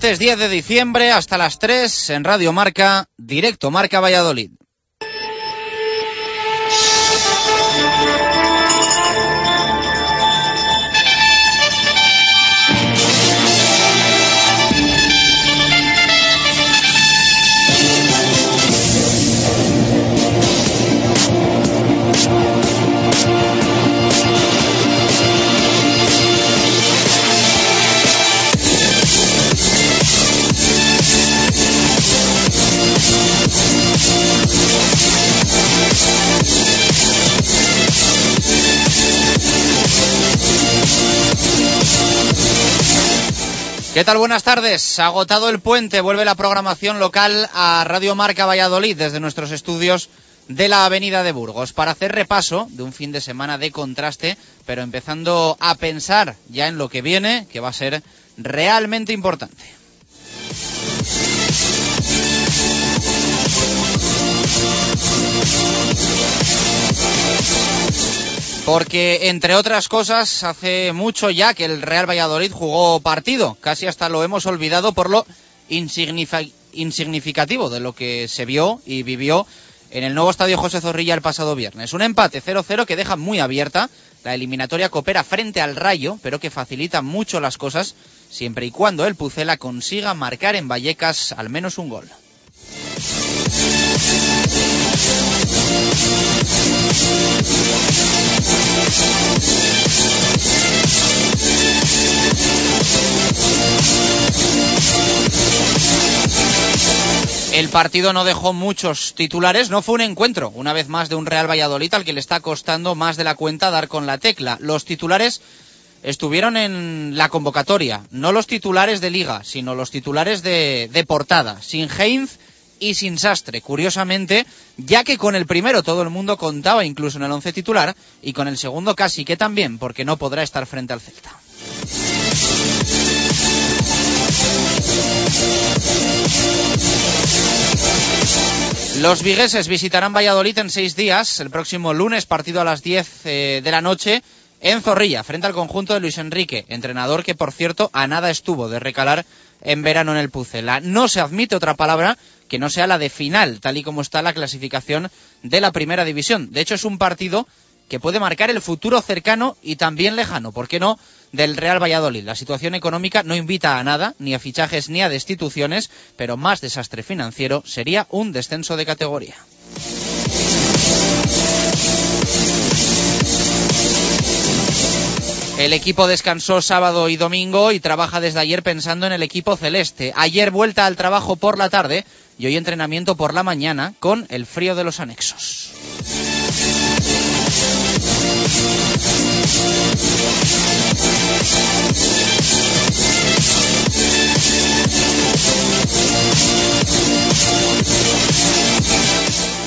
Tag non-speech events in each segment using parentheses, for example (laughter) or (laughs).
Martes 10 de diciembre hasta las 3 en Radio Marca, directo Marca Valladolid. ¿Qué tal? Buenas tardes. Agotado el puente, vuelve la programación local a Radio Marca Valladolid desde nuestros estudios de la Avenida de Burgos para hacer repaso de un fin de semana de contraste, pero empezando a pensar ya en lo que viene, que va a ser realmente importante. Porque, entre otras cosas, hace mucho ya que el Real Valladolid jugó partido. Casi hasta lo hemos olvidado por lo insignificativo de lo que se vio y vivió en el nuevo estadio José Zorrilla el pasado viernes. Un empate 0-0 que deja muy abierta la eliminatoria coopera frente al Rayo, pero que facilita mucho las cosas siempre y cuando el Pucela consiga marcar en Vallecas al menos un gol. El partido no dejó muchos titulares, no fue un encuentro, una vez más, de un Real Valladolid al que le está costando más de la cuenta dar con la tecla. Los titulares estuvieron en la convocatoria, no los titulares de liga, sino los titulares de, de portada, sin Heinz y sin Sastre, curiosamente, ya que con el primero todo el mundo contaba incluso en el once titular y con el segundo casi que también, porque no podrá estar frente al Celta. Los vigueses visitarán Valladolid en seis días, el próximo lunes, partido a las 10 eh, de la noche, en Zorrilla, frente al conjunto de Luis Enrique, entrenador que, por cierto, a nada estuvo de recalar en verano en el Pucela. No se admite otra palabra que no sea la de final, tal y como está la clasificación de la primera división. De hecho, es un partido que puede marcar el futuro cercano y también lejano, ¿por qué no?, del Real Valladolid. La situación económica no invita a nada, ni a fichajes ni a destituciones, pero más desastre financiero sería un descenso de categoría. El equipo descansó sábado y domingo y trabaja desde ayer pensando en el equipo celeste. Ayer vuelta al trabajo por la tarde y hoy entrenamiento por la mañana con el frío de los anexos.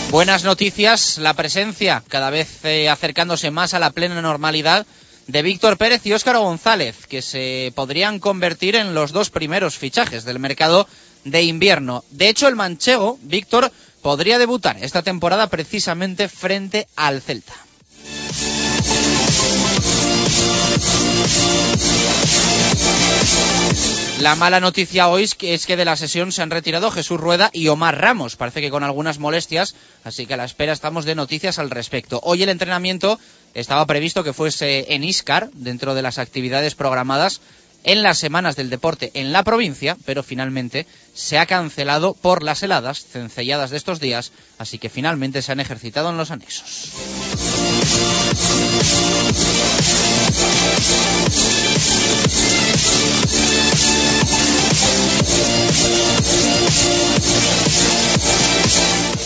Buenas noticias, la presencia cada vez eh, acercándose más a la plena normalidad de Víctor Pérez y Óscar González, que se podrían convertir en los dos primeros fichajes del mercado de invierno. De hecho, el manchego, Víctor, podría debutar esta temporada precisamente frente al Celta. La mala noticia hoy es que de la sesión se han retirado Jesús Rueda y Omar Ramos. Parece que con algunas molestias, así que a la espera estamos de noticias al respecto. Hoy el entrenamiento estaba previsto que fuese en Iscar, dentro de las actividades programadas en las semanas del deporte en la provincia, pero finalmente se ha cancelado por las heladas cencelladas de estos días, así que finalmente se han ejercitado en los anexos.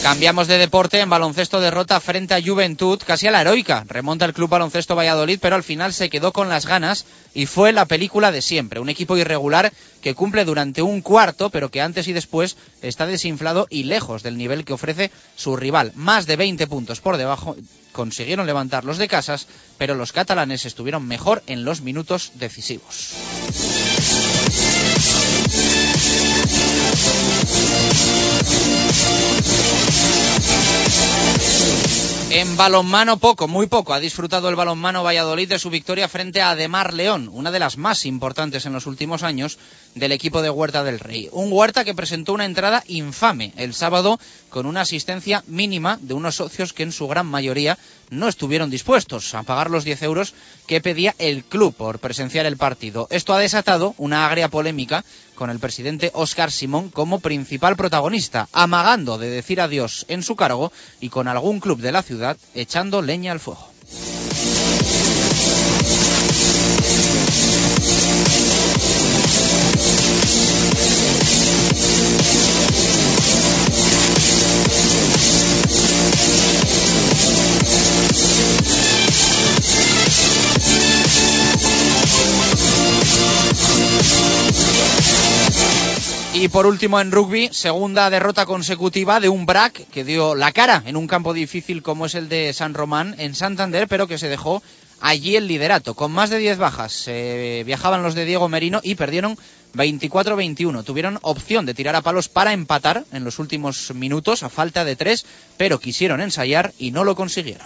Cambiamos de deporte en baloncesto derrota frente a Juventud, casi a la heroica. Remonta el club baloncesto Valladolid, pero al final se quedó con las ganas y fue la película de siempre. Un equipo irregular que cumple durante un cuarto, pero que antes y después está desinflado y lejos del nivel que ofrece su rival. Más de 20 puntos por debajo consiguieron levantar los de casas, pero los catalanes estuvieron mejor en los minutos decisivos. En balonmano poco, muy poco, ha disfrutado el balonmano Valladolid de su victoria frente a Ademar León, una de las más importantes en los últimos años del equipo de Huerta del Rey. Un Huerta que presentó una entrada infame el sábado con una asistencia mínima de unos socios que en su gran mayoría no estuvieron dispuestos a pagar los 10 euros que pedía el club por presenciar el partido. Esto ha desatado una agria polémica con el presidente Óscar Simón como principal protagonista, amagando de decir adiós en su cargo y con algún club de la ciudad echando leña al fuego. Y por último en rugby, segunda derrota consecutiva de un BRAC que dio la cara en un campo difícil como es el de San Román en Santander, pero que se dejó allí el liderato. Con más de 10 bajas eh, viajaban los de Diego Merino y perdieron 24-21. Tuvieron opción de tirar a palos para empatar en los últimos minutos a falta de tres, pero quisieron ensayar y no lo consiguieron.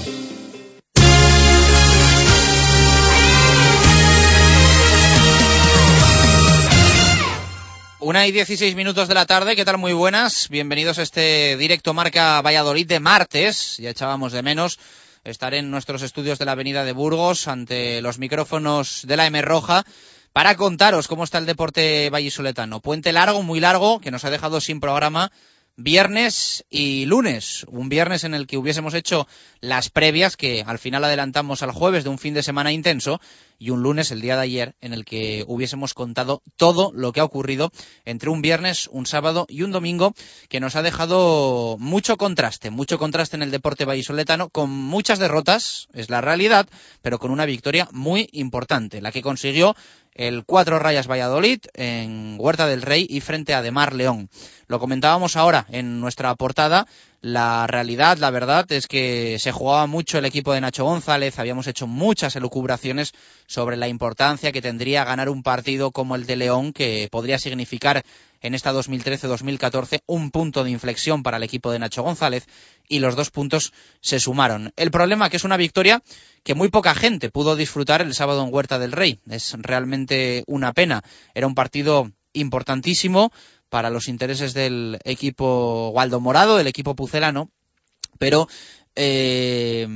Una y dieciséis minutos de la tarde, ¿qué tal? Muy buenas. Bienvenidos a este directo Marca Valladolid de martes. Ya echábamos de menos estar en nuestros estudios de la Avenida de Burgos ante los micrófonos de la M Roja para contaros cómo está el deporte vallisoletano. Puente largo, muy largo, que nos ha dejado sin programa viernes y lunes. Un viernes en el que hubiésemos hecho las previas que al final adelantamos al jueves de un fin de semana intenso y un lunes, el día de ayer, en el que hubiésemos contado todo lo que ha ocurrido entre un viernes, un sábado y un domingo, que nos ha dejado mucho contraste, mucho contraste en el deporte vallisoletano, con muchas derrotas, es la realidad, pero con una victoria muy importante, la que consiguió el Cuatro Rayas Valladolid en Huerta del Rey y frente a Demar León. Lo comentábamos ahora en nuestra portada. La realidad, la verdad, es que se jugaba mucho el equipo de Nacho González, habíamos hecho muchas elucubraciones sobre la importancia que tendría ganar un partido como el de León, que podría significar en esta 2013-2014 un punto de inflexión para el equipo de Nacho González y los dos puntos se sumaron. El problema que es una victoria que muy poca gente pudo disfrutar el sábado en Huerta del Rey. Es realmente una pena. Era un partido importantísimo para los intereses del equipo Waldo Morado, del equipo pucelano, pero eh,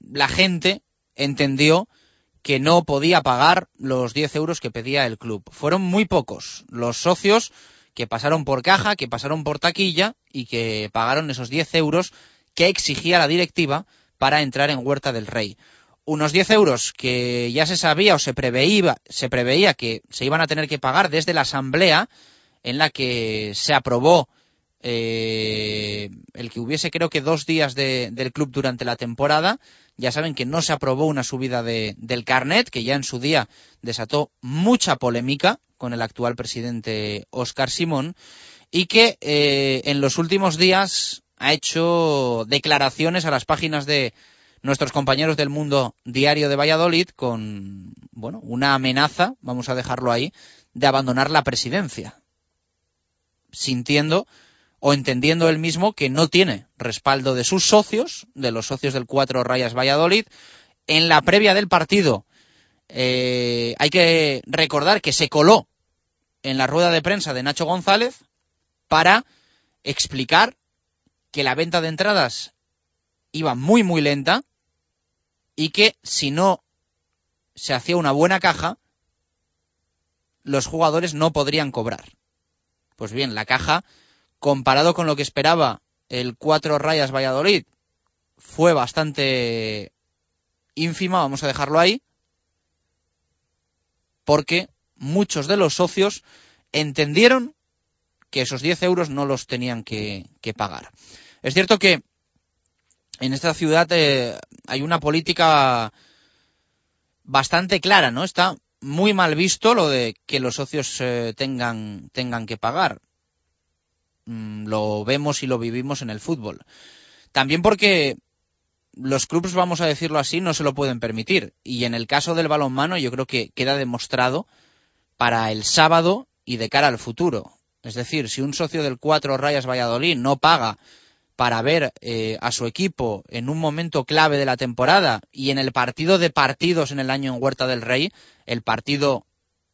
la gente entendió que no podía pagar los 10 euros que pedía el club. Fueron muy pocos los socios que pasaron por caja, que pasaron por taquilla y que pagaron esos 10 euros que exigía la directiva para entrar en Huerta del Rey. Unos 10 euros que ya se sabía o se preveía, se preveía que se iban a tener que pagar desde la asamblea en la que se aprobó eh, el que hubiese creo que dos días de, del club durante la temporada. Ya saben que no se aprobó una subida de, del carnet, que ya en su día desató mucha polémica con el actual presidente Oscar Simón, y que eh, en los últimos días ha hecho declaraciones a las páginas de nuestros compañeros del mundo diario de Valladolid con, bueno, una amenaza, vamos a dejarlo ahí, de abandonar la presidencia. Sintiendo o entendiendo él mismo que no tiene respaldo de sus socios, de los socios del Cuatro Rayas Valladolid. En la previa del partido eh, hay que recordar que se coló en la rueda de prensa de Nacho González para explicar que la venta de entradas iba muy muy lenta y que si no se hacía una buena caja, los jugadores no podrían cobrar. Pues bien, la caja, comparado con lo que esperaba el Cuatro Rayas Valladolid, fue bastante ínfima, vamos a dejarlo ahí, porque muchos de los socios entendieron que esos 10 euros no los tenían que, pagar. Es cierto que en esta ciudad eh, hay una política bastante clara, ¿no? Está muy mal visto lo de que los socios eh, tengan, tengan que pagar. Mm, lo vemos y lo vivimos en el fútbol. También porque los clubes, vamos a decirlo así, no se lo pueden permitir. Y en el caso del balonmano yo creo que queda demostrado para el sábado y de cara al futuro. Es decir, si un socio del Cuatro Rayas Valladolid no paga para ver eh, a su equipo en un momento clave de la temporada y en el partido de partidos en el año en Huerta del Rey, el partido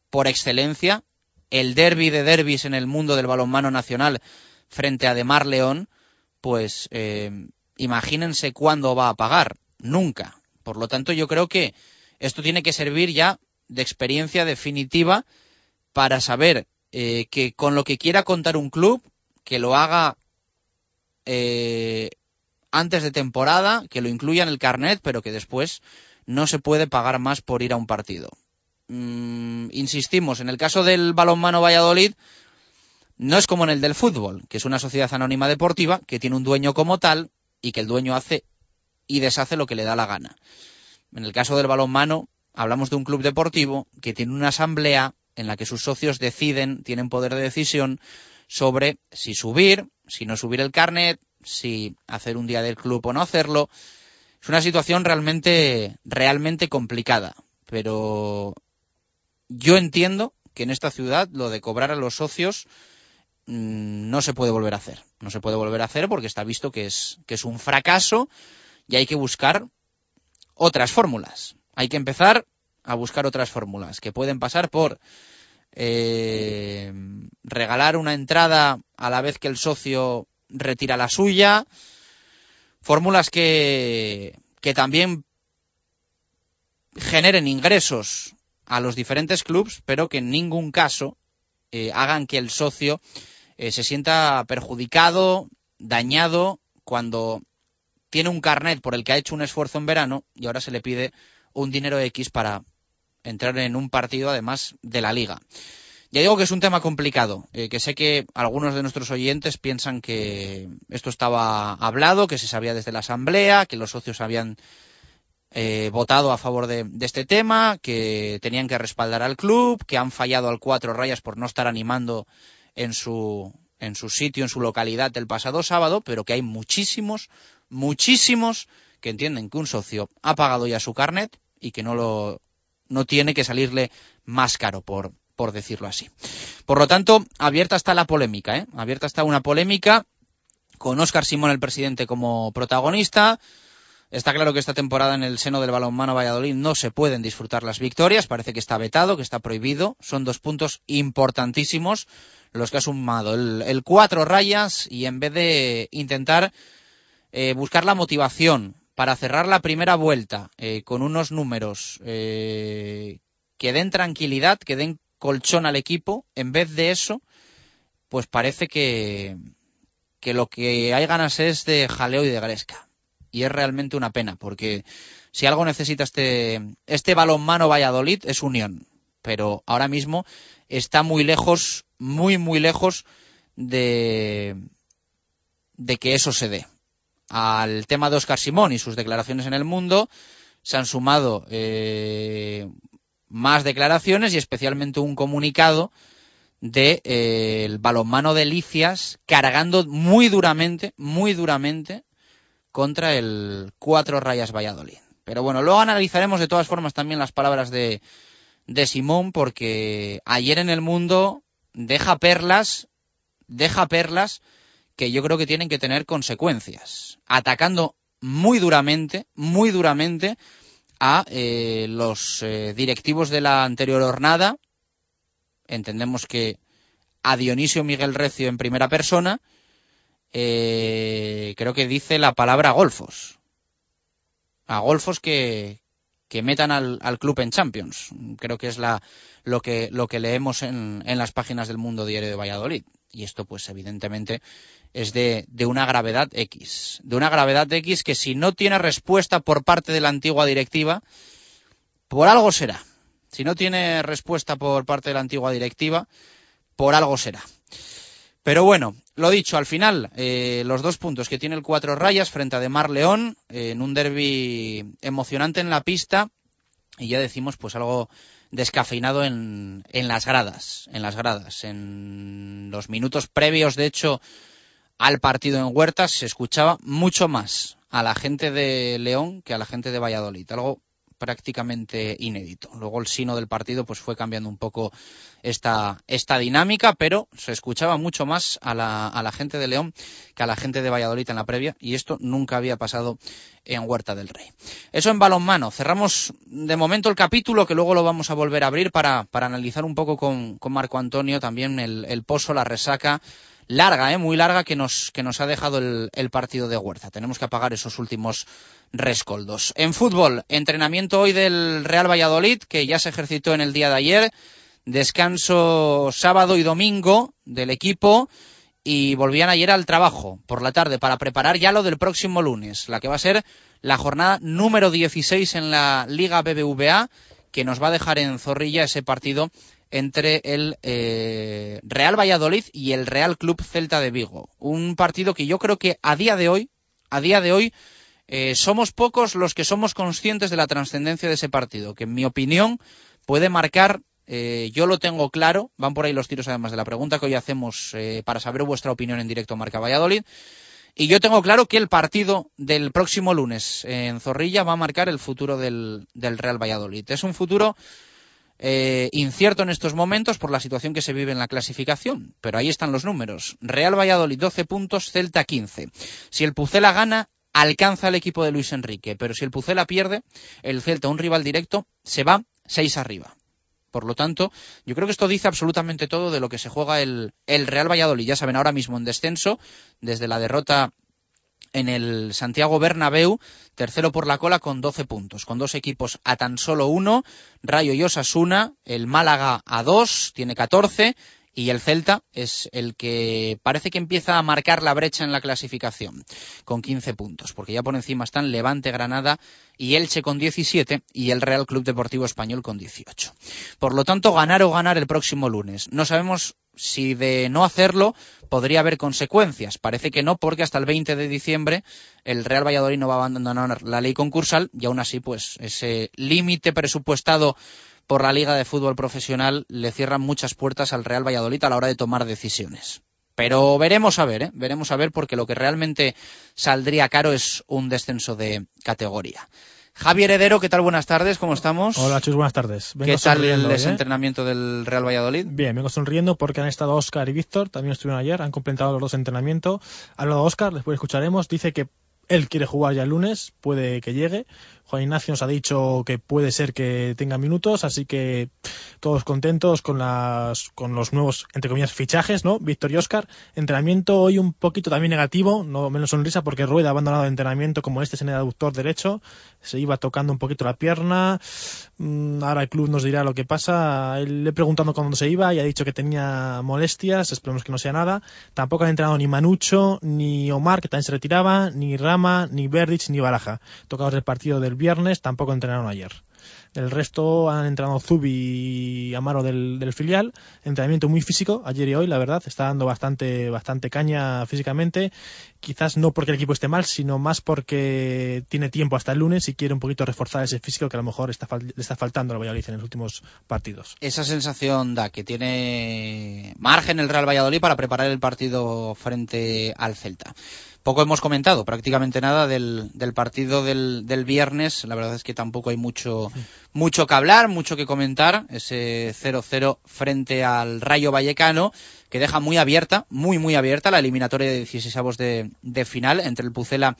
por excelencia, el derby de derbis en el mundo del balonmano nacional frente a Demar León, pues eh, imagínense cuándo va a pagar. Nunca. Por lo tanto, yo creo que esto tiene que servir ya de experiencia definitiva para saber eh, que con lo que quiera contar un club, que lo haga eh, antes de temporada, que lo incluya en el carnet, pero que después no se puede pagar más por ir a un partido. Mm, insistimos, en el caso del balonmano Valladolid, no es como en el del fútbol, que es una sociedad anónima deportiva que tiene un dueño como tal y que el dueño hace y deshace lo que le da la gana. En el caso del balonmano, hablamos de un club deportivo que tiene una asamblea en la que sus socios deciden, tienen poder de decisión sobre si subir, si no subir el carnet, si hacer un día del club o no hacerlo. Es una situación realmente, realmente complicada, pero yo entiendo que en esta ciudad lo de cobrar a los socios mm, no se puede volver a hacer. No se puede volver a hacer porque está visto que es, que es un fracaso y hay que buscar otras fórmulas. Hay que empezar a buscar otras fórmulas que pueden pasar por eh, regalar una entrada a la vez que el socio retira la suya, fórmulas que, que también generen ingresos a los diferentes clubes, pero que en ningún caso eh, hagan que el socio eh, se sienta perjudicado, dañado, cuando tiene un carnet por el que ha hecho un esfuerzo en verano y ahora se le pide un dinero X para entrar en un partido además de la liga. Ya digo que es un tema complicado, eh, que sé que algunos de nuestros oyentes piensan que esto estaba hablado, que se sabía desde la Asamblea, que los socios habían eh, votado a favor de, este tema, que tenían que respaldar al club, que han fallado al cuatro rayas por no estar animando en su, en su sitio, en su localidad el pasado sábado, pero que hay muchísimos, muchísimos que entienden que un socio ha pagado ya su carnet y que no lo no tiene que salirle más caro por, por decirlo así. Por lo tanto, abierta está la polémica, ¿eh? Abierta está una polémica con Óscar Simón, el presidente, como protagonista. Está claro que esta temporada en el seno del balonmano Valladolid no se pueden disfrutar las victorias. Parece que está vetado, que está prohibido. Son dos puntos importantísimos los que ha sumado el, cuatro rayas y en vez de intentar eh, buscar la motivación para cerrar la primera vuelta eh, con unos números eh, que den tranquilidad, que den colchón al equipo, en vez de eso, pues parece que, lo que hay ganas es de jaleo y de gresca. Y es realmente una pena, porque si algo necesita este, este balonmano Valladolid es unión. Pero ahora mismo está muy lejos, muy, muy lejos de, de que eso se dé al tema de Oscar Simón y sus declaraciones en el mundo, se han sumado eh, más declaraciones y especialmente un comunicado de eh, balonmano de Licias cargando muy duramente, muy duramente contra el Cuatro Rayas Valladolid. Pero bueno, luego analizaremos de todas formas también las palabras de, de Simón, porque ayer en el mundo deja perlas, deja perlas que yo creo que tienen que tener consecuencias. Atacando muy duramente, muy duramente a eh, los eh, directivos de la anterior jornada. Entendemos que a Dionisio Miguel Recio en primera persona, eh, creo que dice la palabra golfos. A golfos que, que metan al, club en Champions. Creo que es lo, que, lo que leemos en, en las páginas del Mundo Diario de Valladolid. Y esto, pues, evidentemente, es de, de, una gravedad X. De una gravedad X que si no tiene respuesta por parte de la antigua directiva, por algo será. Si no tiene respuesta por parte de la antigua directiva, por algo será. Pero bueno, lo dicho, al final, eh, los dos puntos que tiene el cuatro rayas frente a Demar León, eh, en un derby emocionante en la pista, y ya decimos, pues algo descafeinado en, en las gradas, en las gradas. En los minutos previos, de hecho, al partido en Huertas se escuchaba mucho más a la gente de León que a la gente de Valladolid, algo prácticamente inédito. Luego el sino del partido pues fue cambiando un poco esta, esta dinámica, pero se escuchaba mucho más a la, a la gente de León que a la gente de Valladolid en la previa y esto nunca había pasado en Huerta del Rey. Eso en balonmano. Cerramos de momento el capítulo que luego lo vamos a volver a abrir para, para analizar un poco con, con Marco Antonio también el, el pozo, la resaca larga, ¿eh? muy larga, que nos, que nos ha dejado el, el, partido de Huerta. Tenemos que apagar esos últimos rescoldos. En fútbol, entrenamiento hoy del Real Valladolid, que ya se ejercitó en el día de ayer. Descanso sábado y domingo del equipo y volvían ayer al trabajo por la tarde para preparar ya lo del próximo lunes, la que va a ser la jornada número 16 en la Liga BBVA, que nos va a dejar en Zorrilla ese partido entre el eh, Real Valladolid y el Real Club Celta de Vigo. Un partido que yo creo que a día de hoy, a día de hoy, eh, somos pocos los que somos conscientes de la trascendencia de ese partido, que en mi opinión puede marcar, eh, yo lo tengo claro, van por ahí los tiros además de la pregunta que hoy hacemos eh, para saber vuestra opinión en directo Marca Valladolid, y yo tengo claro que el partido del próximo lunes en Zorrilla va a marcar el futuro del, del Real Valladolid. Es un futuro eh, incierto en estos momentos por la situación que se vive en la clasificación, pero ahí están los números. Real Valladolid 12 puntos, Celta 15. Si el Pucela gana, alcanza el equipo de Luis Enrique, pero si el Pucela pierde, el Celta, un rival directo, se va 6 arriba. Por lo tanto, yo creo que esto dice absolutamente todo de lo que se juega el, el Real Valladolid. Ya saben, ahora mismo en descenso, desde la derrota en el Santiago Bernabéu, tercero por la cola con 12 puntos, con dos equipos a tan solo uno, Rayo y Osasuna, el Málaga a dos, tiene 14, y el Celta es el que parece que empieza a marcar la brecha en la clasificación con 15 puntos, porque ya por encima están Levante, Granada y Elche con 17 y el Real Club Deportivo Español con 18. Por lo tanto, ganar o ganar el próximo lunes. No sabemos si de no hacerlo podría haber consecuencias. Parece que no, porque hasta el 20 de diciembre el Real Valladolid no va a abandonar la ley concursal y aún así, pues, ese límite presupuestado por la Liga de Fútbol Profesional le cierran muchas puertas al Real Valladolid a la hora de tomar decisiones. Pero veremos a ver, ¿eh? veremos a ver, porque lo que realmente saldría caro es un descenso de categoría. Javier Heredero, ¿qué tal? Buenas tardes, ¿cómo estamos? Hola, Chus, buenas tardes. Vengo ¿Qué tal el desentrenamiento ¿eh? del Real Valladolid? Bien, vengo sonriendo porque han estado Óscar y Víctor, también estuvieron ayer, han completado los dos entrenamientos. Ha hablado Óscar, después escucharemos, dice que él quiere jugar ya el lunes, puede que llegue. Juan Ignacio nos ha dicho que puede ser que tenga minutos, así que todos contentos con las con los nuevos entre comillas fichajes, ¿no? Víctor y Oscar. Entrenamiento hoy un poquito también negativo, no menos sonrisa porque Rueda ha abandonado el entrenamiento como este en el aductor derecho, se iba tocando un poquito la pierna. Mm, ahora el club nos dirá lo que pasa. Le he preguntado cuándo se iba y ha dicho que tenía molestias, esperemos que no sea nada. Tampoco han entrenado ni Manucho, ni Omar, que también se retiraba, ni Rama, ni Verdic, ni Baraja. Tocados el partido del viernes, tampoco entrenaron ayer. El resto han entrenado Zubi y Amaro del, filial. Entrenamiento muy físico, ayer y hoy, la verdad. Está dando bastante, bastante caña físicamente. Quizás no porque el equipo esté mal, sino más porque tiene tiempo hasta el lunes y quiere un poquito reforzar ese físico que a lo mejor está, le está faltando al Valladolid en los últimos partidos. Esa sensación da que tiene margen el Real Valladolid para preparar el partido frente al Celta. Poco hemos comentado, prácticamente nada del, partido del, del, viernes. La verdad es que tampoco hay mucho, mucho que hablar, mucho que comentar. Ese 0-0 frente al Rayo Vallecano, que deja muy abierta, muy, muy abierta la eliminatoria de 16 avos de, de final entre el Pucela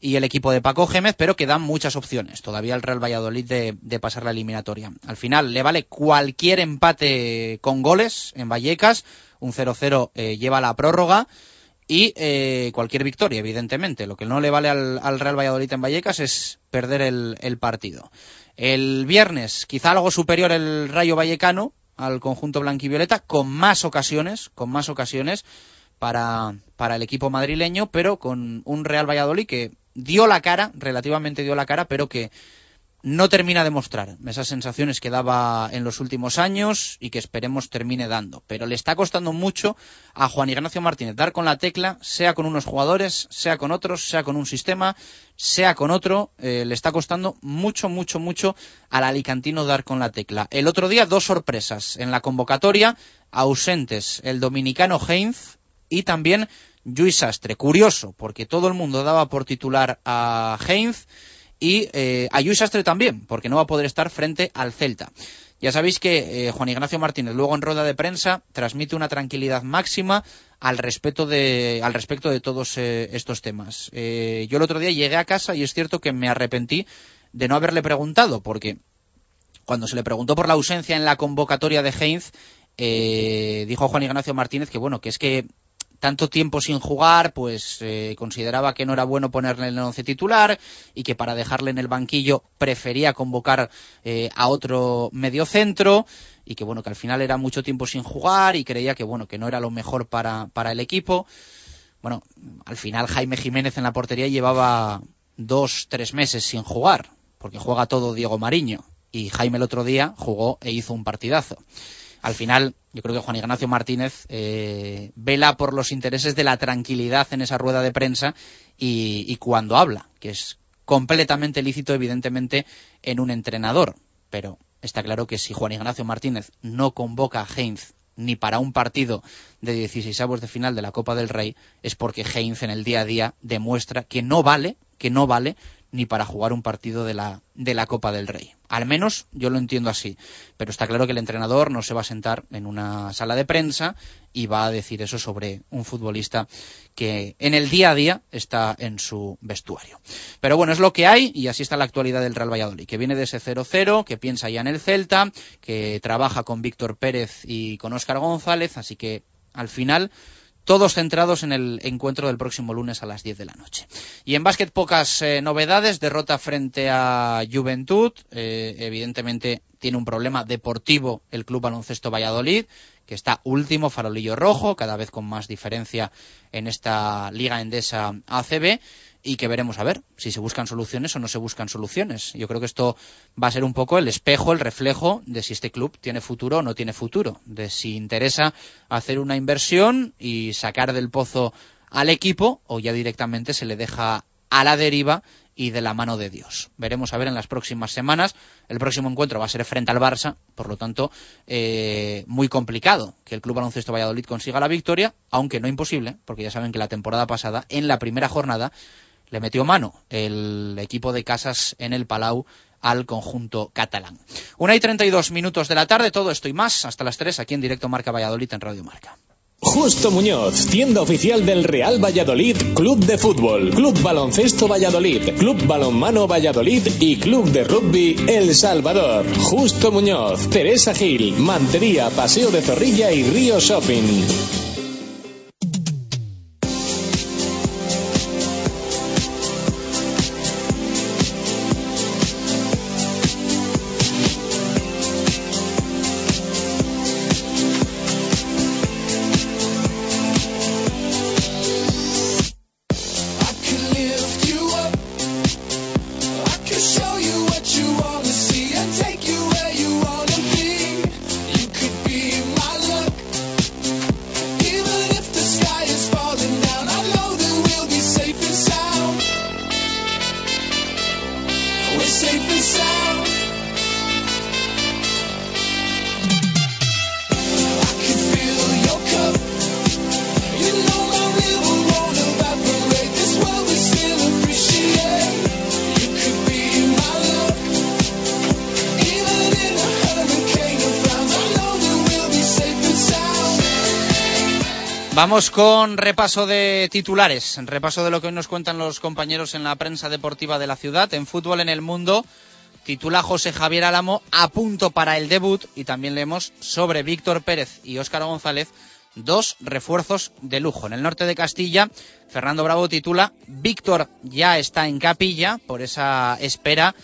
y el equipo de Paco Gémez, pero que dan muchas opciones todavía al Real Valladolid de, de, pasar la eliminatoria. Al final le vale cualquier empate con goles en Vallecas, un 0-0 eh, lleva la prórroga y eh, cualquier victoria, evidentemente. Lo que no le vale al, al Real Valladolid en Vallecas es perder el, el, partido. El viernes, quizá algo superior el Rayo Vallecano al conjunto blanquivioleta, con más ocasiones, con más ocasiones para, para el equipo madrileño, pero con un Real Valladolid que dio la cara, relativamente dio la cara, pero que no termina de mostrar esas sensaciones que daba en los últimos años y que esperemos termine dando. Pero le está costando mucho a Juan Ignacio Martínez dar con la tecla, sea con unos jugadores, sea con otros, sea con un sistema, sea con otro. Eh, le está costando mucho, mucho, mucho al alicantino dar con la tecla. El otro día dos sorpresas en la convocatoria, ausentes el dominicano Heinz y también Luis Sastre. Curioso, porque todo el mundo daba por titular a Heinz y eh, a Luis Sastre también, porque no va a poder estar frente al Celta. Ya sabéis que eh, Juan Ignacio Martínez luego en rueda de prensa transmite una tranquilidad máxima al respecto de, al respecto de todos eh, estos temas. Eh, yo el otro día llegué a casa y es cierto que me arrepentí de no haberle preguntado, porque cuando se le preguntó por la ausencia en la convocatoria de Heinz, eh, dijo Juan Ignacio Martínez que bueno, que es que tanto tiempo sin jugar, pues eh, consideraba que no era bueno ponerle en el once titular y que para dejarle en el banquillo prefería convocar eh, a otro mediocentro y que bueno, que al final era mucho tiempo sin jugar y creía que bueno, que no era lo mejor para, para el equipo. Bueno, al final Jaime Jiménez en la portería llevaba dos, tres meses sin jugar, porque juega todo Diego Mariño y Jaime el otro día jugó e hizo un partidazo al final yo creo que Juan Ignacio Martínez eh, vela por los intereses de la tranquilidad en esa rueda de prensa y, cuando habla, que es completamente lícito evidentemente en un entrenador, pero está claro que si Juan Ignacio Martínez no convoca a Heinz ni para un partido de 16 avos de final de la Copa del Rey es porque Heinz en el día a día demuestra que no vale, que no vale ni para jugar un partido de la, de la Copa del Rey. Al menos yo lo entiendo así. Pero está claro que el entrenador no se va a sentar en una sala de prensa y va a decir eso sobre un futbolista que en el día a día está en su vestuario. Pero bueno, es lo que hay y así está la actualidad del Real Valladolid, que viene de ese 0-0, que piensa ya en el Celta, que trabaja con Víctor Pérez y con Óscar González, así que al final todos centrados en el encuentro del próximo lunes a las 10 de la noche. Y en básquet pocas eh, novedades, derrota frente a Juventud, eh, evidentemente tiene un problema deportivo el Club Baloncesto Valladolid, que está último, farolillo rojo, cada vez con más diferencia en esta Liga Endesa ACB y que veremos a ver si se buscan soluciones o no se buscan soluciones. Yo creo que esto va a ser un poco el espejo, el reflejo de si este club tiene futuro o no tiene futuro, de si interesa hacer una inversión y sacar del pozo al equipo o ya directamente se le deja a la deriva y de la mano de Dios. Veremos a ver en las próximas semanas. El próximo encuentro va a ser frente al Barça, por lo tanto, eh, muy complicado que el Club Baloncesto Valladolid consiga la victoria, aunque no imposible, porque ya saben que la temporada pasada, en la primera jornada, le metió mano el equipo de Casas en el Palau al conjunto catalán. Una y treinta y dos minutos de la tarde, todo esto y más, hasta las tres aquí en directo Marca Valladolid en Radio Marca. Justo Muñoz, tienda oficial del Real Valladolid, Club de Fútbol, Club Baloncesto Valladolid, Club Balonmano Valladolid y Club de Rugby El Salvador. Justo Muñoz, Teresa Gil, Mantería, Paseo de Zorrilla y Río Shopping. Vamos con repaso de titulares, repaso de lo que hoy nos cuentan los compañeros en la prensa deportiva de la ciudad. En fútbol en el mundo, titula José Javier Álamo a punto para el debut y también leemos sobre Víctor Pérez y Óscar González, dos refuerzos de lujo. En el norte de Castilla, Fernando Bravo titula Víctor ya está en capilla por esa espera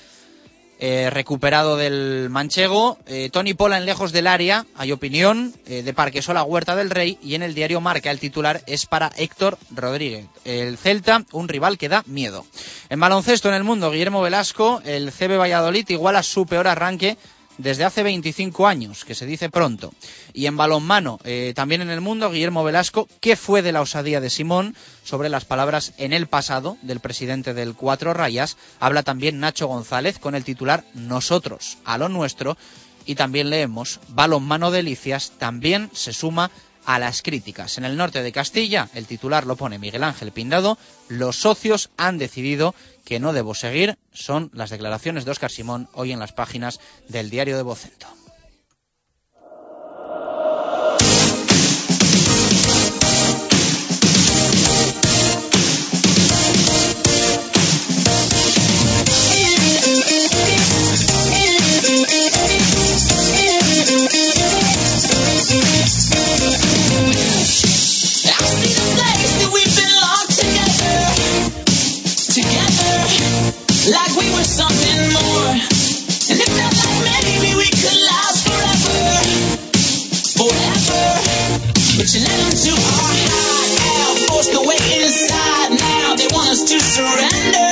eh, recuperado del manchego. Eh, Tony Pola en lejos del área, hay opinión eh, de Parquesola Huerta del Rey y en el diario Marca el titular es para Héctor Rodríguez. El Celta, un rival que da miedo. En baloncesto en el mundo, Guillermo Velasco, el CB Valladolid igual a su peor arranque desde hace 25 años, que se dice pronto. Y en balonmano, eh, también en el mundo, Guillermo Velasco, ¿qué fue de la osadía de Simón? Sobre las palabras en el pasado del presidente del Cuatro Rayas, habla también Nacho González con el titular Nosotros a lo nuestro. Y también leemos Balonmano Delicias, también se suma a las críticas. En el norte de Castilla, el titular lo pone Miguel Ángel Pindado, los socios han decidido que no debo seguir, son las declaraciones de Óscar Simón hoy en las páginas del diario de Vocento. Like we were something more. And it felt like maybe we could last forever, forever. But you let them to our hideout, forced away inside. Now they want us to surrender,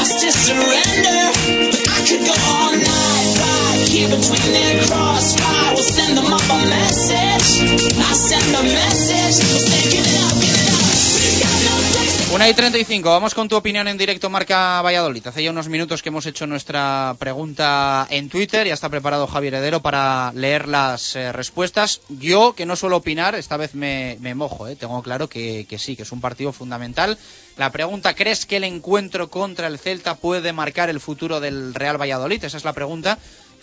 us to surrender. But I could go all night, right here between their crossfire. We'll send them up a message. I send a message. We'll say, give it up, give it up. Una y 35, vamos con tu opinión en directo Marca Valladolid. Hace ya unos minutos que hemos hecho nuestra pregunta en Twitter, ya está preparado Javier Heredero para leer las eh, respuestas. Yo, que no suelo opinar, esta vez me, mojo, eh. tengo claro que, que sí, que es un partido fundamental. La pregunta, ¿crees que el encuentro contra el Celta puede marcar el futuro del Real Valladolid? Esa es la pregunta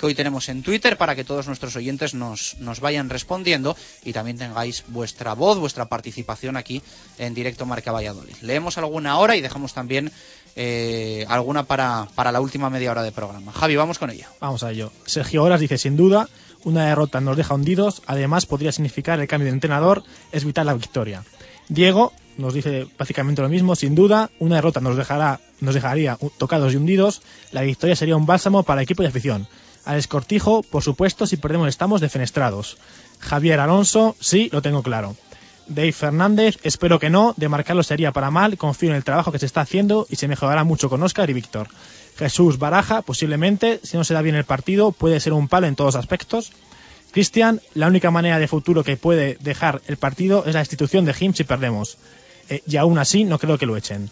hoy tenemos en Twitter para que todos nuestros oyentes nos, nos vayan respondiendo y también tengáis vuestra voz, vuestra participación aquí en directo Marca Valladolid. Leemos alguna hora y dejamos también eh, alguna para, para la última media hora de programa. Javi, vamos con ella. Vamos a ello. Sergio Horas dice, sin duda, una derrota nos deja hundidos, además podría significar el cambio de entrenador, es vital la victoria. Diego nos dice básicamente lo mismo, sin duda, una derrota nos dejará, nos dejaría tocados y hundidos, la victoria sería un bálsamo para equipo y afición. Alex Cortijo, por supuesto, si perdemos estamos defenestrados. Javier Alonso, sí, lo tengo claro. Dave Fernández, espero que no, de marcarlo sería para mal, confío en el trabajo que se está haciendo y se mejorará mucho con Oscar y Víctor. Jesús Baraja, posiblemente, si no se da bien el partido, puede ser un palo en todos aspectos. Cristian, la única manera de futuro que puede dejar el partido es la destitución de Jim si perdemos. Eh, y aún así, no creo que lo echen.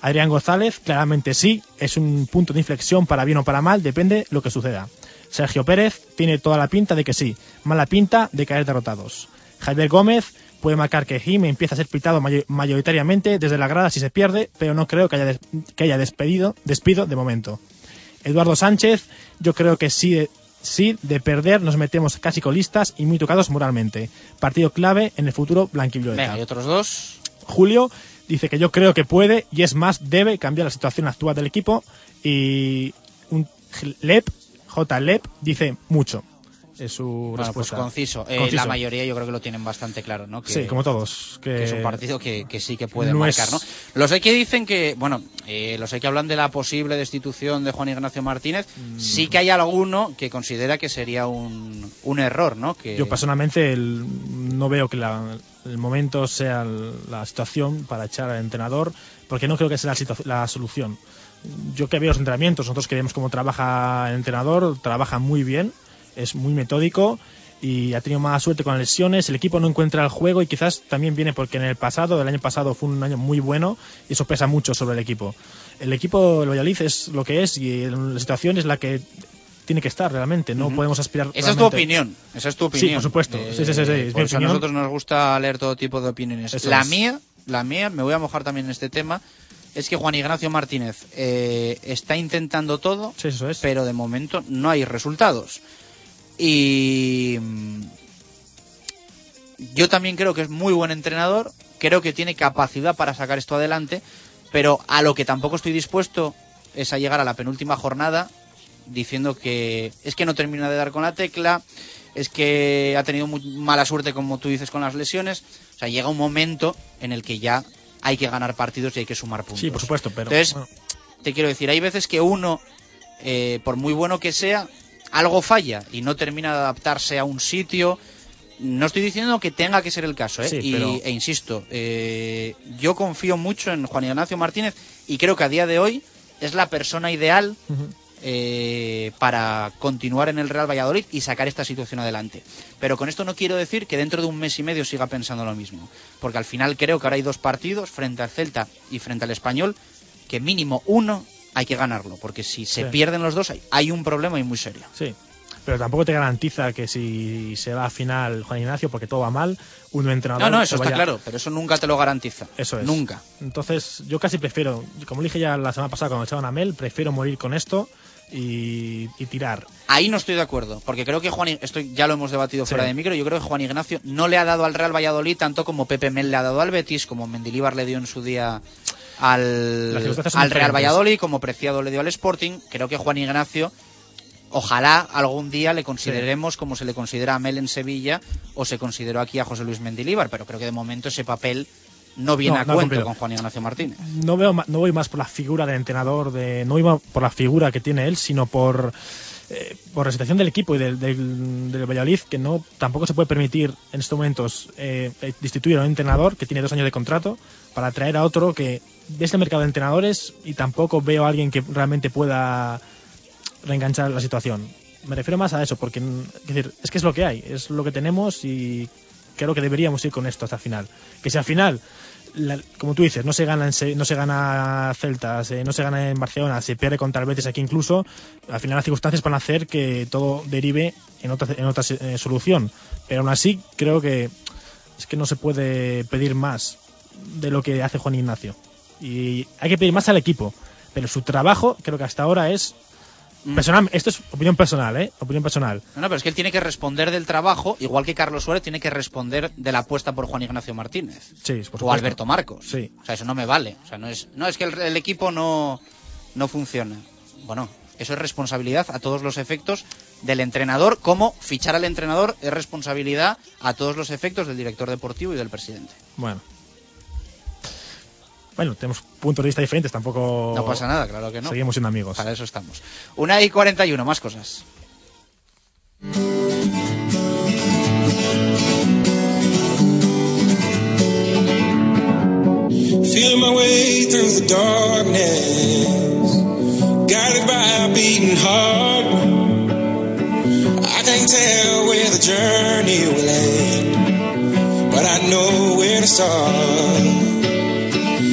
Adrián González, claramente sí, es un punto de inflexión para bien o para mal, depende lo que suceda. Sergio Pérez tiene toda la pinta de que sí, mala pinta de caer derrotados. Javier Gómez puede marcar que Jim empieza a ser pitado mayo- mayoritariamente desde la grada si se pierde, pero no creo que haya, des- que haya despedido, despido de momento. Eduardo Sánchez, yo creo que sí, de- sí, de perder nos metemos casi colistas y muy tocados moralmente. Partido clave en el futuro blanquivioleta. Venga, y otros dos. Julio dice que yo creo que puede y es más, debe cambiar la situación actual del equipo. Y un Lep, J. Lep, dice mucho. Es su pues respuesta. conciso. Eh, Conciso. La mayoría yo creo que lo tienen bastante claro, ¿no? Que, Sí, como todos. Que, que es un partido que, que sí que puede no marcar, es- ¿no? Los hay que dicen que, bueno, eh, los hay que hablan de la posible destitución de Juan Ignacio Martínez. Mm. Sí que hay alguno que considera que sería un, un error, ¿no? Que, Yo personalmente el- no veo que la- el momento sea la situación para echar al entrenador, porque no creo que sea la, la solución. Yo que veo los entrenamientos, nosotros que vemos cómo trabaja el entrenador, trabaja muy bien, es muy metódico y ha tenido mala suerte con las lesiones, el equipo no encuentra el juego y quizás también viene porque en el pasado, el año pasado fue un año muy bueno y eso pesa mucho sobre el equipo. El equipo del Valladolid es lo que es y la situación es la que tiene que estar realmente, no podemos aspirar Esa es tu opinión, esa es tu Sí, opinión. por supuesto. Sí, sí, sí, sí, es mi por eso a nosotros nos gusta leer todo tipo de opiniones. Eso la es. mía, la mía, me voy a mojar también en este tema, es que Juan Ignacio Martínez eh, está intentando todo, Sí, eso es. pero de momento no hay resultados. Y mm, Yo también creo que es muy buen entrenador, creo que tiene capacidad para sacar esto adelante, pero a lo que tampoco estoy dispuesto es a llegar a la penúltima jornada diciendo que es que no termina de dar con la tecla, es que ha tenido muy mala suerte, como tú dices, con las lesiones. O sea, llega un momento en el que ya hay que ganar partidos y hay que sumar puntos. Sí, por supuesto, pero Entonces, bueno, te quiero decir, hay veces que uno, eh, por muy bueno que sea, algo falla y no termina de adaptarse a un sitio. No estoy diciendo que tenga que ser el caso, ¿eh? Sí, Y- pero- e insisto, eh, yo confío mucho en Juan Ignacio Martínez y creo que a día de hoy es la persona ideal. Eh, para continuar en el Real Valladolid y sacar esta situación adelante. Pero con esto no quiero decir que dentro de un mes y medio siga pensando lo mismo, porque al final creo que ahora hay dos partidos frente al Celta y frente al Español que mínimo uno hay que ganarlo, porque si se Sí. pierden los dos hay, hay un problema y muy serio. Sí, pero tampoco te garantiza que si se va a final Juan Ignacio, porque todo va mal, un entrenador. No, no, eso está claro, pero eso nunca te lo garantiza. Eso es. Nunca. Entonces, yo casi prefiero, como dije ya la semana pasada cuando echaban a Mel, prefiero morir con esto y, y tirar. Ahí no estoy de acuerdo, porque creo que Juan, esto ya lo hemos debatido fuera Sí. de micro, yo creo que Juan Ignacio no le ha dado al Real Valladolid tanto como Pepe Mel le ha dado al Betis, como Mendilíbar le dio en su día al, al Real diferentes. Valladolid, como Preciado le dio al Sporting. Creo que Juan Ignacio, ojalá algún día le consideremos como se le considera a Mel en Sevilla o se consideró aquí a José Luis Mendilíbar, pero creo que de momento ese papel no viene No, a no cuento con Juan Ignacio Martínez. No veo no voy más por la figura del entrenador, de, no voy más por la figura que tiene él, sino por, eh, por la situación del equipo y del, del, del Valladolid, que no tampoco se puede permitir en estos momentos eh, eh, destituir a un entrenador que tiene dos años de contrato para traer a otro que de este mercado de entrenadores y tampoco veo a alguien que realmente pueda reenganchar la situación. Me refiero más a eso, porque es, decir, es que es lo que hay, es lo que tenemos y creo que deberíamos ir con esto hasta el final. Que si al final, como tú dices, no se gana en, no se gana Celta, no se gana en Barcelona, se pierde contra el Betis aquí incluso, al final las circunstancias van a hacer que todo derive en otra, en otra eh, solución. Pero aún así creo que es que no se puede pedir más de lo que hace Juan Ignacio. Y hay que pedir más al equipo. Pero su trabajo creo que hasta ahora es. Personal. Esto es opinión personal, ¿eh? Opinión personal. No, no, pero es que él tiene que responder del trabajo, igual que Carlos Suárez tiene que responder de la apuesta por Juan Ignacio Martínez. Sí, por supuesto. o Alberto Marcos. Sí. O sea, eso no me vale. O sea, no es, no, es que el, el equipo no, no funciona. Bueno, eso es responsabilidad a todos los efectos del entrenador, como fichar al entrenador es responsabilidad a todos los efectos del director deportivo y del presidente. Bueno. Bueno, tenemos puntos de vista diferentes, tampoco No pasa nada, claro que no. seguimos siendo amigos. Para eso estamos. Una y 41, más cosas. Feeling my way through the darkness, guided by a beating heart. I can't tell where the journey will end, but I know where to start.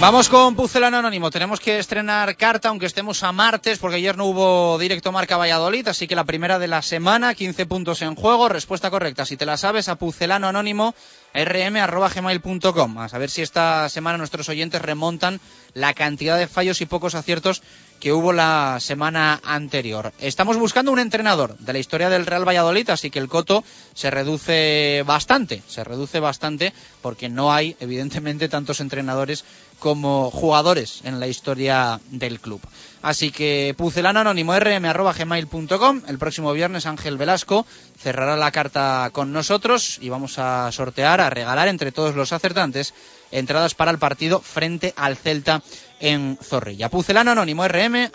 Vamos con Pucelano Anónimo. Tenemos que estrenar carta, aunque estemos a martes, porque ayer no hubo directo marca Valladolid, así que la primera de la semana, 15 puntos en juego. Respuesta correcta, si te la sabes, a Pucelano Anónimo, rm.gmail.com. A saber si esta semana nuestros oyentes remontan la cantidad de fallos y pocos aciertos que hubo la semana anterior. Estamos buscando un entrenador de la historia del Real Valladolid, así que el coto se reduce bastante, se reduce bastante porque no hay, evidentemente, tantos entrenadores como jugadores en la historia del club. Así que pucelano anónimo rm.gmail.com. El próximo viernes Ángel Velasco cerrará la carta con nosotros y vamos a sortear, a regalar entre todos los acertantes entradas para el partido frente al Celta en Zorrilla. Pucelano anónimo rm.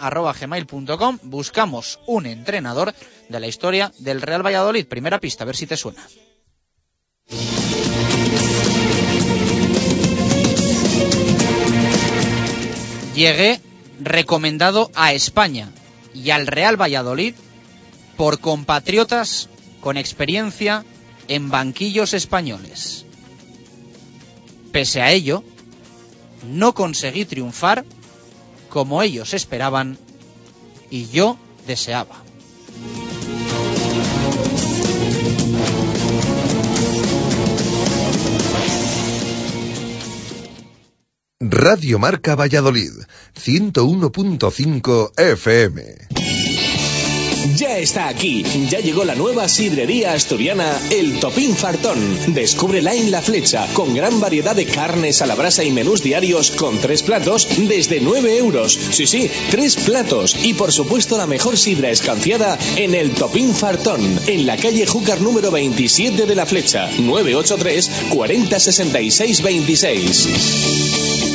Buscamos un entrenador de la historia del Real Valladolid. Primera pista, a ver si te suena. Llegué recomendado a España y al Real Valladolid por compatriotas con experiencia en banquillos españoles. Pese a ello, no conseguí triunfar como ellos esperaban y yo deseaba. Radio Marca Valladolid, 101.5 FM. Ya está aquí, ya llegó la nueva sidrería asturiana El Topín Fartón. Descúbrela en La Flecha, con gran variedad de carnes a la brasa y menús diarios con tres platos desde 9 euros. Sí, sí, tres platos. Y por supuesto la mejor sidra escanciada en El Topín Fartón, en la calle Júcar número 27 de La Flecha, 983 40 66 26.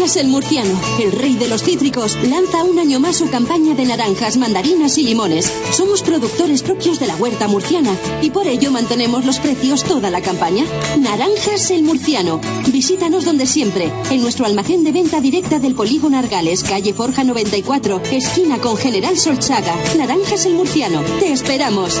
Naranjas el Murciano, el rey de los cítricos, lanza un año más su campaña de naranjas, mandarinas y limones. Somos productores propios de la huerta murciana y por ello mantenemos los precios toda la campaña. Naranjas el Murciano. Visítanos donde siempre, en nuestro almacén de venta directa del Polígono Argales, calle Forja 94, esquina con General Solchaga. Naranjas el Murciano. Te esperamos.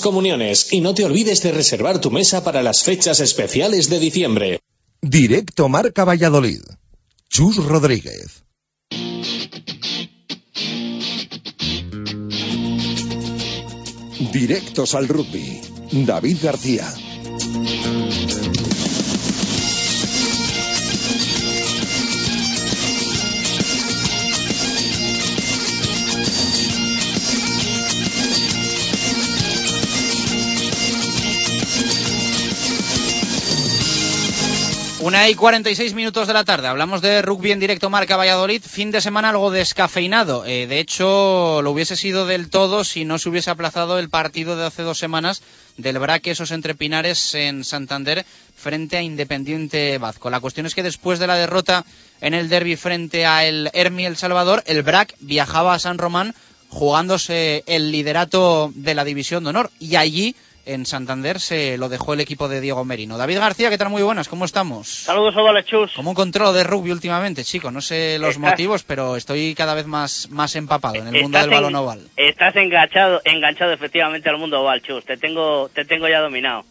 comuniones y no te olvides de reservar tu mesa para las fechas especiales de diciembre. Directo Marca Valladolid. Chus Rodríguez. Directos al rugby. David García. Una y 46 minutos de la tarde. Hablamos de rugby en directo Marca Valladolid. Fin de semana algo descafeinado. Eh, de hecho, lo hubiese sido del todo si no se hubiese aplazado el partido de hace dos semanas del Braque, esos entrepinares en Santander frente a Independiente Vasco. La cuestión es que después de la derrota en el derby frente a el Hermi El Salvador, el Brac viajaba a San Román jugándose el liderato de la División de Honor y allí en Santander se lo dejó el equipo de Diego Merino. David García, ¿qué tal? Muy buenas, ¿cómo estamos? Saludos, Ovales Chus. Como un control de rugby últimamente, chico. No sé los Estás- motivos, pero estoy cada vez más, más empapado en el mundo del balón en- oval. Estás enganchado, enganchado efectivamente al mundo oval, Chus. Te tengo, te tengo ya dominado.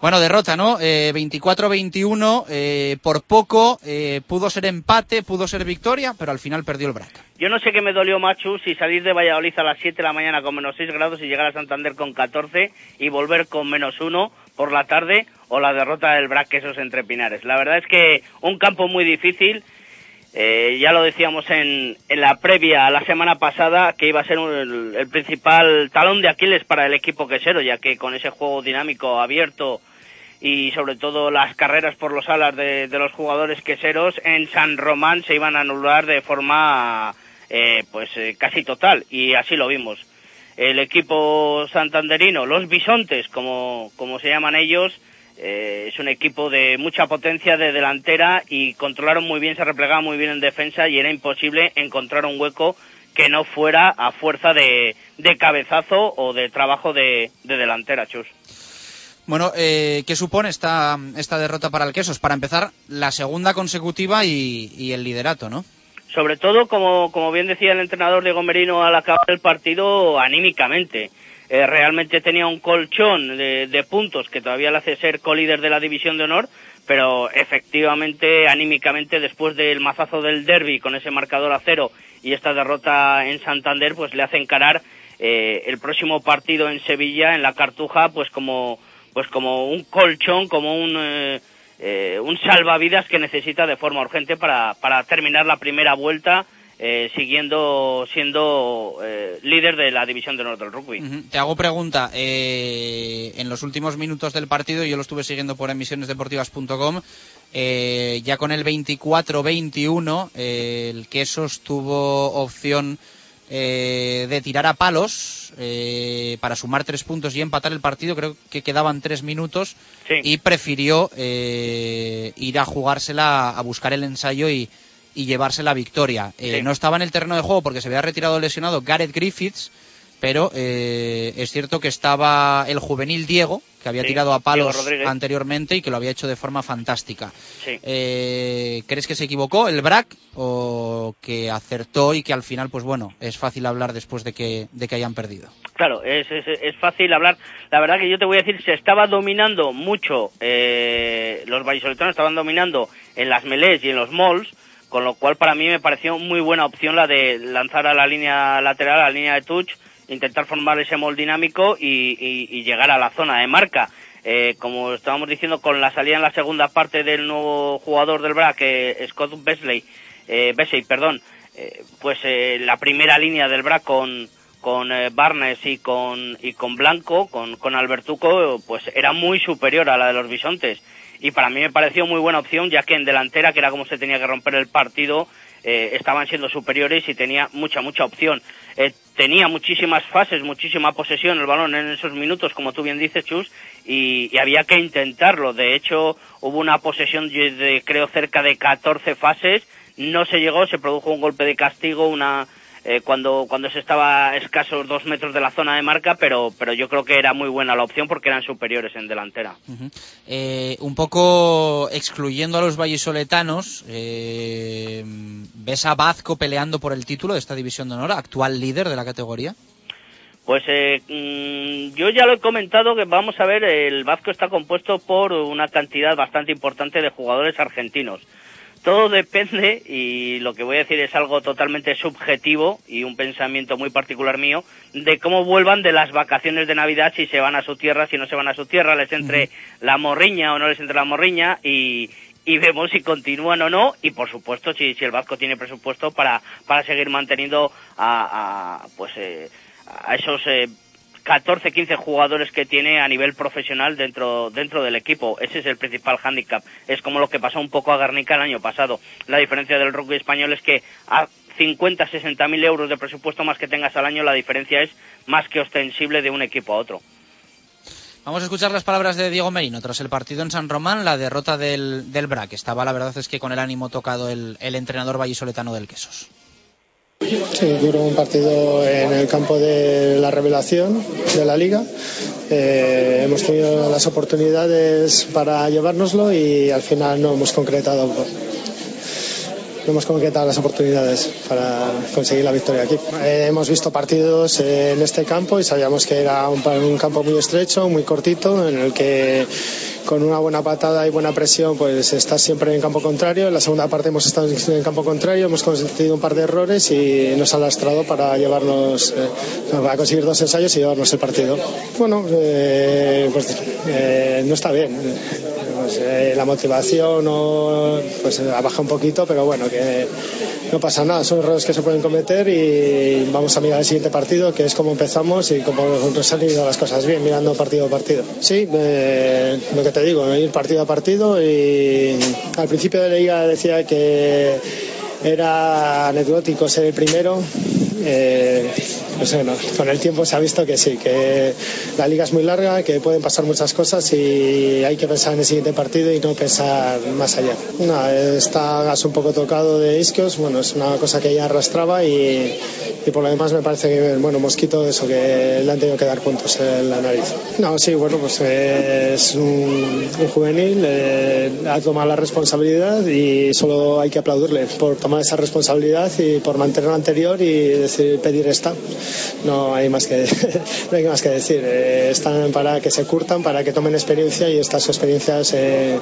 Bueno, derrota, ¿no? Eh, 24-21, eh, por poco, eh, pudo ser empate, pudo ser victoria, pero al final perdió el Brac. Yo no sé qué me dolió más, Chus, si salir de Valladolid a las 7 de la mañana con menos 6 grados y llegar a Santander con 14 y volver con menos 1 por la tarde o la derrota del Brac esos entre Pinares. La verdad es que un campo muy difícil. Eh, ya lo decíamos en, en la previa a la semana pasada que iba a ser un- el, el principal talón de Aquiles para el equipo quesero, ya que con ese juego dinámico abierto y sobre todo las carreras por los alas de, de los jugadores queseros en San Román se iban a anular de forma eh, pues eh, casi total y así lo vimos. El equipo santanderino, los bisontes como, como se llaman ellos, eh, es un equipo de mucha potencia de delantera y controlaron muy bien, se replegaban muy bien en defensa y era imposible encontrar un hueco que no fuera a fuerza de, de cabezazo o de trabajo de, de delantera, Chus. Bueno, eh, ¿qué supone esta, esta derrota para el Quesos? Para empezar, la segunda consecutiva y, el liderato, ¿no? sobre todo, como, como bien decía el entrenador Diego Merino al acabar el partido, anímicamente. Eh, realmente tenía un colchón de, de puntos que todavía le hace ser colíder de la división de honor, pero efectivamente, anímicamente, después del mazazo del derby con ese marcador a cero y esta derrota en Santander, pues le hace encarar eh, el próximo partido en Sevilla, en la Cartuja, pues como, pues como un colchón, como un, eh, eh, un salvavidas que necesita de forma urgente para, para terminar la primera vuelta. eh, siguiendo siendo eh, líder de la división de honor del rugby. Te hago pregunta. eh, en los últimos minutos del partido, yo lo estuve siguiendo por emisionesdeportivas.com, ya con el 24-21, eh, el Quesos tuvo opción eh, de tirar a palos eh, para sumar tres puntos y empatar el partido. Creo que quedaban tres minutos Sí. y prefirió eh, ir a jugársela, a buscar el ensayo y, y llevarse la victoria. Sí. No estaba en el terreno de juego porque se había retirado lesionado Gareth Griffiths, pero eh, es cierto que estaba el juvenil Diego, que había Sí, tirado a palos anteriormente y que lo había hecho de forma fantástica. Sí. Eh, ¿Crees que se equivocó el BRAC o que acertó y que al final, pues bueno, es fácil hablar después de que, de que hayan perdido? Claro, es, es, es fácil hablar. La verdad que yo te voy a decir, se estaba dominando mucho, eh, los vallisoletanos estaban dominando en las melés y en los malls, con lo cual para mí me pareció muy buena opción la de lanzar a la línea lateral, a la línea de touch, intentar formar ese mall dinámico y, y- y llegar a la zona de marca. Eh, como estábamos diciendo, con la salida en la segunda parte del nuevo jugador del BRAC, eh, Scott Besley, eh, Besey, perdón, eh, pues eh, la primera línea del BRAC con, con eh, Barnes y con, y con Blanco, con, con Albertuco, pues era muy superior a la de los Bisontes. Y para mí me pareció muy buena opción, ya que en delantera, que era como se tenía que romper el partido, eh, estaban siendo superiores y tenía mucha, mucha opción. Eh, tenía muchísimas fases, muchísima posesión el balón en esos minutos, como tú bien dices, Chus, y, y había que intentarlo. De hecho, hubo una posesión de, de, creo, cerca de 14 fases, no se llegó, se produjo un golpe de castigo, una eh, cuando cuando se estaba a escasos dos metros de la zona de marca, pero pero yo creo que era muy buena la opción porque eran superiores en delantera. Eh, un poco excluyendo a los vallisoletanos, eh, ¿ves a Vazco peleando por el título de esta división de honor, actual líder de la categoría? Pues eh, mm, yo ya lo he comentado que vamos a ver, el Vasco está compuesto por una cantidad bastante importante de jugadores argentinos. Todo depende, y lo que voy a decir es algo totalmente subjetivo y un pensamiento muy particular mío, de cómo vuelvan de las vacaciones de Navidad, si se van a su tierra, si no se van a su tierra, les entre la morriña o no les entre la morriña y, y vemos si continúan o no y por supuesto si, si el Vasco tiene presupuesto para, para seguir manteniendo a, a, pues eh, a esos eh, 14, 15 jugadores que tiene a nivel profesional dentro, dentro del equipo. Ese es el principal hándicap. Es como lo que pasó un poco a Garnica el año pasado. La diferencia del rugby español es que a 50, 60 mil euros de presupuesto más que tengas al año, la diferencia es más que ostensible de un equipo a otro. Vamos a escuchar las palabras de Diego Merino tras el partido en San Román, la derrota del, del BRAC. Estaba, la verdad es que con el ánimo tocado el, el entrenador vallisoletano del Quesos. Sí, duró un partido en el campo de la revelación de la liga. Eh, hemos tenido las oportunidades para llevárnoslo y al final no hemos concretado. No hemos concretado las oportunidades para conseguir la victoria aquí. Eh, hemos visto partidos en este campo y sabíamos que era un, campo muy estrecho, muy cortito, en el que con una buena patada y buena presión pues estás siempre en campo contrario. En la segunda parte hemos estado en campo contrario, hemos cometido un par de errores y nos ha lastrado para llevarnos, eh, para conseguir dos ensayos y llevarnos el partido. Bueno, eh, pues eh, no está bien. Pues, eh, la motivación no, pues ha bajado un poquito, pero bueno, que no pasa nada, son errores que se pueden cometer y vamos a mirar el siguiente partido, que es como empezamos y como nos han ido las cosas bien, mirando partido a partido. Sí, eh, lo que te digo, ir partido a partido y al principio de la liga decía que era anecdótico ser el primero. Eh, pues bueno, con el tiempo se ha visto que sí, que la liga es muy larga, que pueden pasar muchas cosas y hay que pensar en el siguiente partido y no pensar más allá. Está un poco tocado de isquios, bueno, es una cosa que ya arrastraba y, por lo demás me parece que, bueno, Mosquito, eso que le han tenido que dar puntos en la nariz. No, sí, bueno, pues eh, es un, juvenil, ha tomado la responsabilidad y solo hay que aplaudirle por tomar esa responsabilidad y por mantener lo anterior y decir, pedir esta. No hay más que, (laughs) no hay más que decir. Eh, están para que se curtan, para que tomen experiencia y estas experiencias eh,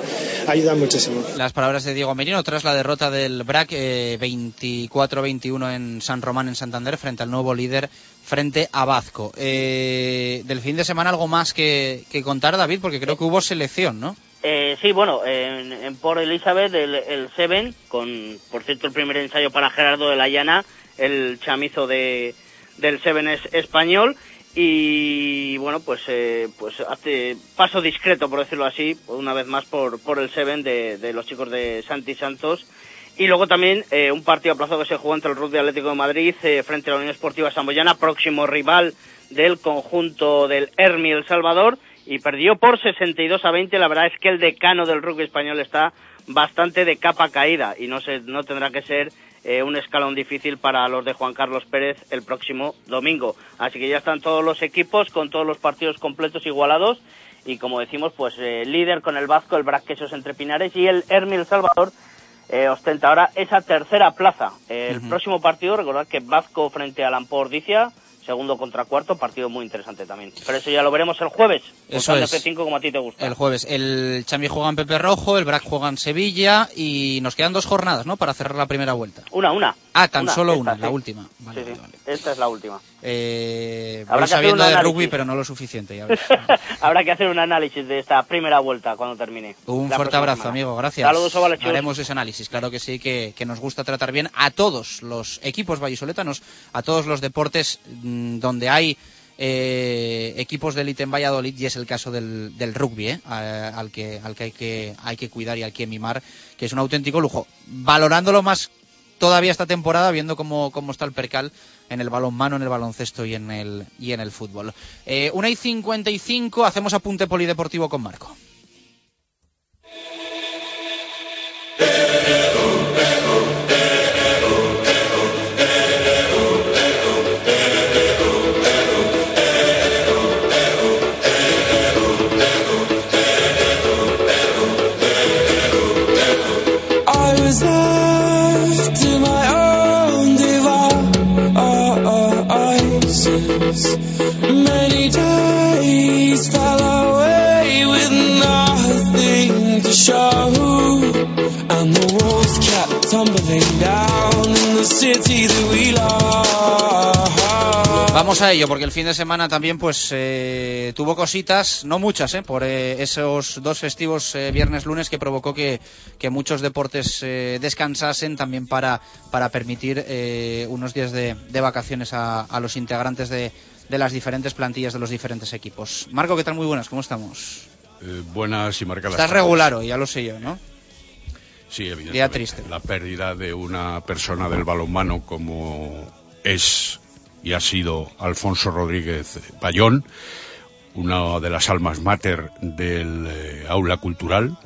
ayudan muchísimo. Las palabras de Diego Merino tras la derrota del BRAC eh, 24-21 en San Román, en Santander, frente al nuevo líder, frente a Bazco. Eh, del fin de semana algo más que, que contar, David, porque creo que hubo selección, ¿no? Eh, sí, bueno, en, en Port Elizabeth el, el Seven, con por cierto el primer ensayo para Gerardo de la Llana, el chamizo de, del Seven es español y bueno pues eh, pues hace paso discreto por decirlo así una vez más por por el Seven de, de los chicos de Santi Santos y luego también eh, un partido aplazado que se jugó entre el Rugby Atlético de Madrid eh, frente a la Unión Esportiva Samboyana, próximo rival del conjunto del Hermi El Salvador y perdió por 62 a 20. La verdad es que el decano del rugby español está bastante de capa caída y no se, no tendrá que ser eh, un escalón difícil para los de Juan Carlos Pérez el próximo domingo. Así que ya están todos los equipos con todos los partidos completos igualados y como decimos, pues eh, líder con el Vasco, el Brasquesos entre Pinares y el Hermi El Salvador eh, ostenta ahora esa tercera plaza. El próximo partido, recordad que Vasco frente a Lampor Dicia, segundo contra cuarto, partido muy interesante también. Pero eso ya lo veremos el jueves, Eso votando es. F5 como a ti te gusta. El jueves. El Chambi juega en Pepe Rojo, el BRAC juega en Sevilla y nos quedan dos jornadas, ¿no? Para cerrar la primera vuelta. Una, una. Ah, tan Una, solo esta, una, sí. la última. Vale, Sí, sí, vale, vale. Esta es la última. Eh, Habrá voy que hacer sabiendo un de rugby, pero no lo suficiente, ya. (laughs) Habrá que hacer un análisis de esta primera vuelta cuando termine. Un La fuerte abrazo, semana. amigo. Gracias. Saludos. Haremos ese análisis. Claro que sí, que, que nos gusta tratar bien a todos los equipos vallisoletanos, a todos los deportes mm, donde hay eh, equipos de élite en Valladolid y es el caso del, rugby, ¿eh? Al, que, al que, hay que hay que cuidar y al que mimar, que es un auténtico lujo. Valorándolo más todavía esta temporada, viendo cómo, cómo está el percal en el balonmano, en el baloncesto y en el, y en el fútbol. Eh, una y 55, hacemos apunte polideportivo con Marco. Many days Vamos a ello, porque el fin de semana también pues eh, tuvo cositas, no muchas, eh, por eh, esos dos festivos eh, viernes-lunes que provocó que, que muchos deportes eh, descansasen también para, para permitir unos días de, de vacaciones a, a los integrantes de, de las diferentes plantillas de los diferentes equipos. Marco, ¿qué tal? Muy buenas, ¿cómo estamos? Eh, buenas y marcadas. Estás regular hoy, ya lo sé yo, ¿no? Sí, evidentemente. Día triste. La pérdida de una persona del balonmano como es y ha sido Alfonso Rodríguez Bayón, una de las almas mater del eh, aula cultural.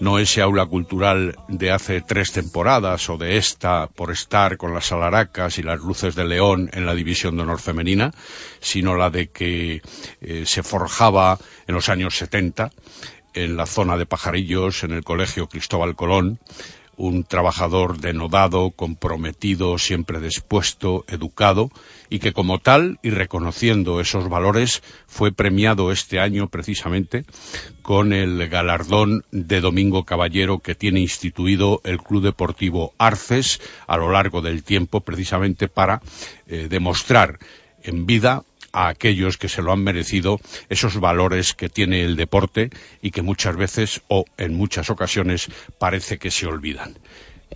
No ese aula cultural de hace tres temporadas o de esta por estar con las alaracas y las luces de León en la división de honor femenina, sino la de que eh, se forjaba en los años 70 en la zona de Pajarillos, en el Colegio Cristóbal Colón, un trabajador denodado, comprometido, siempre dispuesto, educado, y que como tal, y reconociendo esos valores, fue premiado este año precisamente con el galardón de Domingo Caballero que tiene instituido el Club Deportivo Arces a lo largo del tiempo, precisamente para eh, demostrar en vida a aquellos que se lo han merecido esos valores que tiene el deporte y que muchas veces o en muchas ocasiones parece que se olvidan.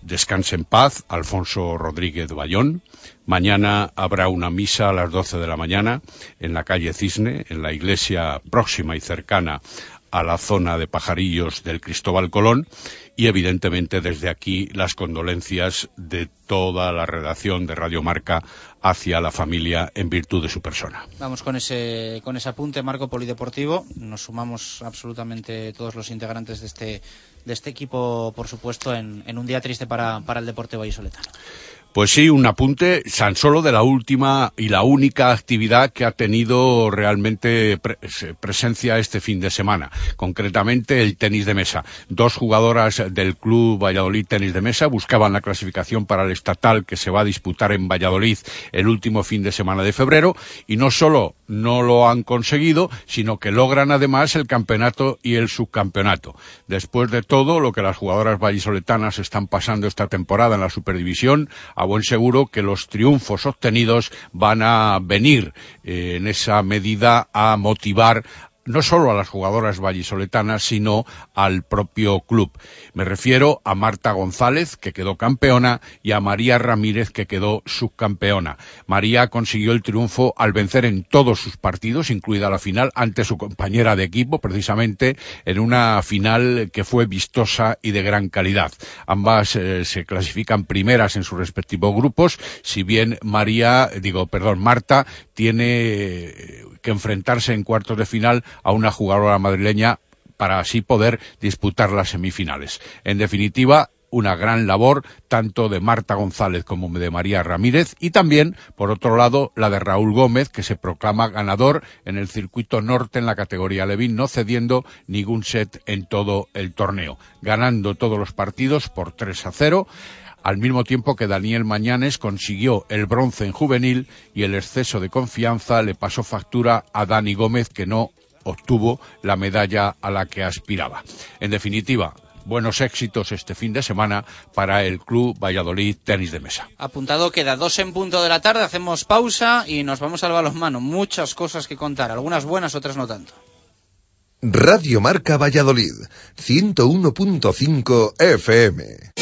Descanse en paz, Alfonso Rodríguez Bayón. Mañana habrá una misa a las 12 de la mañana en la calle Cisne, en la iglesia próxima y cercana a la zona de pajarillos del Cristóbal Colón y evidentemente desde aquí las condolencias de toda la redacción de Radio Marca hacia la familia en virtud de su persona. Vamos con ese, con ese apunte, Marco Polideportivo. Nos sumamos absolutamente todos los integrantes de este, de este equipo, por supuesto, en, en un día triste para, para el deporte vallisoletano. Pues sí, un apunte tan solo de la última y la única actividad que ha tenido realmente pre presencia este fin de semana, concretamente el tenis de mesa. Dos jugadoras del Club Valladolid Tenis de Mesa buscaban la clasificación para el estatal que se va a disputar en Valladolid el último fin de semana de febrero y no solo no lo han conseguido, sino que logran además el campeonato y el subcampeonato. Después de todo lo que las jugadoras vallisoletanas están pasando esta temporada en la Superdivisión, a buen seguro que los triunfos obtenidos van a venir eh, en esa medida a motivar no solo a las jugadoras vallisoletanas, sino al propio club. Me refiero a Marta González, que quedó campeona, y a María Ramírez, que quedó subcampeona. María consiguió el triunfo al vencer en todos sus partidos, incluida la final, ante su compañera de equipo, precisamente en una final que fue vistosa y de gran calidad. Ambas eh, se clasifican primeras en sus respectivos grupos, si bien María, digo, perdón, Marta tiene que enfrentarse en cuartos de final a una jugadora madrileña para así poder disputar las semifinales. En definitiva, una gran labor tanto de Marta González como de María Ramírez y también, por otro lado, la de Raúl Gómez, que se proclama ganador en el circuito norte en la categoría Levin, no cediendo ningún set en todo el torneo, ganando todos los partidos por 3 a 0 al mismo tiempo que Daniel Mañanes consiguió el bronce en juvenil y el exceso de confianza le pasó factura a Dani Gómez que no obtuvo la medalla a la que aspiraba. En definitiva, buenos éxitos este fin de semana para el Club Valladolid Tenis de Mesa. Apuntado queda dos en punto de la tarde, hacemos pausa y nos vamos al balonmano. Muchas cosas que contar, algunas buenas, otras no tanto. Radio Marca Valladolid, 101.5 FM.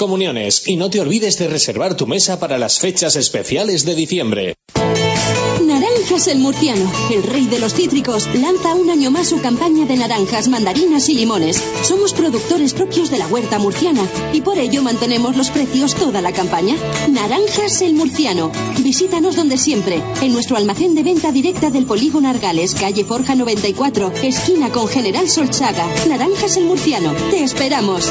comuniones y no te olvides de reservar tu mesa para las fechas especiales de diciembre. Naranjas el Murciano, el rey de los cítricos, lanza un año más su campaña de naranjas, mandarinas y limones. Somos productores propios de la huerta murciana y por ello mantenemos los precios toda la campaña. Naranjas el Murciano. Visítanos donde siempre, en nuestro almacén de venta directa del Polígono Argales, calle Forja 94, esquina con General Solchaga. Naranjas el Murciano. Te esperamos.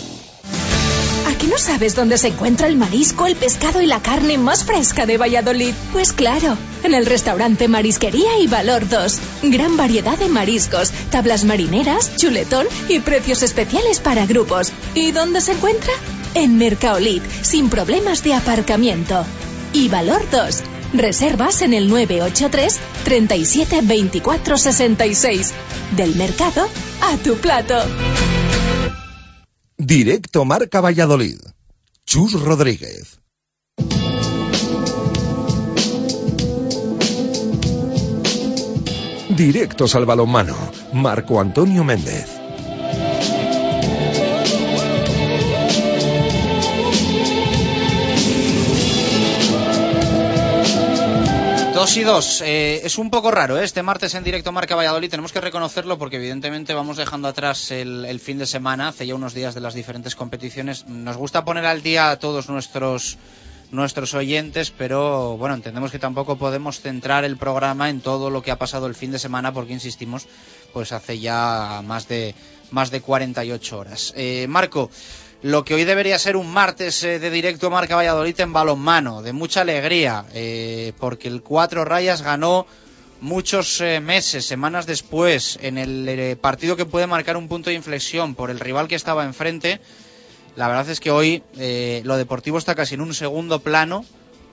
¿A que no sabes dónde se encuentra el marisco, el pescado y la carne más fresca de Valladolid? Pues claro, en el restaurante Marisquería y Valor 2. Gran variedad de mariscos, tablas marineras, chuletón y precios especiales para grupos. ¿Y dónde se encuentra? En Mercaolit, sin problemas de aparcamiento. Y Valor 2. Reservas en el 983 37 24 66. Del mercado a tu plato. Directo Marca Valladolid. Chus Rodríguez. Directos al balonmano. Marco Antonio Méndez. Dos y dos. Eh, es un poco raro ¿eh? este martes en directo Marca Valladolid. Tenemos que reconocerlo porque evidentemente vamos dejando atrás el, fin de semana, hace ya unos días de las diferentes competiciones. Nos gusta poner al día a todos nuestros nuestros oyentes, pero bueno, entendemos que tampoco podemos centrar el programa en todo lo que ha pasado el fin de semana porque insistimos, pues hace ya más de más de 48 horas. Eh, Marco, lo que hoy debería ser un martes eh, de directo Marca Valladolid en balonmano, de mucha alegría, eh, porque el Cuatro Rayas ganó muchos eh, meses, semanas después, en el eh, partido que puede marcar un punto de inflexión por el rival que estaba enfrente. La verdad es que hoy lo deportivo está casi en un segundo plano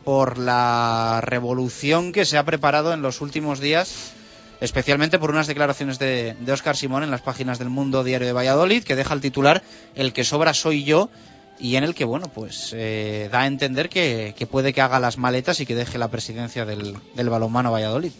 por la revolución que se ha preparado en los últimos días, especialmente por unas declaraciones de, de Óscar Simón en las páginas del Mundo Diario de Valladolid, que deja el titular El que sobra soy yo, y en el que, bueno, pues eh, da a entender que, que puede que haga las maletas y que deje la presidencia del, del balonmano Valladolid.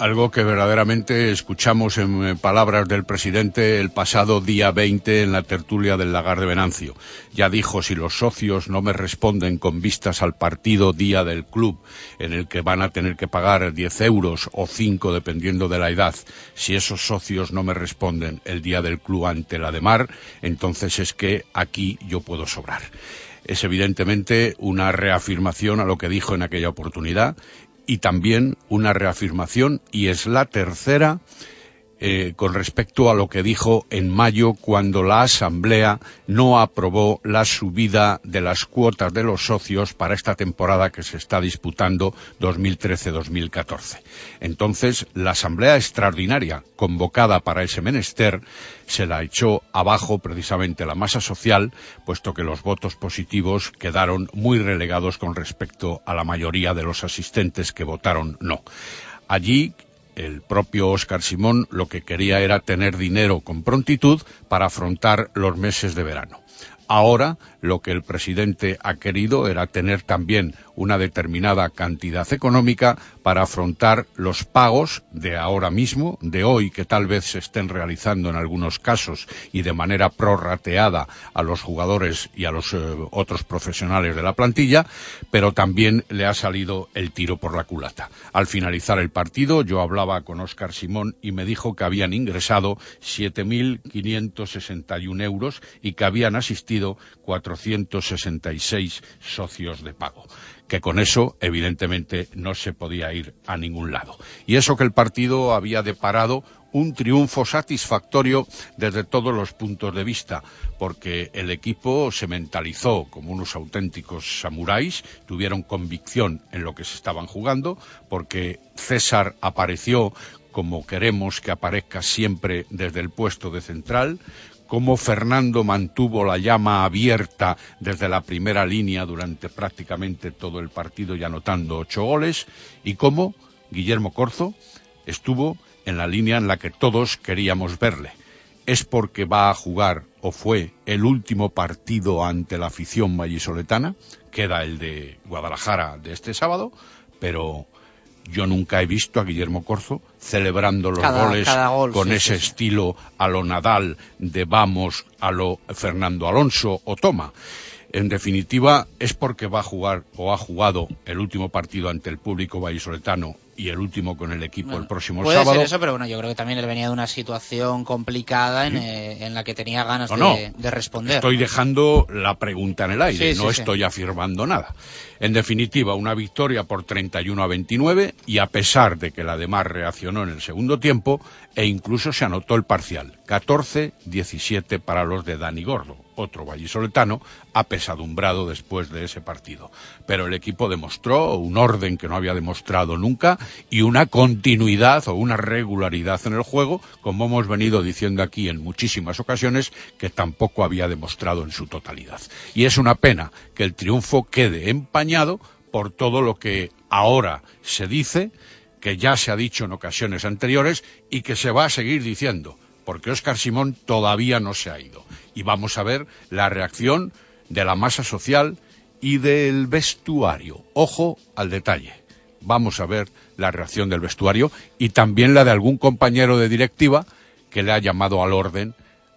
Algo que verdaderamente escuchamos en eh, palabras del presidente el pasado día 20 en la tertulia del Lagar de Venancio. Ya dijo, si los socios no me responden con vistas al partido día del club, en el que van a tener que pagar 10 euros o 5 dependiendo de la edad, si esos socios no me responden el día del club ante la de mar, entonces es que aquí yo puedo sobrar es evidentemente una reafirmación a lo que dijo en aquella oportunidad y también una reafirmación, y es la tercera, eh, con respecto a lo que dijo en mayo cuando la Asamblea no aprobó la subida de las cuotas de los socios para esta temporada que se está disputando 2013-2014. Entonces, la Asamblea Extraordinaria convocada para ese menester se la echó abajo precisamente la masa social, puesto que los votos positivos quedaron muy relegados con respecto a la mayoría de los asistentes que votaron no. Allí el propio Óscar Simón lo que quería era tener dinero con prontitud para afrontar los meses de verano. Ahora lo que el presidente ha querido era tener también una determinada cantidad económica para afrontar los pagos de ahora mismo, de hoy, que tal vez se estén realizando en algunos casos y de manera prorrateada a los jugadores y a los eh, otros profesionales de la plantilla, pero también le ha salido el tiro por la culata. Al finalizar el partido, yo hablaba con Óscar Simón y me dijo que habían ingresado 7.561 euros y que habían asistido 466 socios de pago que con eso, evidentemente, no se podía ir a ningún lado. Y eso que el partido había deparado un triunfo satisfactorio desde todos los puntos de vista, porque el equipo se mentalizó como unos auténticos samuráis, tuvieron convicción en lo que se estaban jugando, porque César apareció como queremos que aparezca siempre desde el puesto de central, cómo Fernando mantuvo la llama abierta desde la primera línea durante prácticamente todo el partido y anotando ocho goles, y cómo Guillermo Corzo estuvo en la línea en la que todos queríamos verle. Es porque va a jugar o fue el último partido ante la afición vallisoletana, queda el de Guadalajara de este sábado, pero yo nunca he visto a Guillermo Corzo celebrando los Cada- goles cada gol, con sí, ese sí, estilo a lo Nadal de vamos a lo Fernando Alonso o toma. En definitiva, es porque va a jugar o ha jugado el último partido ante el público vallisoletano y el último con el equipo el próximo Puede sábado. ser eso, pero bueno, yo creo que también él venía de una situación complicada en, eh, en la que tenía ganas No, no. de, de responder. Estoy dejando la pregunta en el aire, Sí, no sí. estoy afirmando nada. En definitiva, una victoria por 31 a 29 y a pesar de que la de Mar reaccionó en el segundo tiempo e incluso se anotó el parcial, 14-17 para los de Dani Gordo, otro vallisoletano apesadumbrado después de ese partido. Pero el equipo demostró un orden que no había demostrado nunca y una continuidad o una regularidad en el juego, como hemos venido diciendo aquí en muchísimas ocasiones, que tampoco había demostrado en su totalidad. Y es una pena que el triunfo quede empañado por todo lo que ahora se dice, que ya se ha dicho en ocasiones anteriores y que se va a seguir diciendo, porque Óscar Simón todavía no se ha ido. Y vamos a ver la reacción de la masa social y del vestuario. Ojo al detalle. Vamos a ver la reacción del vestuario y también la de algún compañero de directiva que le ha llamado al orden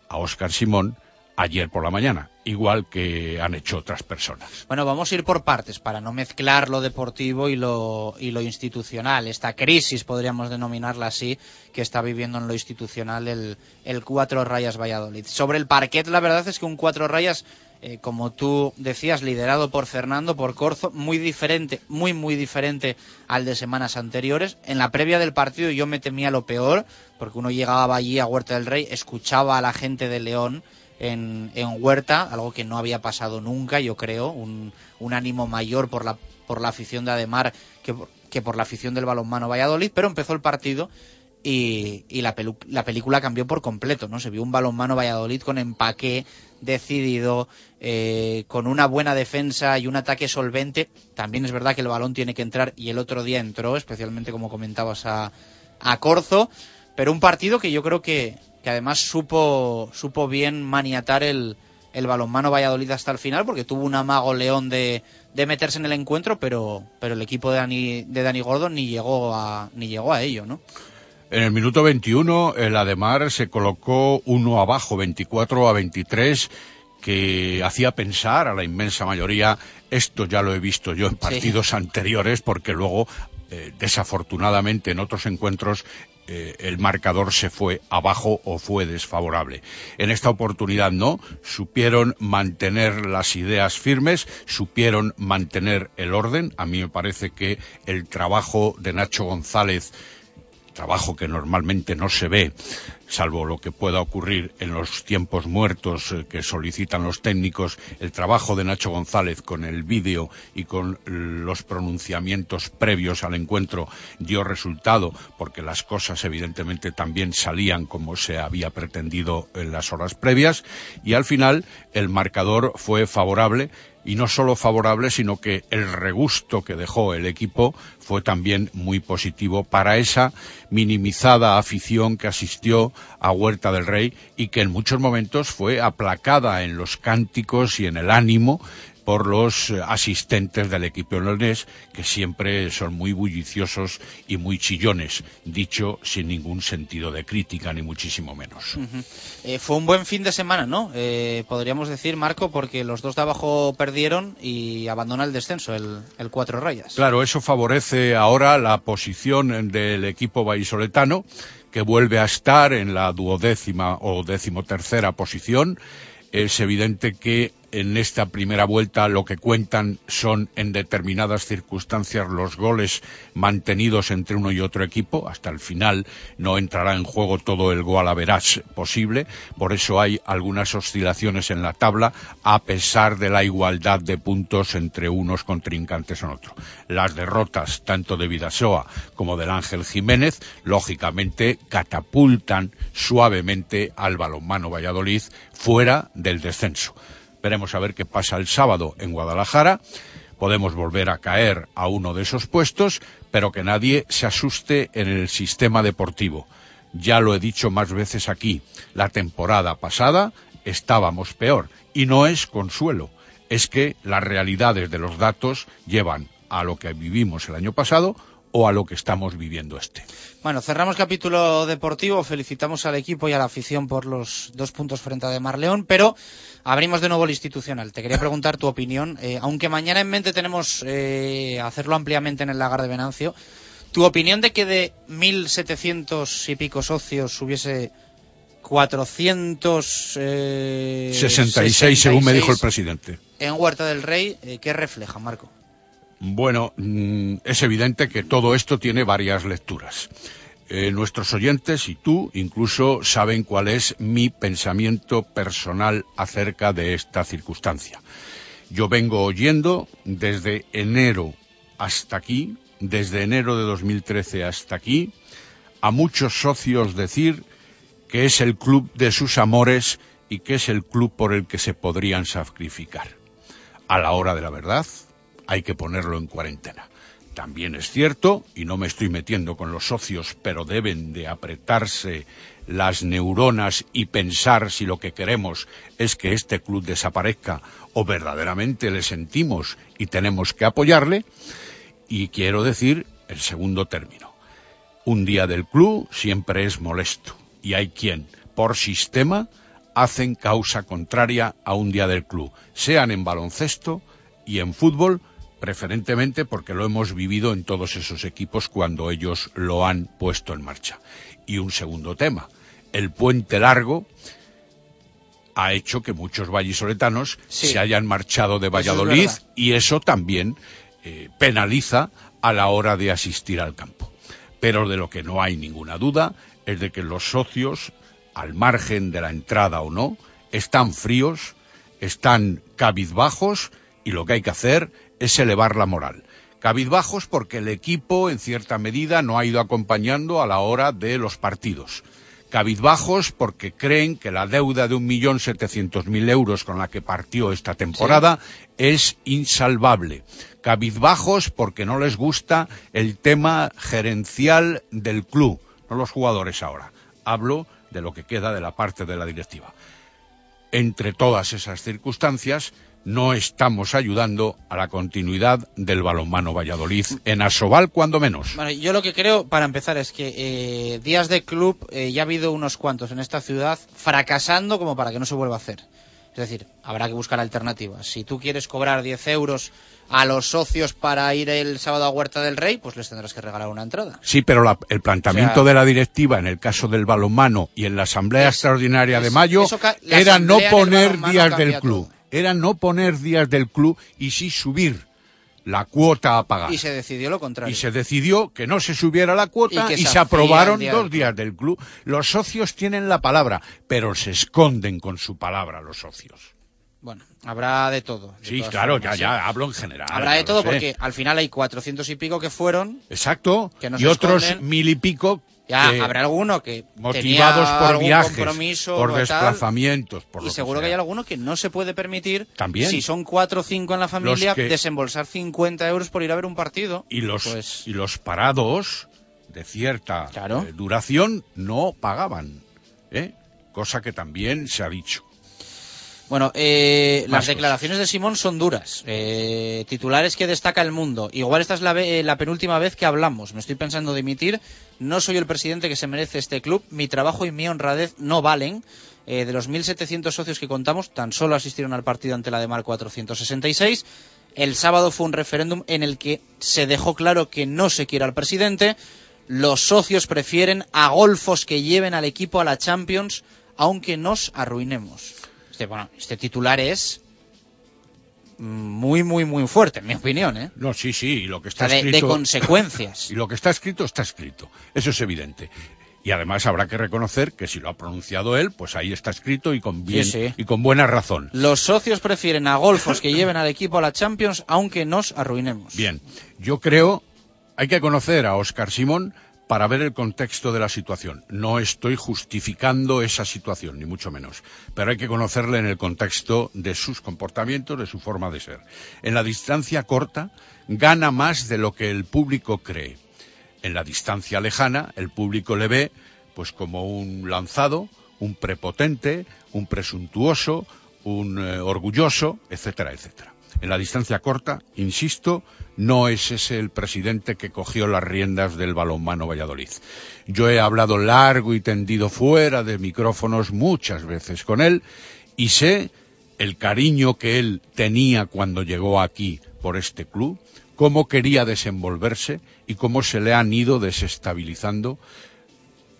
a Óscar Simón ayer por la mañana, igual que han hecho otras personas. Bueno, vamos a ir por partes para no mezclar lo deportivo y lo, y lo institucional. Esta crisis, podríamos denominarla así, que está viviendo en lo institucional el, el Cuatro Rayas Valladolid. Sobre el parquet, la verdad es que un Cuatro Rayas, eh, como tú decías, liderado por Fernando, por Corzo, muy diferente, muy, muy diferente al de semanas anteriores. En la previa del partido yo me temía lo peor, porque uno llegaba allí a Huerta del Rey, escuchaba a la gente de León en, en Huerta, algo que no había pasado nunca, yo creo, un, un ánimo mayor por la, por la afición de Ademar que, que por la afición del balonmano Valladolid, pero empezó el partido y, la, pelu- la película cambió por completo, ¿no? Se vio un balonmano Valladolid con empaque, decidido, eh, con una buena defensa y un ataque solvente. También es verdad que el balón tiene que entrar y el otro día entró, especialmente como comentabas a, a Corzo, pero un partido que yo creo que, que además supo, supo bien maniatar el, el balonmano Valladolid hasta el final, porque tuvo un amago León de, de meterse en el encuentro, pero, pero el equipo de Dani, de Dani Gordon ni llegó a, ni llegó a ello, ¿no? En el minuto 21, el Ademar se colocó uno abajo, 24 a 23, que hacía pensar a la inmensa mayoría, esto ya lo he visto yo en partidos anteriores, porque luego, eh, desafortunadamente, en otros encuentros, eh, el marcador se fue abajo o fue desfavorable. En esta oportunidad no, supieron mantener las ideas firmes, supieron mantener el orden. A mí me parece que el trabajo de Nacho González trabajo que normalmente no se ve, salvo lo que pueda ocurrir en los tiempos muertos eh, que solicitan los técnicos, el trabajo de Nacho González con el vídeo y con los pronunciamientos previos al encuentro dio resultado, porque las cosas evidentemente también salían como se había pretendido en las horas previas, y al final el marcador fue favorable y no solo favorable, sino que el regusto que dejó el equipo fue también muy positivo para esa minimizada afición que asistió a Huerta del Rey y que en muchos momentos fue aplacada en los cánticos y en el ánimo por los asistentes del equipo leonés, que siempre son muy bulliciosos y muy chillones, dicho sin ningún sentido de crítica, ni muchísimo menos. Eh, fue un buen fin de semana, ¿no? Eh, podríamos decir, Marco, porque los dos de abajo perdieron y abandona el descenso, el, el cuatro rayas. Claro, eso favorece ahora la posición del equipo vallisoletano, que vuelve a estar en la duodécima o decimotercera posición. Es evidente que en esta primera vuelta lo que cuentan son en determinadas circunstancias los goles mantenidos entre uno y otro equipo. Hasta el final no entrará en juego todo el gol a verás posible. Por eso hay algunas oscilaciones en la tabla a pesar de la igualdad de puntos entre unos contrincantes en otro. Las derrotas tanto de Vidasoa como del Ángel Jiménez lógicamente catapultan suavemente al balonmano Valladolid fuera del descenso. Veremos a ver qué pasa el sábado en Guadalajara. Podemos volver a caer a uno de esos puestos, pero que nadie se asuste en el sistema deportivo. Ya lo he dicho más veces aquí. La temporada pasada estábamos peor. Y no es consuelo. Es que las realidades de los datos llevan a lo que vivimos el año pasado o a lo que estamos viviendo este. Bueno, cerramos capítulo deportivo. Felicitamos al equipo y a la afición por los dos puntos frente a De Marleón, pero abrimos de nuevo el institucional. Te quería preguntar tu opinión. Eh, aunque mañana en mente tenemos eh, hacerlo ampliamente en el lagar de Venancio, tu opinión de que de 1.700 y pico socios hubiese 400... Eh, 66, según me dijo el presidente. En Huerta del Rey, eh, ¿qué refleja, Marco? Bueno, mm, es evidente que todo esto tiene varias lecturas. Eh, nuestros oyentes y tú incluso saben cuál es mi pensamiento personal acerca de esta circunstancia. Yo vengo oyendo desde enero hasta aquí, desde enero de 2013 hasta aquí, a muchos socios decir que es el club de sus amores y que es el club por el que se podrían sacrificar. A la hora de la verdad, hay que ponerlo en cuarentena. También es cierto, y no me estoy metiendo con los socios, pero deben de apretarse las neuronas y pensar si lo que queremos es que este club desaparezca o verdaderamente le sentimos y tenemos que apoyarle. Y quiero decir el segundo término. Un día del club siempre es molesto y hay quien, por sistema, hacen causa contraria a un día del club, sean en baloncesto y en fútbol, preferentemente porque lo hemos vivido en todos esos equipos cuando ellos lo han puesto en marcha. Y un segundo tema, el puente largo ha hecho que muchos vallisoletanos Sí. se hayan marchado de Eso es Valladolid y eso también eh, penaliza a la hora de asistir al campo. Pero de lo que no hay ninguna duda es de que los socios, al margen de la entrada o no, están fríos, están cabizbajos y lo que hay que hacer es elevar la moral. Cabizbajos porque el equipo, en cierta medida, no ha ido acompañando a la hora de los partidos. Cabizbajos porque creen que la deuda de un millón setecientos mil euros con la que partió esta temporada es insalvable. Cabizbajos porque no les gusta el tema gerencial del club, no los jugadores ahora. Hablo de lo que queda de la parte de la directiva. Entre todas esas circunstancias, no estamos ayudando a la continuidad del balonmano Valladolid en Asobal, cuando menos. Bueno, yo lo que creo, para empezar, es que eh, días de club eh, ya ha habido unos cuantos en esta ciudad fracasando como para que no se vuelva a hacer. Es decir, habrá que buscar alternativas. Si tú quieres cobrar 10 euros a los socios para ir el sábado a Huerta del Rey, pues les tendrás que regalar una entrada. Sí, pero la- el planteamiento O sea- de la directiva en el caso del balonmano y en la asamblea extraordinaria de mayo era no poner días del club, era no poner días del club y sí subir la cuota a pagar. Y se decidió lo contrario. Y se decidió que no se subiera la cuota Y y, se se aprobaron día dos días del club. Los socios tienen la palabra, pero se esconden con su palabra los socios. Bueno, habrá de todo. de Sí, claro, ya, formas, ya hablo en general. Habrá de todo porque al final hay 400 y pico que fueron. Exacto. que y otros mil y pico Ya que- habrá alguno que motivados tenía por algún viajes, compromiso por desplazamientos, por y que seguro que, hay alguno que no se puede permitir, También. si son cuatro o cinco en la familia, que- desembolsar 50 euros por ir a ver un partido. y los Pues- y los parados de cierta Claro. eh, duración no pagaban, ¿eh? cosa que también se ha dicho. Bueno, eh, las declaraciones de Simón son duras. Eh, titulares que destaca el mundo. Igual esta es la, eh, la penúltima vez que hablamos. Me estoy pensando dimitir. No soy el presidente que se merece este club. Mi trabajo y mi honradez no valen. Eh, de los 1.700 socios que contamos, tan solo asistieron al partido ante la de Mar 466. El sábado fue un referéndum en el que se dejó claro que no se quiere al presidente. Los socios prefieren a golfos que lleven al equipo a la Champions, aunque nos arruinemos. Este, bueno, este titular es muy, muy, muy fuerte, en mi opinión, ¿eh? No, sí, sí, y lo que O está sea, de, de escrito consecuencias. (laughs) y lo que está escrito está escrito. Eso es evidente. Y además habrá que reconocer que si lo ha pronunciado él, pues ahí está escrito y con bien Sí, sí. y con buena razón. Los socios prefieren a golfos que lleven al equipo a la Champions, aunque nos arruinemos. Bien, yo creo hay que conocer a Óscar Simón para ver el contexto de la situación. No estoy justificando esa situación, ni mucho menos, pero hay que conocerle en el contexto de sus comportamientos, de su forma de ser. En la distancia corta gana más de lo que el público cree. En la distancia lejana el público le ve pues como un lanzado, un prepotente, un presuntuoso, un eh, orgulloso, etcétera, etcétera. En la distancia corta, insisto, no es ese el presidente que cogió las riendas del balonmano Valladolid. Yo he hablado largo y tendido fuera de micrófonos muchas veces con él y sé el cariño que él tenía cuando llegó aquí por este club, cómo quería desenvolverse y cómo se le han ido desestabilizando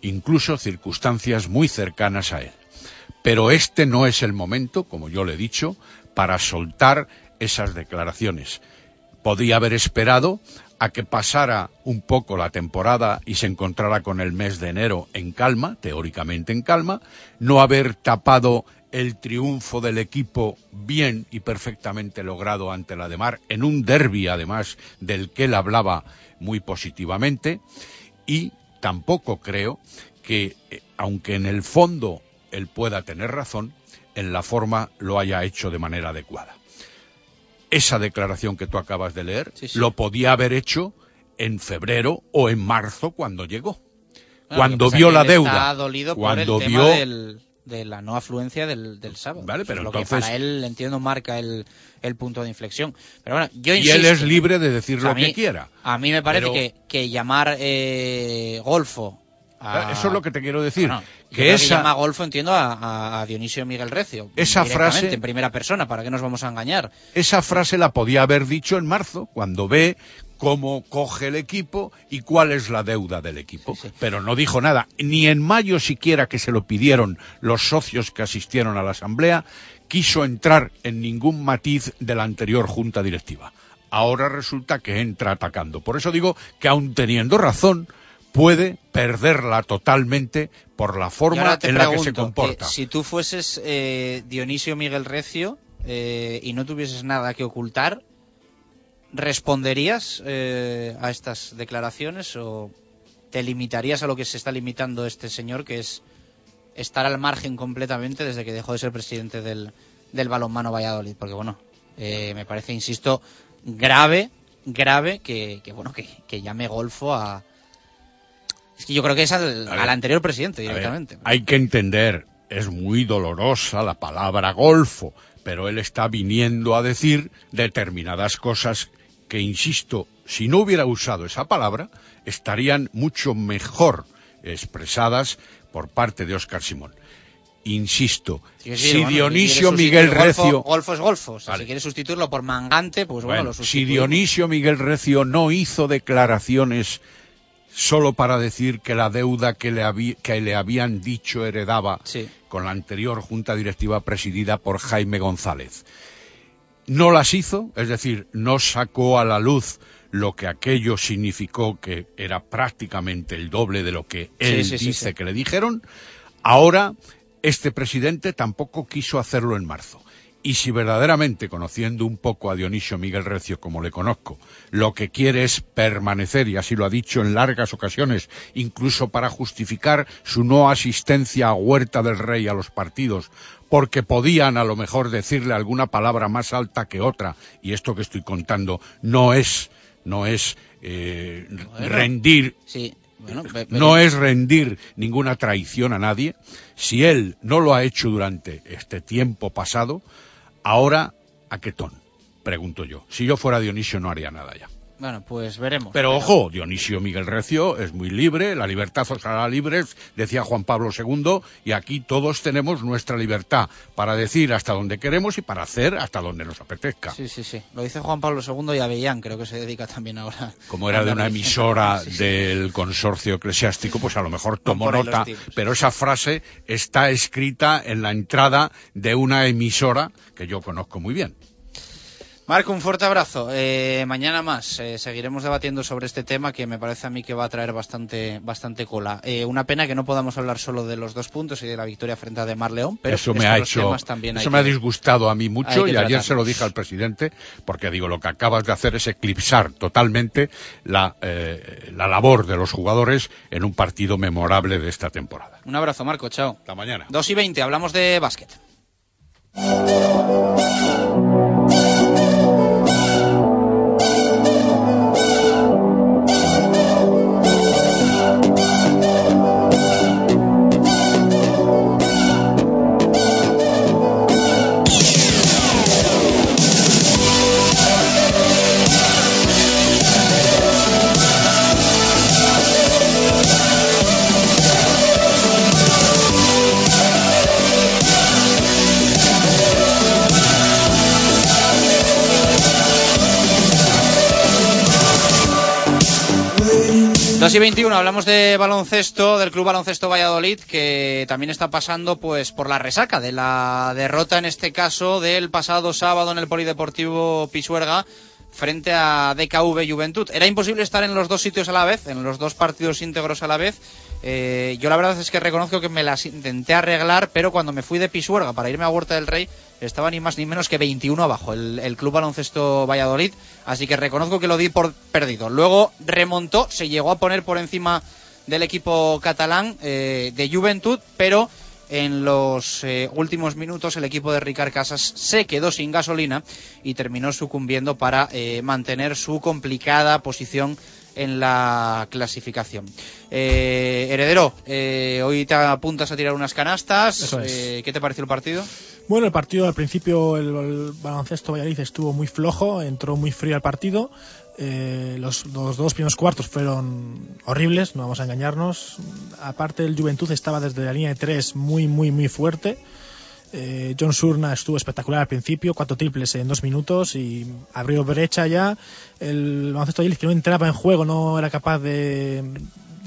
incluso circunstancias muy cercanas a él. Pero este no es el momento, como yo le he dicho, para soltar esas declaraciones. Podría haber esperado a que pasara un poco la temporada y se encontrara con el mes de enero en calma, teóricamente en calma, no haber tapado el triunfo del equipo bien y perfectamente logrado ante la de Mar, en un derby además del que él hablaba muy positivamente, y tampoco creo que, eh, aunque en el fondo él pueda tener razón, en la forma lo haya hecho de manera adecuada. Esa declaración que tú acabas de leer Sí, sí. lo podía haber hecho en febrero o en marzo cuando llegó. Bueno, cuando vio la deuda. Está dolido cuando por el tema vio del- de la no afluencia del, del sábado. Vale, Eso pero es lo que entonces- para él, entiendo, marca el, el punto de inflexión. Pero bueno, yo y insisto. él es libre de decir lo mí- que quiera. A mí me parece Pero- que, que llamar eh, golfo a- Eso es lo que te quiero decir. Bueno, que esa, llama golfo entiendo a, Dionisio Miguel Recio. Esa frase- en primera persona, ¿para qué nos vamos a engañar? esa frase la podía haber dicho en marzo, cuando ve cómo coge el equipo y cuál es la deuda del equipo. Sí, sí. Pero no dijo nada. Ni en mayo siquiera que se lo pidieron los socios que asistieron a la asamblea, quiso entrar en ningún matiz de la anterior junta directiva. Ahora resulta que entra atacando. Por eso digo que aun teniendo razón, puede perderla totalmente por la forma en la que se comporta. que si tú fueses eh, Dionisio Miguel Recio eh, y no tuvieses nada que ocultar, ¿responderías eh, a estas declaraciones o te limitarías a lo que se está limitando este señor, que es estar al margen completamente desde que dejó de ser presidente del, del balonmano Valladolid? Porque bueno, eh, me parece, insisto, grave, grave que, que, bueno que, que llame Golfo a... Es que yo creo que es al, al anterior presidente ver, directamente. hay que entender, es muy dolorosa la palabra golfo, pero él está viniendo a decir determinadas cosas que, insisto, si no hubiera usado esa palabra, estarían mucho mejor expresadas por parte de Óscar Simón. Insisto, Sí, sí, si bueno, Dionisio Miguel Golfo- Recio... Golfo es golfo. O sea, Vale. si quiere sustituirlo por mangante, pues bueno, Bueno, lo si. Dionisio Miguel Recio no hizo declaraciones solo para decir que la deuda que le, que le habían dicho heredaba Sí. con la anterior junta directiva presidida por Jaime González. No las hizo, es decir, no sacó a la luz lo que aquello significó que era prácticamente el doble de lo que él sí, sí, dice que le dijeron. Ahora, este presidente tampoco quiso hacerlo en marzo. Y si verdaderamente, conociendo un poco a Dionisio Miguel Recio como le conozco, lo que quiere es permanecer, y así lo ha dicho en largas ocasiones, incluso para justificar su no asistencia a Huerta del Rey a los partidos, porque podían a lo mejor decirle alguna palabra más alta que otra, y esto que estoy contando no es, no es eh, Bueno. rendir Sí, bueno, no es rendir ninguna traición a nadie. Si él no lo ha hecho durante este tiempo pasado, ahora, ¿a qué ton? Pregunto yo. Si yo fuera Dionisio no haría nada ya. Bueno, pues veremos. Pero ojo, Dionisio Miguel Recio es muy libre, la libertad os hará libres, decía Juan Pablo II, y aquí todos tenemos nuestra libertad para decir hasta donde queremos y para hacer hasta donde nos apetezca. Sí, sí, sí. Lo dice Juan Pablo II y Avellán, creo que se dedica también ahora. como era (laughs) de una diciendo- emisora (laughs) Sí, sí. del consorcio eclesiástico, pues a lo mejor tomó nota, pero esa frase está escrita en la entrada de una emisora que yo conozco muy bien. Marco, un fuerte abrazo. Eh, mañana más eh, seguiremos debatiendo sobre este tema que me parece a mí que va a traer bastante, bastante cola. Eh, una pena que no podamos hablar solo de los dos puntos y de la victoria frente a De Mar León, pero eso es me ha hecho, también eso me ha disgustado a mí mucho y ayer se lo dije al presidente, porque digo, lo que acabas de hacer es eclipsar totalmente la, la labor de los jugadores en un partido memorable de esta temporada. Un abrazo, Marco. Chao. Hasta mañana. 2 y 20, hablamos de básquet. Dos y 21, hablamos de baloncesto, del Club Baloncesto Valladolid, que también está pasando pues por la resaca de la derrota, en este caso, del pasado sábado en el Polideportivo Pisuerga frente a DKV Juventud. Era imposible estar en los dos sitios a la vez, en los dos partidos íntegros a la vez. Eh, yo la verdad es que reconozco que me las intenté arreglar, pero cuando me fui de Pisuerga para irme a Huerta del Rey, estaba ni más ni menos que 21 abajo el, Club Baloncesto Valladolid, así que reconozco que lo di por perdido. Luego remontó, se llegó a poner por encima del equipo catalán eh, de Juventud, pero en los eh, últimos minutos el equipo de Ricard Casas se quedó sin gasolina y terminó sucumbiendo para mantener su complicada posición en la clasificación. Eh, Heredero, eh, hoy te apuntas a tirar unas canastas. Eso es. Eh, ¿Qué te pareció el partido? Bueno, el partido al principio, el, el baloncesto Valladolid estuvo muy flojo, entró muy frío al partido. Eh, los, los dos primeros cuartos fueron horribles, no vamos a engañarnos. Aparte, el Juventud estaba desde la línea de tres muy, muy, muy fuerte. Eh, John Surna estuvo espectacular al principio, cuatro triples en dos minutos y abrió brecha ya. El baloncesto Valladolid que no entraba en juego, no era capaz de,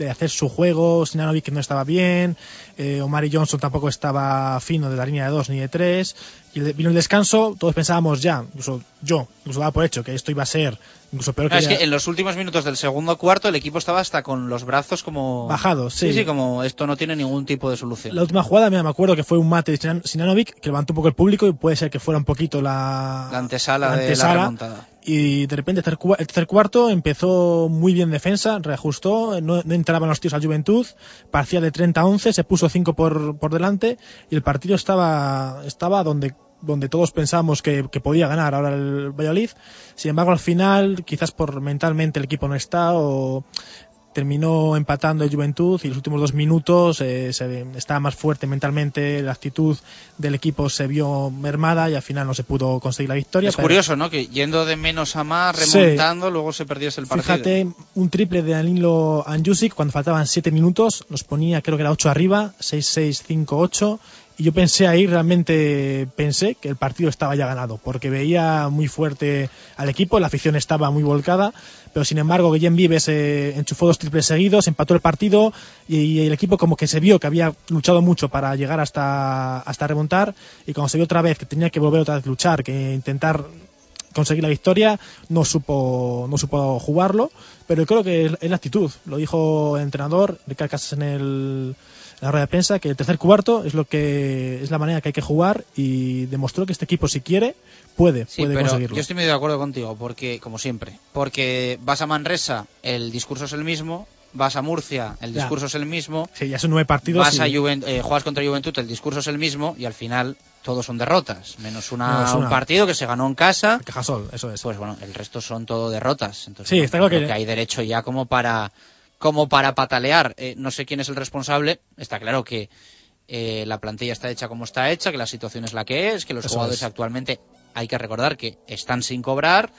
de hacer su juego, Sinanovic que no estaba bien, eh, Omari Johnson tampoco estaba fino de la línea de dos ni de tres, y el- vino el descanso, todos pensábamos ya, incluso yo, incluso daba por hecho que esto iba a ser incluso peor No, es ya- que en los últimos minutos del segundo cuarto el equipo estaba hasta con los brazos como... Bajados, sí. Sí, sí, como esto no tiene ningún tipo de solución. La última jugada, mira, me acuerdo que fue un mate de Sinan- Sinanovic que levantó un poco el público y puede ser que fuera un poquito la, La antesala, la de la antesala. remontada. Y de repente el tercer cuarto empezó muy bien defensa, reajustó, no, entraban los tíos al Juventud, parecía de 30 a 11, se puso 5 por, por delante y el partido estaba, estaba donde donde todos pensábamos que, que podía ganar ahora el Valladolid. Sin embargo, al final, quizás por mentalmente el equipo no está o terminó empatando el Juventud y los últimos dos minutos eh, se, estaba más fuerte mentalmente, la actitud del equipo se vio mermada y al final no se pudo conseguir la victoria. Es pero- curioso, ¿no? Que yendo de menos a más, Sí. remontando, luego se perdiese el partido. Fíjate, un triple de Danilo Anjusic cuando faltaban 7 minutos, nos ponía creo que era 8 arriba, 6-6-5-8, y yo pensé ahí, realmente pensé que el partido estaba ya ganado, porque veía muy fuerte al equipo, la afición estaba muy volcada, pero sin embargo Guillem Vives eh, enchufó dos triples seguidos, empató el partido y, el equipo como que se vio que había luchado mucho para llegar hasta, hasta remontar, y cuando se vio otra vez que tenía que volver otra vez a luchar, que intentar conseguir la victoria, no supo, no supo jugarlo, pero creo que es, la actitud. Lo dijo el entrenador, Ricardo Casas en la rueda de prensa, que el tercer cuarto es lo que es la manera que hay que jugar y demostró que este equipo si quiere puede, Sí, puede pero conseguirlo. yo estoy medio de acuerdo contigo, porque, como siempre, porque vas a Manresa, el discurso es el mismo, vas a Murcia, el Ya. discurso es el mismo, Sí, ya son nueve partidos. vas a y- Juven- eh, juegas contra Juventud, el discurso es el mismo, y al final todos son derrotas, menos una, Menos una. un partido que se ganó en casa, Cajasol, eso es. pues bueno, el resto son todo derrotas. Entonces, Sí, está claro que- que hay derecho ya como para como para patalear. Eh, no sé quién es el responsable. Está claro que eh, la plantilla está hecha como está hecha, que la situación es la que es, que los Eso jugadores es. actualmente hay que recordar que están sin cobrar.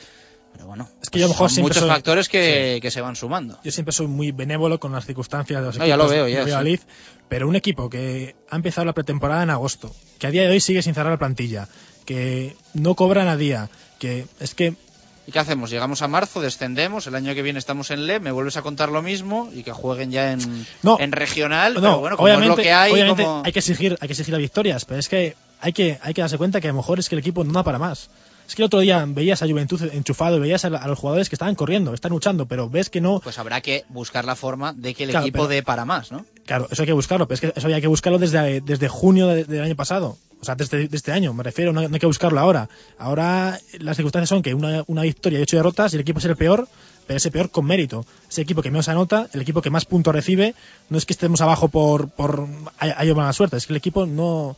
Pero bueno, Es que yo a lo mejor son muchos soy- factores que, que se van sumando. Yo siempre soy muy benévolo con las circunstancias de los No, ya lo equipos veo, de ya, sí. Valladolid, pero un equipo que ha empezado la pretemporada en agosto, que a día de hoy sigue sin cerrar la plantilla, que no cobran a día, que es que ¿Y qué hacemos? Llegamos a marzo, descendemos, el año que viene estamos en LE, me vuelves a contar lo mismo y que jueguen ya en, No. en regional. No, pero bueno, como es obviamente, lo que hay, obviamente como- hay que exigir, hay que exigir las victorias, pero es que hay que, hay que darse cuenta que a lo mejor es que el equipo no da para más. Es que el otro día veías a Juventud enchufado y veías a, a los jugadores que estaban corriendo, están luchando, pero ves que no. pues habrá que buscar la forma de que el Claro, equipo pero- dé para más, ¿no? Claro, eso hay que buscarlo, pero es que eso hay que buscarlo desde, desde junio de- del año pasado. O sea, desde, de este año, me refiero, no, no hay que buscarlo ahora. Ahora las circunstancias son que una, una victoria y ocho derrotas y el equipo es el peor, pero es el peor con mérito. Ese equipo que menos anota, el equipo que más puntos recibe, no es que estemos abajo por, por hay, hay mala suerte, es que el equipo no...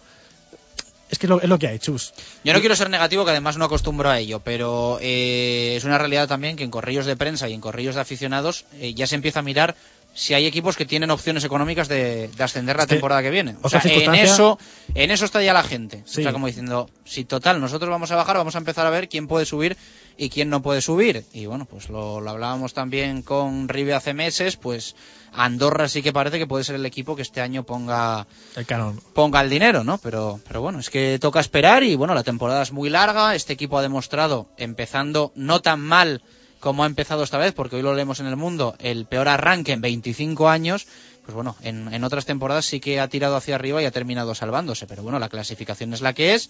Es que es lo, es lo que hay, chus. Yo no quiero ser negativo, que además no acostumbro a ello, pero eh, es una realidad también que en correos de prensa y en correos de aficionados eh, ya se empieza a mirar si hay equipos que tienen opciones económicas de, de ascender la temporada que viene. O sea, en eso, en eso está ya la gente. Sí. O sea, como diciendo, si total, nosotros vamos a bajar, vamos a empezar a ver quién puede subir y quién no puede subir. Y bueno, pues lo, lo hablábamos también con Ribe hace meses, pues Andorra sí que parece que puede ser el equipo que este año ponga El ponga el dinero, ¿no? Pero, pero bueno, es que toca esperar y bueno, la temporada es muy larga. Este equipo ha demostrado, empezando no tan mal como ha empezado esta vez, porque hoy lo leemos en el mundo, el peor arranque en 25 años. Pues bueno, en, otras temporadas sí que ha tirado hacia arriba y ha terminado salvándose. Pero bueno, la clasificación es la que es.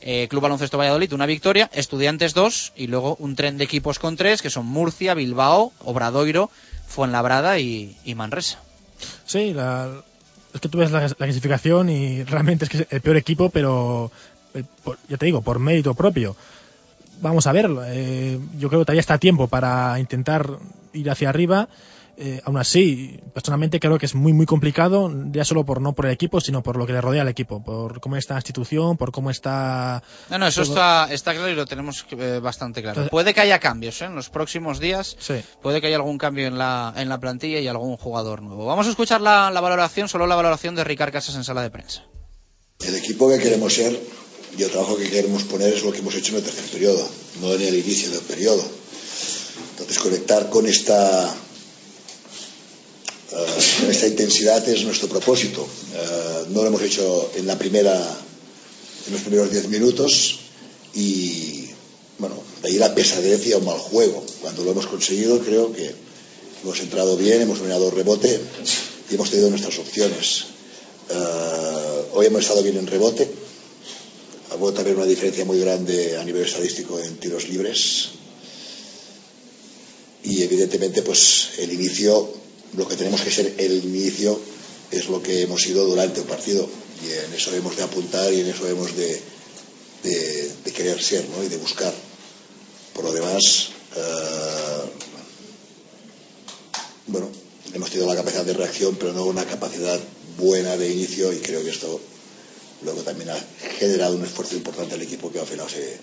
Eh, Club Baloncesto Valladolid, una victoria, Estudiantes dos y luego un tren de equipos con tres, que son Murcia, Bilbao, Obradoiro, Fuenlabrada y, Manresa. Sí, la- es que tú ves la, la clasificación y realmente es que es el peor equipo, pero eh, por- ya te digo, por mérito propio. Vamos a verlo. eh, yo creo que todavía está a tiempo para intentar ir hacia arriba. Eh, aún así, personalmente creo que es muy muy complicado, ya solo por no por el equipo, sino por lo que le rodea al equipo, por cómo está la institución, por cómo está. No, no, eso todo. está, está claro y lo tenemos eh, bastante claro. Entonces- puede que haya cambios ¿eh? en los próximos días, Sí. puede que haya algún cambio en la, en la plantilla y algún jugador nuevo. Vamos a escuchar la, la valoración, solo la valoración de Ricard Casas en sala de prensa. El equipo que queremos ser y el trabajo que queremos poner es lo que hemos hecho en el tercer periodo, no en el inicio del periodo. Entonces conectar con esta eh, esta intensidad es nuestro propósito. Eh, no lo hemos hecho en la primera en los primeros 10 minutos y bueno, de ahí la pesadez y el mal juego. Cuando lo hemos conseguido creo que Hemos entrado bien, hemos dominado rebote y hemos tenido nuestras opciones. Eh, hoy hemos estado bien en rebote. Ha vuelto a haber una diferencia muy grande a nivel estadístico en tiros libres. Y evidentemente, pues el inicio, lo que tenemos que ser el inicio es lo que hemos sido durante el partido. Y en eso hemos de apuntar y en eso hemos de querer ser ¿no? y de buscar. Por lo demás, eh, bueno, hemos tenido la capacidad de reacción, pero no una capacidad buena de inicio y creo que esto luego también ha generado un esfuerzo importante al equipo que al final se,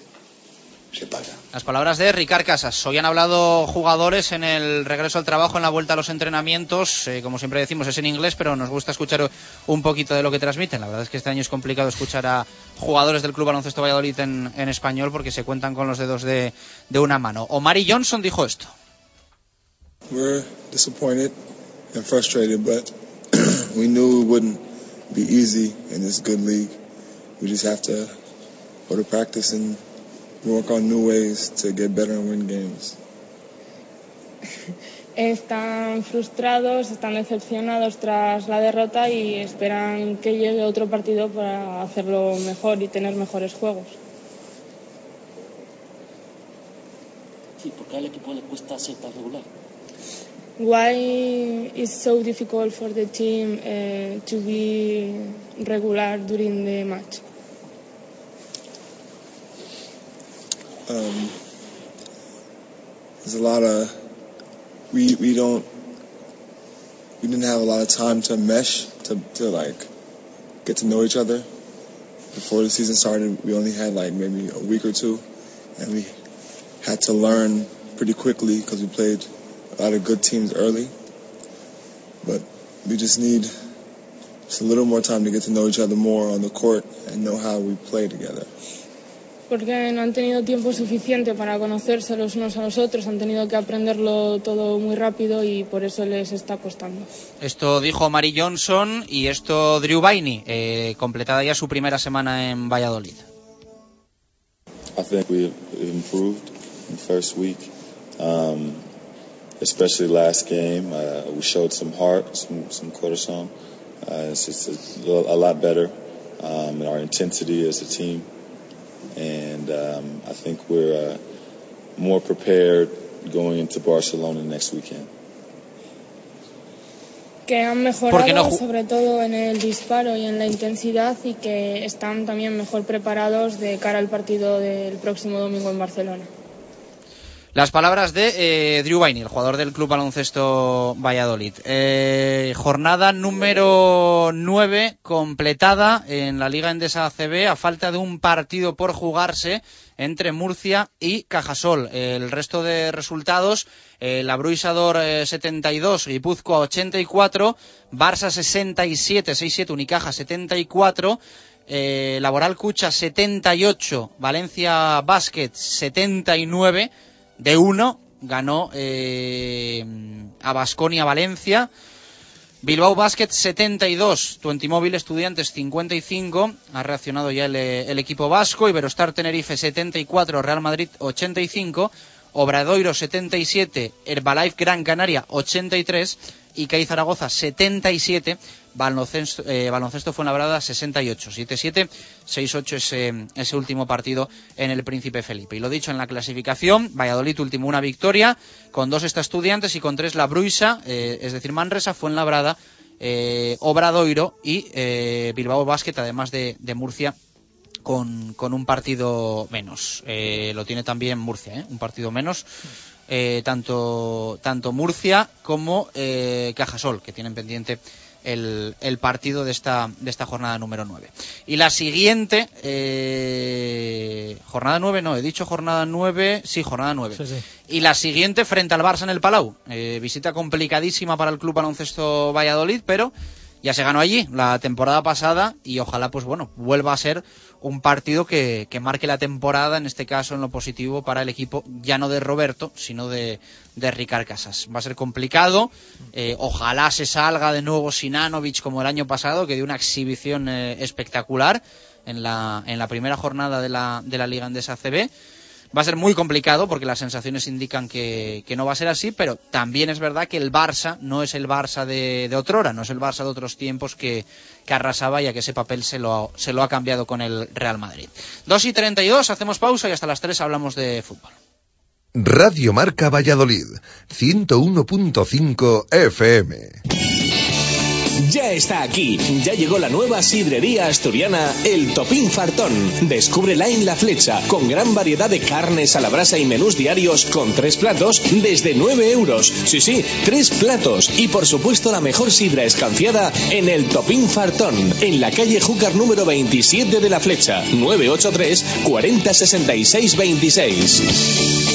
se paga. Las palabras de Ricard Casas. Hoy han hablado jugadores en el regreso al trabajo, en la vuelta a los entrenamientos. Eh, como siempre decimos, es en inglés, pero nos gusta escuchar un poquito de lo que transmiten. La verdad es que este año es complicado escuchar a jugadores del Club Baloncesto Valladolid en, en español porque se cuentan con los dedos de, de una mano. Omari Johnson dijo esto. We're disappointed and frustrated, but (clears throat) we knew it wouldn't be easy in this good league. We just have to go to practice and work on new ways to get better and win games. (laughs) Están frustrados, están decepcionados tras la derrota y esperan que llegue otro partido para hacerlo mejor y tener mejores juegos. Sí, porque al equipo le cuesta ser tan regular. Why is so difficult for the team uh, to be regular during the match? Um, there's a lot of we we don't we didn't have a lot of time to mesh to to like get to know each other. Before the season started, we only had like maybe a week or two, and we had to learn pretty quickly because we played a lot of good teams early. But we just need just a little more time to get to know each other more on the court and know how we play together. Porque no han tenido tiempo suficiente para conocerse los unos a los otros, han tenido que aprenderlo todo muy rápido y por eso les está costando. Esto dijo Mari Johnson y esto Drew Bainey, eh, completada ya su primera semana en Valladolid. I think we improved in the first week, um, especially last game. Uh, we showed some heart, some, some corazon. Uh, it's just a, little- a lot better um, in our intensity as a team. And um, I think we're uh, more prepared going into Barcelona next weekend. Que han mejorado no sobre todo en el disparo y en la intensidad y que están también mejor preparados de cara al partido del próximo domingo en Barcelona. Las palabras de eh, Drew Bainey, el jugador del Club Baloncesto Valladolid. Eh, jornada número 9 completada en la Liga Endesa ACB a falta de un partido por jugarse entre Murcia y Cajasol. El resto de resultados, eh, la Bruisador eh, 72, Guipúzcoa 84, Barça 67, 6-7, Unicaja 74, eh, Laboral Cucha 78, Valencia Basket 79, de 1 ganó eh, a Basconia Valencia. Bilbao Basket 72, Tuentimóvil Estudiantes 55, ha reaccionado ya el, eh, el equipo vasco, Iberostar Tenerife 74, Real Madrid 85, Obradoiro 77, Herbalife Gran Canaria 83 y CAI Zaragoza 77, Baloncesto, eh, Baloncesto Fuenlabrada 68, 7-7, 6-8 ese, ese último partido en el Príncipe Felipe. Y lo dicho en la clasificación, Valladolid último una victoria, con dos está Estudiantes y con tres la Bruisa, eh, es decir, Manresa, Fuenlabrada, eh, Obradoiro y eh, Bilbao Basket, además de, de Murcia, con, con un partido menos. Eh, lo tiene también Murcia, un partido menos. Tanto, tanto Murcia como Cajasol, que tienen pendiente el, el partido de esta, de esta jornada número 9. Y la siguiente, eh, jornada 9, no, he dicho jornada 9, sí, jornada 9. Sí, sí. Y la siguiente frente al Barça en el Palau. Eh, visita complicadísima para el Club Baloncesto Valladolid, pero ya se ganó allí la temporada pasada y ojalá, pues bueno, vuelva a ser un partido que, que marque la temporada, en este caso en lo positivo para el equipo, ya no de Roberto, sino de, de Ricard Casas. Va a ser complicado, eh, ojalá se salga de nuevo Sinanovic como el año pasado, que dio una exhibición eh, espectacular en la, en la primera jornada de la, de la Liga Endesa CB. Va a ser muy complicado porque las sensaciones indican que, que no va a ser así, pero también es verdad que el Barça no es el Barça de, de otrora, no es el Barça de otros tiempos que, que arrasaba y a que ese papel se lo, se lo ha cambiado con el Real Madrid. 2 y 32, hacemos pausa y hasta las 3 hablamos de fútbol. Radio Marca Valladolid, 101.5 FM. Ya está aquí, ya llegó la nueva sidrería asturiana El Topín Fartón. Descúbrela en La Flecha, con gran variedad de carnes a la brasa y menús diarios con tres platos desde 9 euros. Sí, sí, tres platos. Y por supuesto la mejor sidra escanciada en El Topín Fartón, en la calle Júcar número 27 de La Flecha, 983 40 66 26.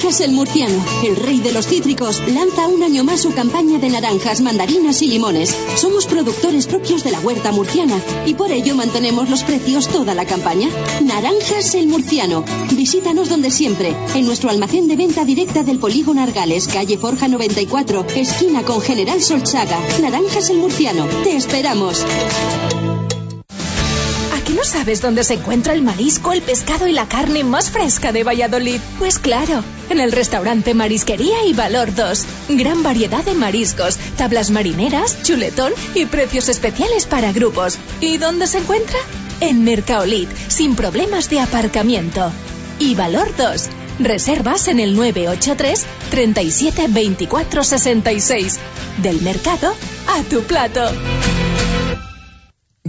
Naranjas el Murciano, el rey de los cítricos, lanza un año más su campaña de naranjas, mandarinas y limones. Somos productores propios de la huerta murciana y por ello mantenemos los precios toda la campaña. Naranjas el Murciano. Visítanos donde siempre, en nuestro almacén de venta directa del Polígono Argales, calle Forja 94, esquina con General Solchaga. Naranjas el Murciano. Te esperamos. ¿A que no sabes dónde se encuentra el marisco, el pescado y la carne más fresca de Valladolid? Pues claro, en el restaurante Marisquería y Valor 2. Gran variedad de mariscos, tablas marineras, chuletón y precios especiales para grupos. ¿Y dónde se encuentra? En Mercaolit, sin problemas de aparcamiento. Y Valor 2. Reservas en el 983 37 24 66. Del mercado a tu plato.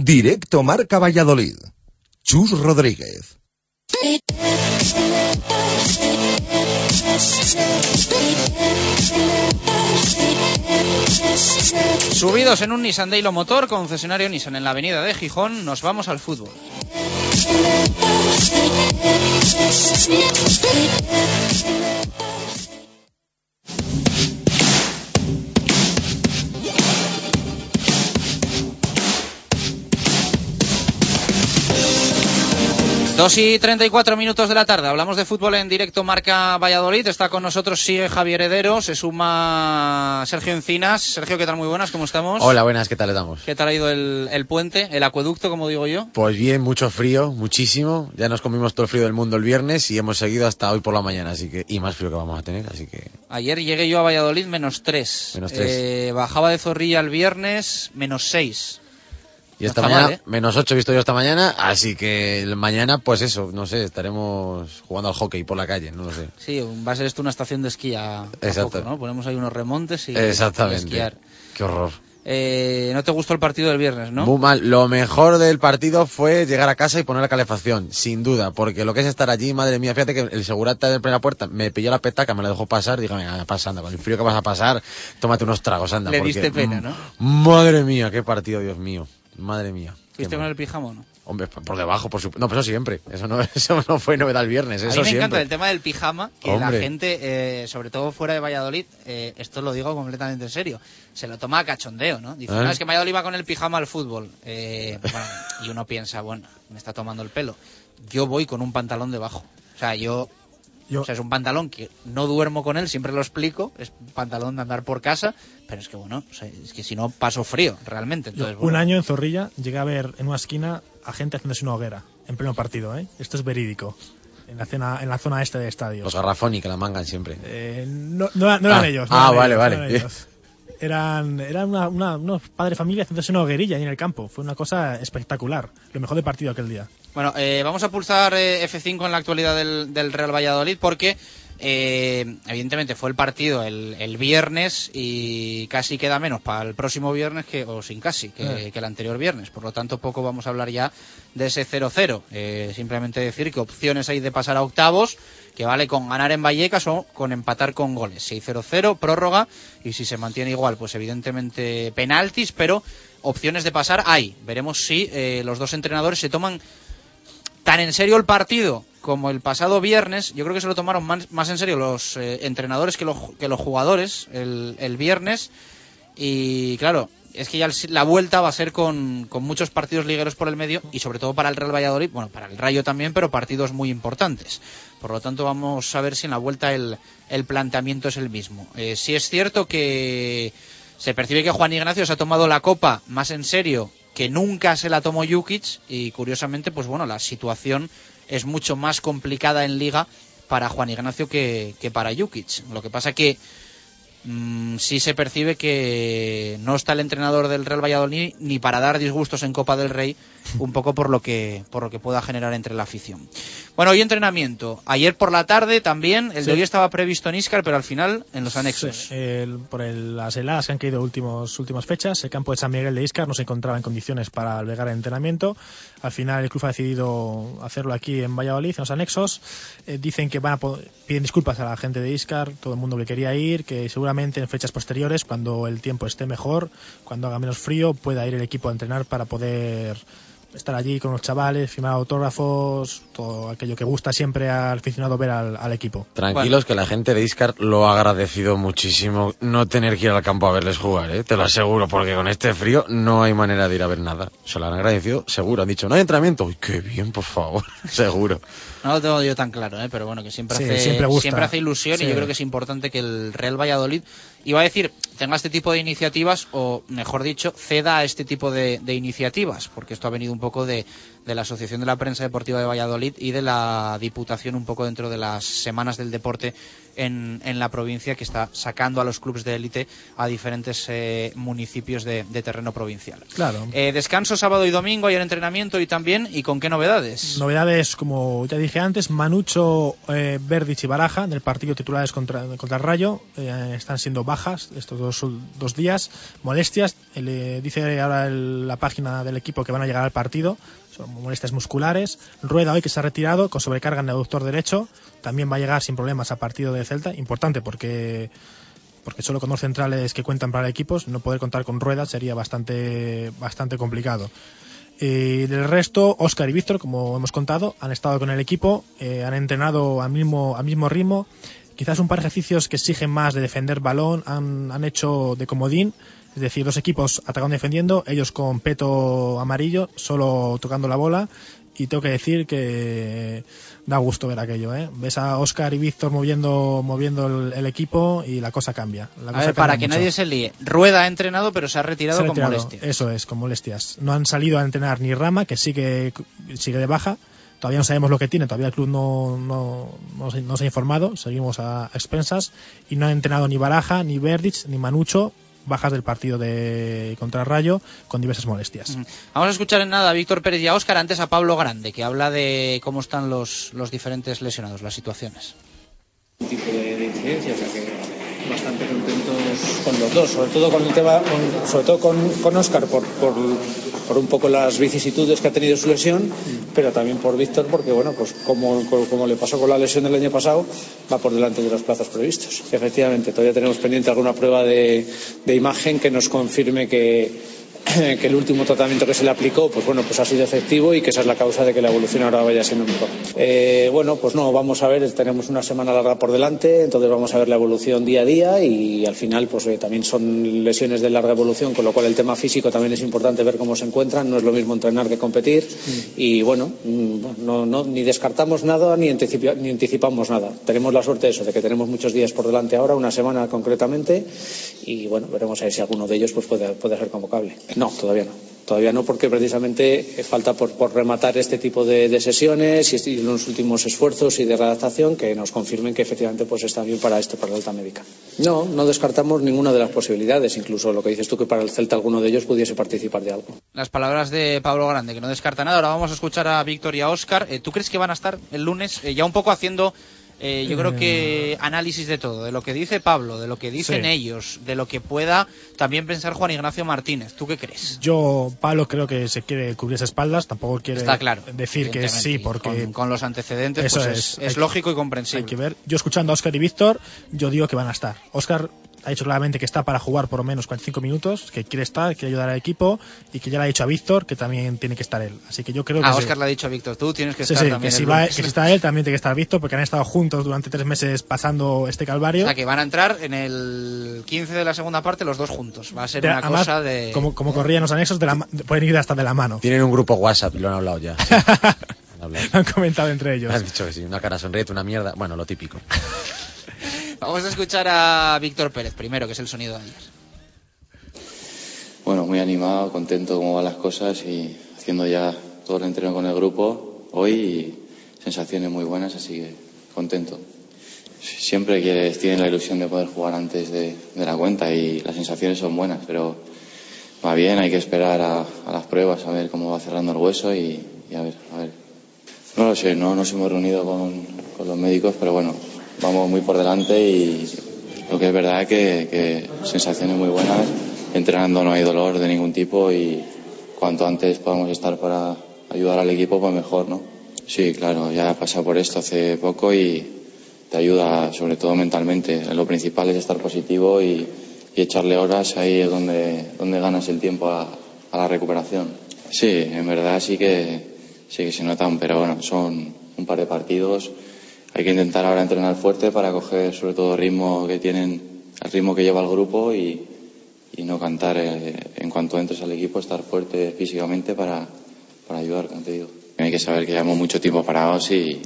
Directo Marca Valladolid. Chus Rodríguez. Subidos en un Nissan Daylo Motor, concesionario Nissan en la avenida de Gijón, nos vamos al fútbol. Dos y 34 minutos de la tarde. Hablamos de fútbol en directo Marca Valladolid. Está con nosotros, sigue Javier Heredero. Se suma Sergio Encinas. Sergio, ¿qué tal? Muy buenas, ¿cómo estamos? Hola, buenas, ¿qué tal estamos? ¿Qué tal ha ido el, el puente, el acueducto, como digo yo? Pues bien, mucho frío, muchísimo. Ya nos comimos todo el frío del mundo el viernes y hemos seguido hasta hoy por la mañana, así que y más frío que vamos a tener, así que Ayer llegué yo a Valladolid menos 3. Menos tres. bajaba de Zorrilla el viernes menos 6. Y esta mañana mal, ¿eh? menos 8 he visto yo esta mañana, así que mañana pues eso, no sé, estaremos jugando al hockey por la calle, no lo sé. Sí, va a ser esto una estación de esquí a, a Exacto. poco, ¿no? Ponemos ahí unos remontes y, Exactamente. esquiar. Qué horror. Eh, ¿No te gustó el partido del viernes, no? Muy mal. Lo mejor del partido fue llegar a casa y poner la calefacción, sin duda, porque lo que es estar allí, madre mía, fíjate que el segurata de primera puerta me pilló la petaca, me la dejó pasar, dije, venga, pasa, anda, con el frío que vas a pasar, tómate unos tragos, anda. Le porque, diste pena, mm, ¿no? Madre mía, qué partido, Dios mío. Madre mía. ¿Fuiste con el pijama o no? Hombre, por debajo, por supuesto. No, pero eso siempre. Eso no, (laughs) eso no fue novedad el viernes, A eso mí me siempre. encanta el tema del pijama, que la gente, eh, sobre todo fuera de Valladolid, eh, esto lo digo completamente en serio, se lo toma a cachondeo, ¿no? Dice, ¿Eh? no, es que Valladolid va con el pijama al fútbol. Eh, (laughs) bueno, y uno piensa, bueno, me está tomando el pelo. Yo voy con un pantalón debajo. O sea, yo... O sea, es un pantalón que no duermo con él, siempre lo explico, es un pantalón de andar por casa, pero es que bueno, o sea, es que si no paso frío, realmente. Entonces, Un bueno, año en Zorrilla llegué a ver en una esquina a gente haciéndose una hoguera en pleno partido, ¿eh? Esto es verídico. En la zona, en la zona este de estadios. Los garrafón y que la mangan siempre. Eh, no, no eran- no eran Ah, ellos. no ah, eran vale, ellos, vale. no eran. Eran, una, una- unos padres de familia haciéndose una hoguerilla ahí en el campo. Fue una cosa espectacular. Lo mejor del partido aquel día. Bueno, eh, vamos a pulsar eh, F5 en la actualidad del, del Real Valladolid porque eh, evidentemente fue el partido el, el viernes y casi queda menos para el próximo viernes que o sin casi que, Eh. que el anterior viernes. Por lo tanto, poco vamos a hablar ya de ese 0-0. Eh, simplemente decir que opciones hay de pasar a octavos que vale con ganar en Vallecas o con empatar con goles. 6-0-0, prórroga y si se mantiene igual, pues evidentemente penaltis, pero opciones de pasar hay. Veremos si eh, los dos entrenadores se toman tan en serio el partido como el pasado viernes, yo creo que se lo tomaron más, más en serio los eh, entrenadores que los, que los jugadores el, viernes Y claro, es que ya la vuelta va a ser con, con muchos partidos ligueros por el medio y sobre todo para el Real Valladolid, bueno, para el Rayo también, pero partidos muy importantes. Por lo tanto, vamos a ver si en la vuelta el, el planteamiento es el mismo. Eh, sí es cierto que se percibe que Juan Ignacio se ha tomado la copa más en serio que nunca se la tomó Jukic y curiosamente, pues bueno, la situación es mucho más complicada en liga para Juan Ignacio que, que para Jukic. Lo que pasa que mm, sí se percibe que no está el entrenador del Real Valladolid ni para dar disgustos en Copa del Rey, (laughs) un poco por lo que por lo que pueda generar entre la afición. Bueno, hoy entrenamiento. Ayer por la tarde también, el Sí. de hoy estaba previsto en Iscar, pero al final en los anexos. Sí, el- por el- las heladas que han caído últimos, últimas fechas, el campo de San Miguel de Iscar no se encontraba en condiciones para albergar el entrenamiento. Al final el club ha decidido hacerlo aquí en Valladolid, en los anexos. Eh, dicen que van a piden disculpas a la gente de Iscar, todo el mundo que quería ir, que seguramente en fechas posteriores, cuando el tiempo esté mejor, cuando haga menos frío, pueda ir el equipo a entrenar para poder estar allí con los chavales, firmar autógrafos, todo aquello que gusta siempre al aficionado ver al, equipo. Tranquilos que la gente de Iscar lo ha agradecido muchísimo no tener que ir al campo a verles jugar, ¿eh? te lo aseguro, porque con este frío no hay manera de ir a ver nada. Se lo han agradecido, seguro. Han dicho, no hay entrenamiento. Uy, qué bien, por favor, (laughs) seguro. No lo tengo yo tan claro, ¿eh? pero bueno, que siempre Sí, hace, siempre hace ilusión Sí. y yo creo que es importante que el Real Valladolid, iba a decir, tenga este tipo de iniciativas o, mejor dicho, ceda a este tipo de, de iniciativas, porque esto ha venido un poco de, de la Asociación de la Prensa Deportiva de Valladolid y de la Diputación un poco dentro de las semanas del deporte en, en la provincia que está sacando a los clubes de élite a diferentes eh, municipios de, de terreno provincial. Claro. Eh, descanso sábado y domingo, ayer entrenamiento y también, ¿y con qué novedades? Novedades, como ya dije antes, Manucho, eh, Verdic y Baraja del partido titulares contra, contra el Rayo eh, están siendo bajas estos dos, dos días, molestias. Le dice ahora el- la página del equipo que van a llegar al partido, son molestias musculares. Rueda hoy que se ha retirado con sobrecarga en el aductor derecho, también va a llegar sin problemas al partido de Celta, importante porque porque solo con dos centrales que cuentan para equipos, no poder contar con ruedas sería bastante, bastante complicado. Y del resto, Oscar y Víctor, como hemos contado, han estado con el equipo, eh, han entrenado al mismo, al mismo ritmo. Quizás un par de ejercicios que exigen más de defender balón han, han hecho de comodín, es decir, dos equipos atacando y defendiendo, ellos con peto amarillo, solo tocando la bola. Y tengo que decir que da gusto ver aquello, ¿eh? Ves a Oscar y Víctor moviendo, moviendo el, el equipo y la cosa cambia. La A cosa ver, para que nadie se líe. Rueda ha entrenado, pero se ha retirado Se ha con retirado, molestia. Eso es, con molestias. No han salido a entrenar ni Rama, que sigue, sigue de baja. Todavía no sabemos lo que tiene, todavía el club no, no, no se, no se ha informado, seguimos a expensas. Y no han entrenado ni Baraja, ni Verdic, ni Manucho, bajas del partido de contra Rayo, con diversas molestias. Vamos a escuchar en nada a Víctor Pérez y a Óscar, antes a Pablo Grande, que habla de cómo están los, los diferentes lesionados, las situaciones. tipo de, de incidencia, o sea que bastante contentos con los dos, sobre todo con el tema, sobre todo con, con Oscar por, por, por un poco las vicisitudes que ha tenido su lesión, pero también por Víctor porque bueno, pues como, como, como le pasó con la lesión del año pasado, va por delante de los plazos previstos. Efectivamente, todavía tenemos pendiente alguna prueba de, de imagen que nos confirme que (clears throat) que el último tratamiento que se le aplicó pues bueno pues ha sido efectivo y que esa es la causa de que la evolución ahora vaya siendo mejor. Eh, bueno pues no vamos a ver tenemos una semana larga por delante entonces vamos a ver la evolución día a día y al final pues eh, también son lesiones de larga evolución con lo cual el tema físico también es importante ver cómo se encuentran no es lo mismo entrenar que competir y bueno mm, no, no, ni descartamos nada ni, anticipa- ni anticipamos nada. Tenemos la suerte de eso de que tenemos muchos días por delante ahora una semana concretamente y bueno veremos a ver si alguno de ellos pues puede ser convocable no todavía no todavía no porque precisamente falta por, rematar este tipo de, sesiones y, los últimos esfuerzos y de readaptación que nos confirmen que efectivamente pues está bien para esto para la alta médica no no descartamos ninguna de las posibilidades incluso lo que dices tú que para el Celta alguno de ellos pudiese participar de algo Las palabras de Pablo Grande, que no descarta nada. Ahora vamos a escuchar a Víctor y a Óscar. Eh, ¿Tú crees que van a estar el lunes eh, ya un poco haciendo, eh, yo creo que análisis de todo, de lo que dice Pablo, de lo que dicen Sí. ellos, de lo que pueda también pensar Juan Ignacio Martínez? ¿Tú qué crees? Yo, Pablo, creo que se quiere cubrir esas espaldas, tampoco quiere Está claro, decir que sí, porque con, con los antecedentes Eso pues es, es, que- lógico y comprensible. hay que ver. Yo escuchando a Oscar y Víctor, yo digo que van a estar. Oscar ha dicho claramente que está para jugar por lo menos 45 minutos, que quiere estar, quiere ayudar al equipo y que ya le ha dicho a Víctor que también tiene que estar él. Así que yo creo que. Ah, sí. Oscar le ha dicho a Víctor, tú tienes que Sí, estar sí, también. que si, va, que si está él también tiene que estar Víctor porque han estado juntos durante tres meses pasando este calvario. O sea, que van a entrar en el 15 de la segunda parte los dos juntos. Va a ser De- una además, cosa de... como, como corrían los anexos, de la pueden ir hasta de la mano. Tienen un grupo WhatsApp, lo han hablado ya. Sí, (laughs) han hablado. Lo han comentado entre ellos. Han dicho que sí, una cara sonriente, una mierda. Bueno, lo típico. (laughs) Vamos a escuchar a Víctor Pérez primero, que es el sonido de ayer. Bueno, muy animado, contento cómo van las cosas y haciendo ya todo el entreno con el grupo hoy y sensaciones muy buenas, así que contento. Siempre quieres, tienes la ilusión de poder jugar antes de, de la cuenta y las sensaciones son buenas, pero va bien, hay que esperar a, a las pruebas a ver cómo va cerrando el hueso y, y a ver, a ver. No lo sé, no nos hemos reunido con, con los médicos, pero bueno, vamos muy por delante y lo que es verdad que, que sensaciones muy buenas. Entrenando no hay dolor de ningún tipo y cuanto antes podamos estar para ayudar al equipo, pues mejor, ¿no? Sí, claro, ya he pasado por esto hace poco y te ayuda sobre todo mentalmente. Lo principal es estar positivo y, y echarle horas ahí es donde, donde ganas el tiempo a, a la recuperación. Sí, en verdad sí que, sí que se notan, pero bueno, son un par de partidos. Hay que intentar ahora entrenar fuerte para coger sobre todo el ritmo que tienen, el ritmo que lleva el grupo y, y no cantar eh, en cuanto entres al equipo, estar fuerte físicamente para, para ayudar, como te digo. Hay que saber que llevamos mucho tiempo parados y,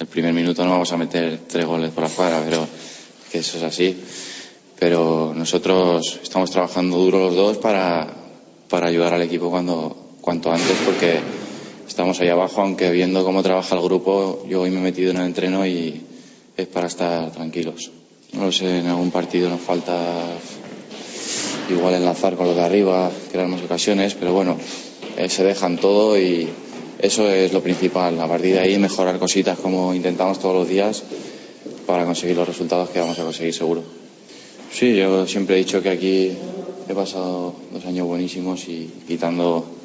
el primer minuto no vamos a meter tres goles por afuera, pero que eso es así. Pero nosotros estamos trabajando duro los dos para, para ayudar al equipo cuanto antes, porque estamos ahí abajo, aunque viendo cómo trabaja el grupo, yo hoy me he metido en el entreno y es para estar tranquilos. No lo sé, en algún partido nos falta igual enlazar con los de arriba, crear más ocasiones, pero bueno, eh, se dejan todo y eso es lo principal. A partir de ahí mejorar cositas como intentamos todos los días para conseguir los resultados que vamos a conseguir seguro. Sí, yo siempre he dicho que aquí he pasado dos años buenísimos y quitando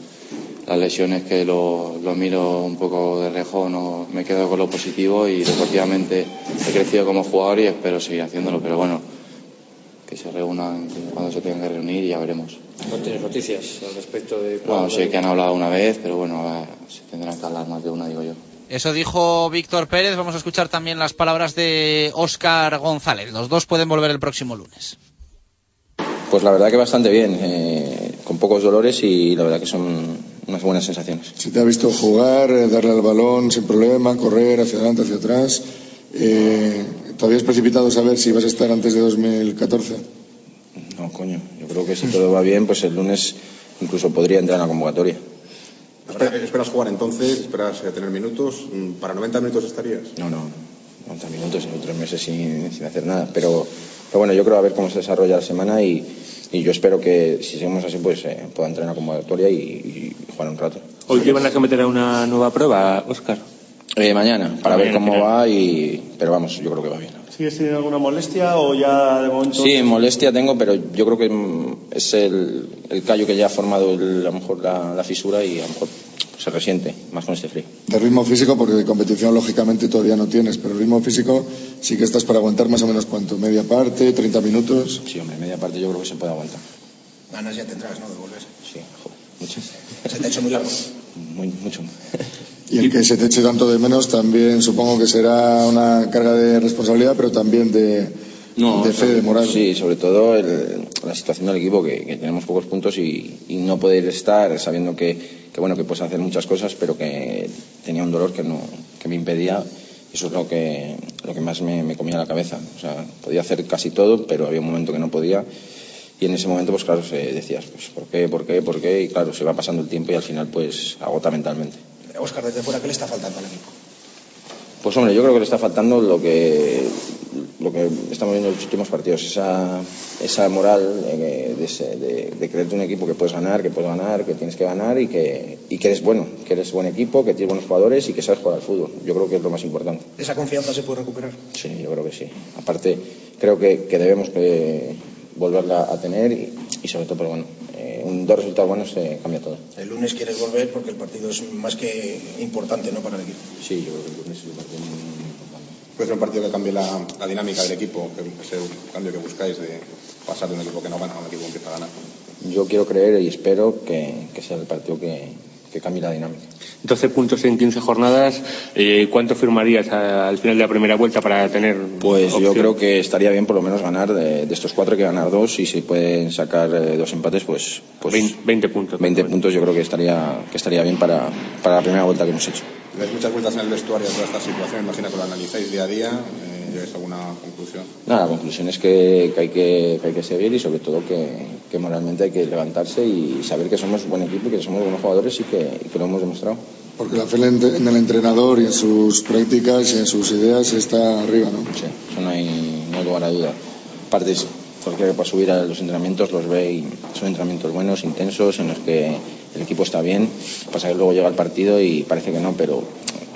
las lesiones que lo, lo miro un poco de rejo, no, me quedo con lo positivo y deportivamente he crecido como jugador y espero seguir haciéndolo, pero bueno, que se reúnan cuando se tengan que reunir y ya veremos. ¿No tienes noticias al respecto de Bueno, sé que han hablado una vez, pero bueno, se tendrán que hablar más de una, digo yo. Eso dijo Víctor Pérez. Vamos a escuchar también las palabras de Óscar González. Los dos pueden volver el próximo lunes. Pues la verdad que bastante bien, eh, con pocos dolores y la verdad que son unas buenas sensaciones. Se te ha visto jugar, eh, darle al balón sin problema, correr hacia adelante, hacia atrás. Eh, ¿Todavía es precipitado saber si vas a estar antes de 2014? No, coño, yo creo que si todo va bien, pues el lunes incluso podría entrar en la convocatoria. Espera- ¿Esperas jugar entonces? ¿Esperas eh, tener minutos? Mm, ¿Para 90 minutos estarías? No, no, 90 minutos, en tres meses sin, sin hacer nada. Pero, pero bueno, yo creo a ver cómo se desarrolla la semana y, y yo espero que si seguimos así, pues eh, pueda entrar en la convocatoria y, y jugar un rato. Hoy te van a cometer a una nueva prueba, Óscar. Eh, mañana, para ver cómo final. va y... Pero vamos, yo creo que va bien. ¿Sigues teniendo alguna molestia o ya de momento? Sí, molestia tengo, pero yo creo que es el, el callo que ya ha formado el- a lo mejor la, la fisura y a lo mejor se resiente más con este frío. De ritmo físico, porque de competición lógicamente todavía no tienes, pero ritmo físico sí que estás para aguantar más o menos cuánto, media parte, 30 minutos. Sí, hombre, media parte yo creo que se puede aguantar. Ganas ya tendrás, ¿no? De volver. Sí, joder, muchas. Se te ha hecho muy largo. Muy, mucho. Y el que se te eche tanto de menos también supongo que será una carga de responsabilidad, pero también de, de fe, de moral. Sí, sobre todo el- la situación del equipo, que, que tenemos pocos puntos y, y no poder estar sabiendo que, que, bueno, que puedes hacer muchas cosas, pero que tenía un dolor que, no, que me impedía. Eso es lo que, lo que más me, me comía la cabeza. O sea, podía hacer casi todo, pero había un momento que no podía. Y en ese momento, pues claro, se decías, pues, ¿por qué, por qué, por qué? Y claro, se va pasando el tiempo y al final, pues, agota mentalmente. Oscar, desde fuera, ¿qué le está faltando al equipo? Pues hombre, yo creo que le está faltando lo que lo que estamos viendo en los últimos partidos, esa, esa moral eh, de, de- de creerte un equipo que puedes ganar, que puedes ganar, que tienes que ganar y que, y que eres bueno, que eres buen equipo, que tienes buenos jugadores y que sabes jugar al fútbol. Yo creo que es lo más importante. ¿Esa confianza se puede recuperar? Sí, yo creo que sí. Aparte, creo que, que debemos que volverla a tener y, y sobre todo, pero bueno, eh, un, dos resultados buenos se cambia todo. El lunes quieres volver porque el partido es más que importante, ¿no? Para el equipo. Sí, yo creo que el lunes es un partido muy, muy importante. Puede ser un partido que cambie la, la dinámica del equipo, que ese cambio que buscáis de pasar de un equipo que no gana a un equipo que empieza a ganar. Yo quiero creer y espero que, que sea el partido que, que cambie la dinámica. 12 puntos en 15 jornadas. Eh, ¿Cuánto firmarías a- al final de la primera vuelta para tener Pues yo creo que estaría bien por lo menos ganar de, de estos cuatro hay que ganar dos y si pueden sacar eh, dos empates pues, pues 20, puntos. 20 puntos yo creo que estaría que estaría bien para, para la primera vuelta que hemos hecho. Dais muchas vueltas en el vestuario toda esta situación, imagino que lo analizáis día a día, eh, llegáis a alguna conclusión. Nada, la conclusión es que, que hay que, que hay que seguir y sobre todo que, que moralmente hay que levantarse y saber que somos buen equipo y que somos buenos jugadores y que, y que lo hemos demostrado. Porque la fe en el en el entrenador y en sus prácticas y en sus ideas está arriba, ¿no? Sí, eso no hay, no hay lugar a duda. Aparte, es- cualquiera que pueda subir a los entrenamientos los ve y son entrenamientos buenos, intensos, en los que el equipo está bien. Pasa que luego llega el partido y parece que no, pero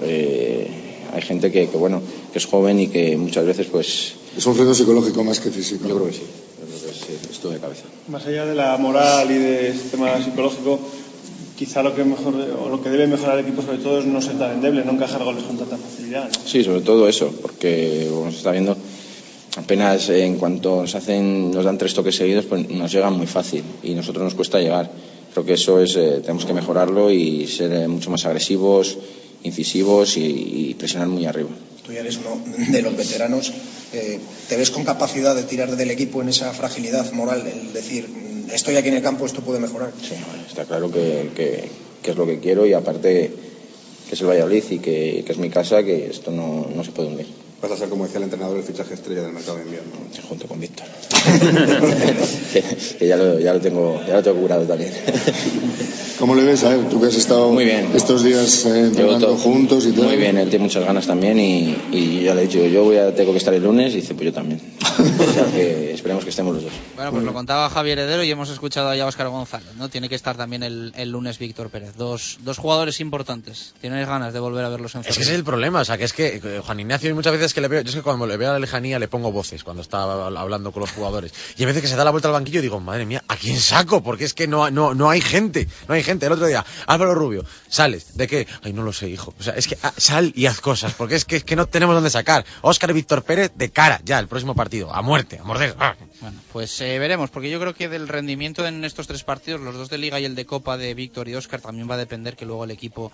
eh, hay gente que, que, bueno, que es joven y que muchas veces, pues. Es un freno psicológico más que físico. Yo creo que sí. Yo creo que es, es todo de cabeza. Más allá de la moral y de este tema psicológico, quizá lo que mejor o lo que debe mejorar el equipo sobre todo es no ser tan endeble, no encajar goles con tanta facilidad. ¿no? Sí, sobre todo eso, porque como se está viendo, apenas en cuanto nos hacen, nos dan tres toques seguidos, pues nos llegan muy fácil y nosotros nos cuesta llegar. Creo que eso es, eh, tenemos que mejorarlo y ser eh, mucho más agresivos, incisivos y, y presionar muy arriba. Tú ya eres uno de los veteranos. eh, ¿Te ves con capacidad de tirar del equipo en esa fragilidad moral? El decir, mm, estoy aquí en el campo, esto puede mejorar. Sí, está claro que, que- que es lo que quiero y aparte que es el Valladolid y que, que es mi casa, que esto no, no se puede hundir. Vas a ser, como decía el entrenador, el fichaje estrella del mercado de invierno. Junto con Víctor. (laughs) que, que ya, lo, ya, lo tengo, ya lo tengo curado también. (laughs) ¿Cómo le ves a él? Tú que has estado Muy bien. estos días eh, entrenando juntos y todo. Muy bien, él tiene muchas ganas también y, y ya le he dicho, yo voy a, tengo que estar el lunes y dice, pues yo también. (laughs) o sea que esperemos que estemos los dos. Bueno, pues lo contaba Javier Heredero y hemos escuchado ya a Óscar González, ¿no? Tiene que estar también el, el lunes Víctor Pérez. Dos, dos jugadores importantes. ¿Tienes ganas de volver a verlos en Es que ese es el problema, o sea, que es que eh, Juan Ignacio muchas veces que le veo, yo es que cuando le veo a la lejanía le pongo voces cuando está hablando con los jugadores. Y a veces que se da la vuelta al banquillo digo, madre mía, ¿a quién saco? Porque es que no, no, no hay gente, no hay gente. El otro día, Álvaro Rubio, sales, ¿de qué? Ay, no lo sé, hijo. O sea, es que ah, sal y haz cosas, porque es que, es que no tenemos dónde sacar. Óscar Víctor Pérez de cara, ya, el próximo partido, a muerte, a morder. Bueno, pues eh, veremos, porque yo creo que del rendimiento en estos tres partidos, los dos de Liga y el de Copa de Víctor y Óscar, también va a depender que luego el equipo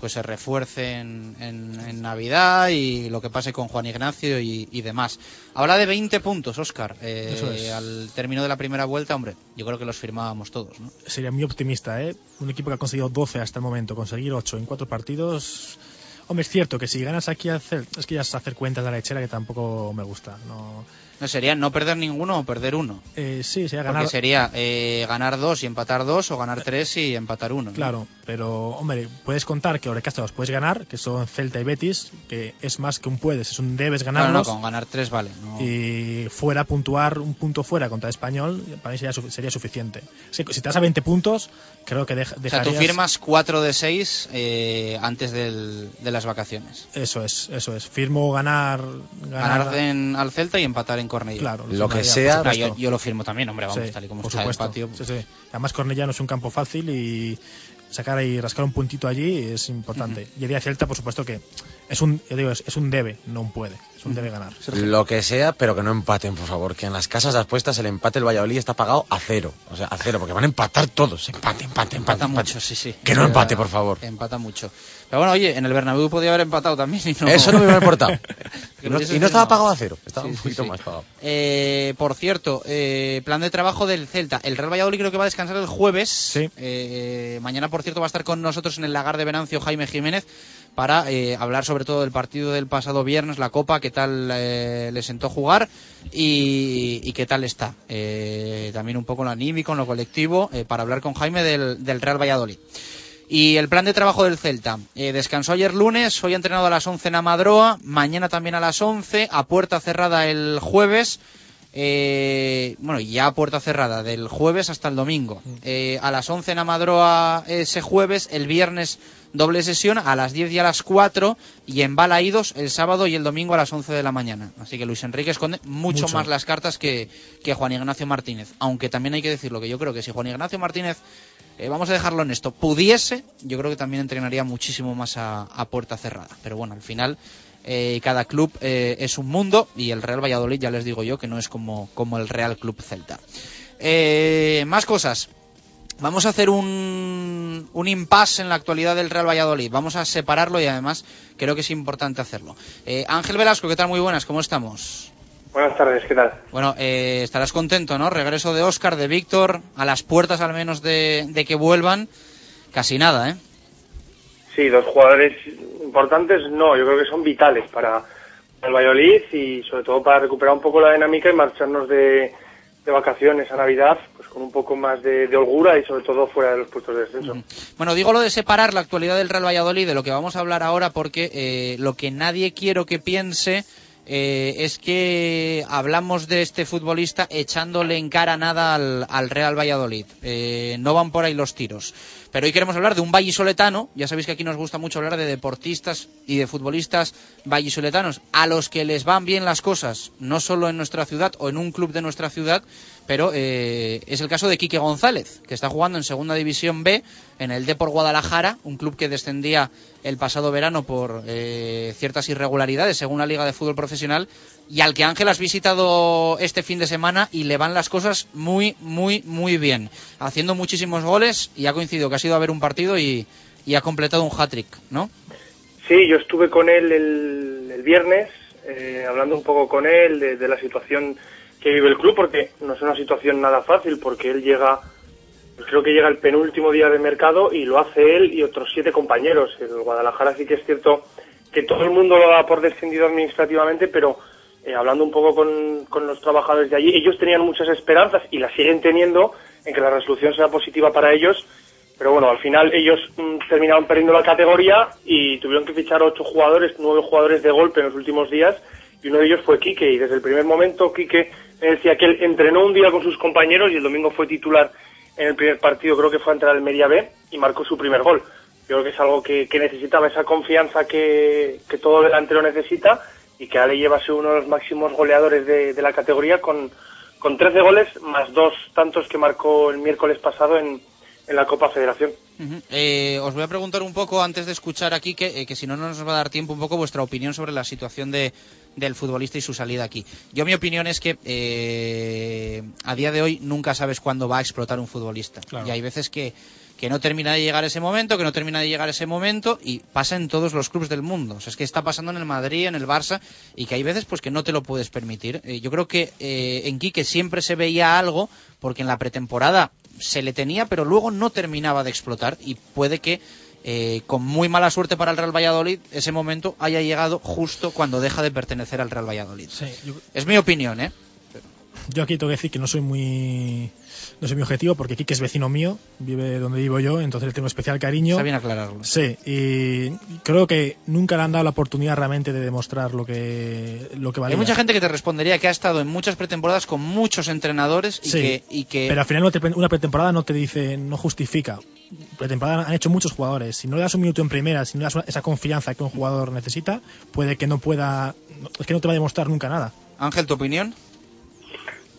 pues se refuerce en, en- en Navidad y lo que pase con Juan Ignacio y, y demás. Habla de 20 puntos, Óscar, eh, Eso es. al término de la primera vuelta, hombre, yo creo que los firmábamos todos, ¿no? Sería muy optimista, ¿eh? Un equipo que ha conseguido 12 hasta el momento, conseguir 8 en 4 partidos. Hombre, es cierto que si ganas aquí, a hacer, es que ya es hacer cuentas de la lechera que tampoco me gusta. No, No sería no perder ninguno o perder uno. eh, sí, sería Porque ganar. sería eh, ganar dos y empatar dos o ganar tres y empatar uno. ¿no? Claro, pero hombre, puedes contar que Orecasta los puedes ganar, que son Celta y Betis, que es más que un puedes, es un debes No, no, ganarlos. con ganar tres vale. no. y fuera puntuar un punto fuera contra Español, para mí sería, sería suficiente. Si, si te das a 20 puntos, creo que deja- O sea, tú dejarías... firmas 4 de 6 antes del- de las vacaciones. Eso es, eso es. Firmo ganar... Ganar en- al Celta y empatar en Cornellá. Claro, Lo que sea- Ah, yo, yo lo firmo también, hombre, vamos, Sí, tal y como por está supuesto. el patio. Sí, sí. Además, Cornellá no es un campo fácil y sacar y rascar un puntito allí es importante. Y el día Celta, por supuesto que es un, yo digo, es, es un debe, no un puede. Es un debe ganar. Lo que sea, pero que no empaten, por favor. Que en las casas de apuestas el empate del Valladolid está pagado a cero. O sea, a cero, porque van a empatar todos. Empate, empate, empate. Empata empate. mucho, sí, sí. Que no empate, por favor. Empata mucho. Pero bueno, oye, en el Bernabéu podía haber empatado también. Y no, Eso no me hubiera importado. (laughs) Y no, hubiese y no estaba pagado a cero. Estaba Sí, un poquito sí. más pagado. Eh, por cierto, eh, plan de trabajo del Celta. El Real Valladolid creo que va a descansar el jueves. Eh, mañana, por cierto, va a estar con nosotros en el lagar de Venancio Jaime Jiménez para eh, hablar sobre todo del partido del pasado viernes, la Copa, qué tal eh, le sentó jugar y, y qué tal está. Eh, también un poco en lo anímico, en lo colectivo, para hablar con Jaime del, del Real Valladolid. Y el plan de trabajo del Celta. Eh, descansó ayer lunes, hoy ha entrenado a las 11 en Amadroa, mañana también a las 11, a puerta cerrada el jueves. eh, bueno, ya a puerta cerrada del jueves hasta el domingo. Eh, a las 11 en Amadroa ese jueves, el viernes doble sesión a las 10 y a las 4 y en Balaídos el sábado y el domingo a las 11 de la mañana. Así que Luis Enrique esconde mucho, Mucho. más las cartas que, que Juan Ignacio Martínez. Aunque también hay que decirlo, que yo creo que si Juan Ignacio Martínez, eh, vamos a dejarlo en esto, pudiese, yo creo que también entrenaría muchísimo más a, puerta cerrada. Pero bueno, al final eh, cada club eh, es un mundo y el Real Valladolid ya les digo yo que no es como, como el Real Club Celta. Eh, más cosas. Vamos a hacer un, un impasse en la actualidad del Real Valladolid. Vamos a separarlo y además creo que es importante hacerlo. Ángel Velasco, ¿qué tal? Muy buenas, ¿cómo estamos? Buenas tardes, ¿qué tal? Bueno, eh, estarás contento, ¿no? Regreso de Óscar, de Víctor, a las puertas al menos de, de que vuelvan. Casi nada, ¿eh? Sí, dos jugadores importantes, no, yo creo que son vitales para el Valladolid y sobre todo para recuperar un poco la dinámica y marcharnos de, de vacaciones a Navidad pues con un poco más de, de holgura y sobre todo fuera de los puestos de descenso. Bueno, digo lo de separar la actualidad del Real Valladolid de lo que vamos a hablar ahora porque eh, lo que nadie quiero que piense eh, es que hablamos de este futbolista echándole en cara nada al, al Real Valladolid. Eh, no van por ahí los tiros. Pero hoy queremos hablar de un vallisoletano. Ya sabéis que aquí nos gusta mucho hablar de deportistas y de futbolistas vallisoletanos a los que les van bien las cosas, no solo en nuestra ciudad o en un club de nuestra ciudad, pero eh, es el caso de Quique González, que está jugando en Segunda División B en el Depor Guadalajara, un club que descendía el pasado verano por eh, ciertas irregularidades según la Liga de Fútbol Profesional y al que Ángel has visitado este fin de semana y le van las cosas muy, muy, muy bien, haciendo muchísimos goles y ha coincidido que ha sido a ver un partido y, ha completado un hat-trick, ¿no? Sí, yo estuve con él el, el viernes, eh, hablando un poco con él de la situación que vive el club, porque no es una situación nada fácil, porque él llega, pues creo que llega el penúltimo día de mercado y lo hace él y otros siete compañeros. El Guadalajara sí que es cierto que todo el mundo lo da por descendido administrativamente, pero eh, hablando un poco con, con los trabajadores de allí, ellos tenían muchas esperanzas y las siguen teniendo en que la resolución sea positiva para ellos. Pero bueno, al final ellos mm, terminaron perdiendo la categoría y tuvieron que fichar ocho jugadores, nueve jugadores de golpe en los últimos días y uno de ellos fue Quique y desde el primer momento Quique decía que él entrenó un día con sus compañeros y el domingo fue titular en el primer partido, creo que fue ante el Almería B y marcó su primer gol. Yo creo que es algo que, que necesitaba, esa confianza que, que todo delantero necesita y que ahora lleva a ser uno de los máximos goleadores de, de la categoría con, con 13 goles más dos tantos que marcó el miércoles pasado en, en la Copa Federación. Ujú. Eh, os voy a preguntar un poco, antes de escuchar aquí, que, eh, que si no, no nos va a dar tiempo, un poco vuestra opinión sobre la situación de, del futbolista y su salida aquí. Yo mi opinión es que eh, a día de hoy nunca sabes cuándo va a explotar un futbolista. Claro. Y hay veces que, que no termina de llegar ese momento, que no termina de llegar ese momento y pasa en todos los clubes del mundo. O sea, es que está pasando en el Madrid, en el Barça y que hay veces pues que no te lo puedes permitir. Eh, yo creo que eh, en Quique siempre se veía algo porque en la pretemporada se le tenía pero luego no terminaba de explotar y puede que eh, con muy mala suerte para el Real Valladolid ese momento haya llegado justo cuando deja de pertenecer al Real Valladolid. Es mi opinión, ¿eh? Yo aquí tengo que decir que no soy muy no soy muy objetivo porque Kike es vecino mío, vive donde vivo yo, entonces le tengo especial cariño. Está bien aclararlo. Sí, y creo que nunca le han dado la oportunidad realmente de demostrar lo que lo que valía. Hay mucha gente que te respondería que ha estado en muchas pretemporadas con muchos entrenadores y Sí, que, y que Pero al final una pre- una pretemporada no te dice, no justifica. Pretemporada han hecho muchos jugadores. Si no le das un minuto en primera, si no le das esa confianza que un jugador necesita, puede que no pueda, es que no te va a demostrar nunca nada. Ángel, ¿tu opinión?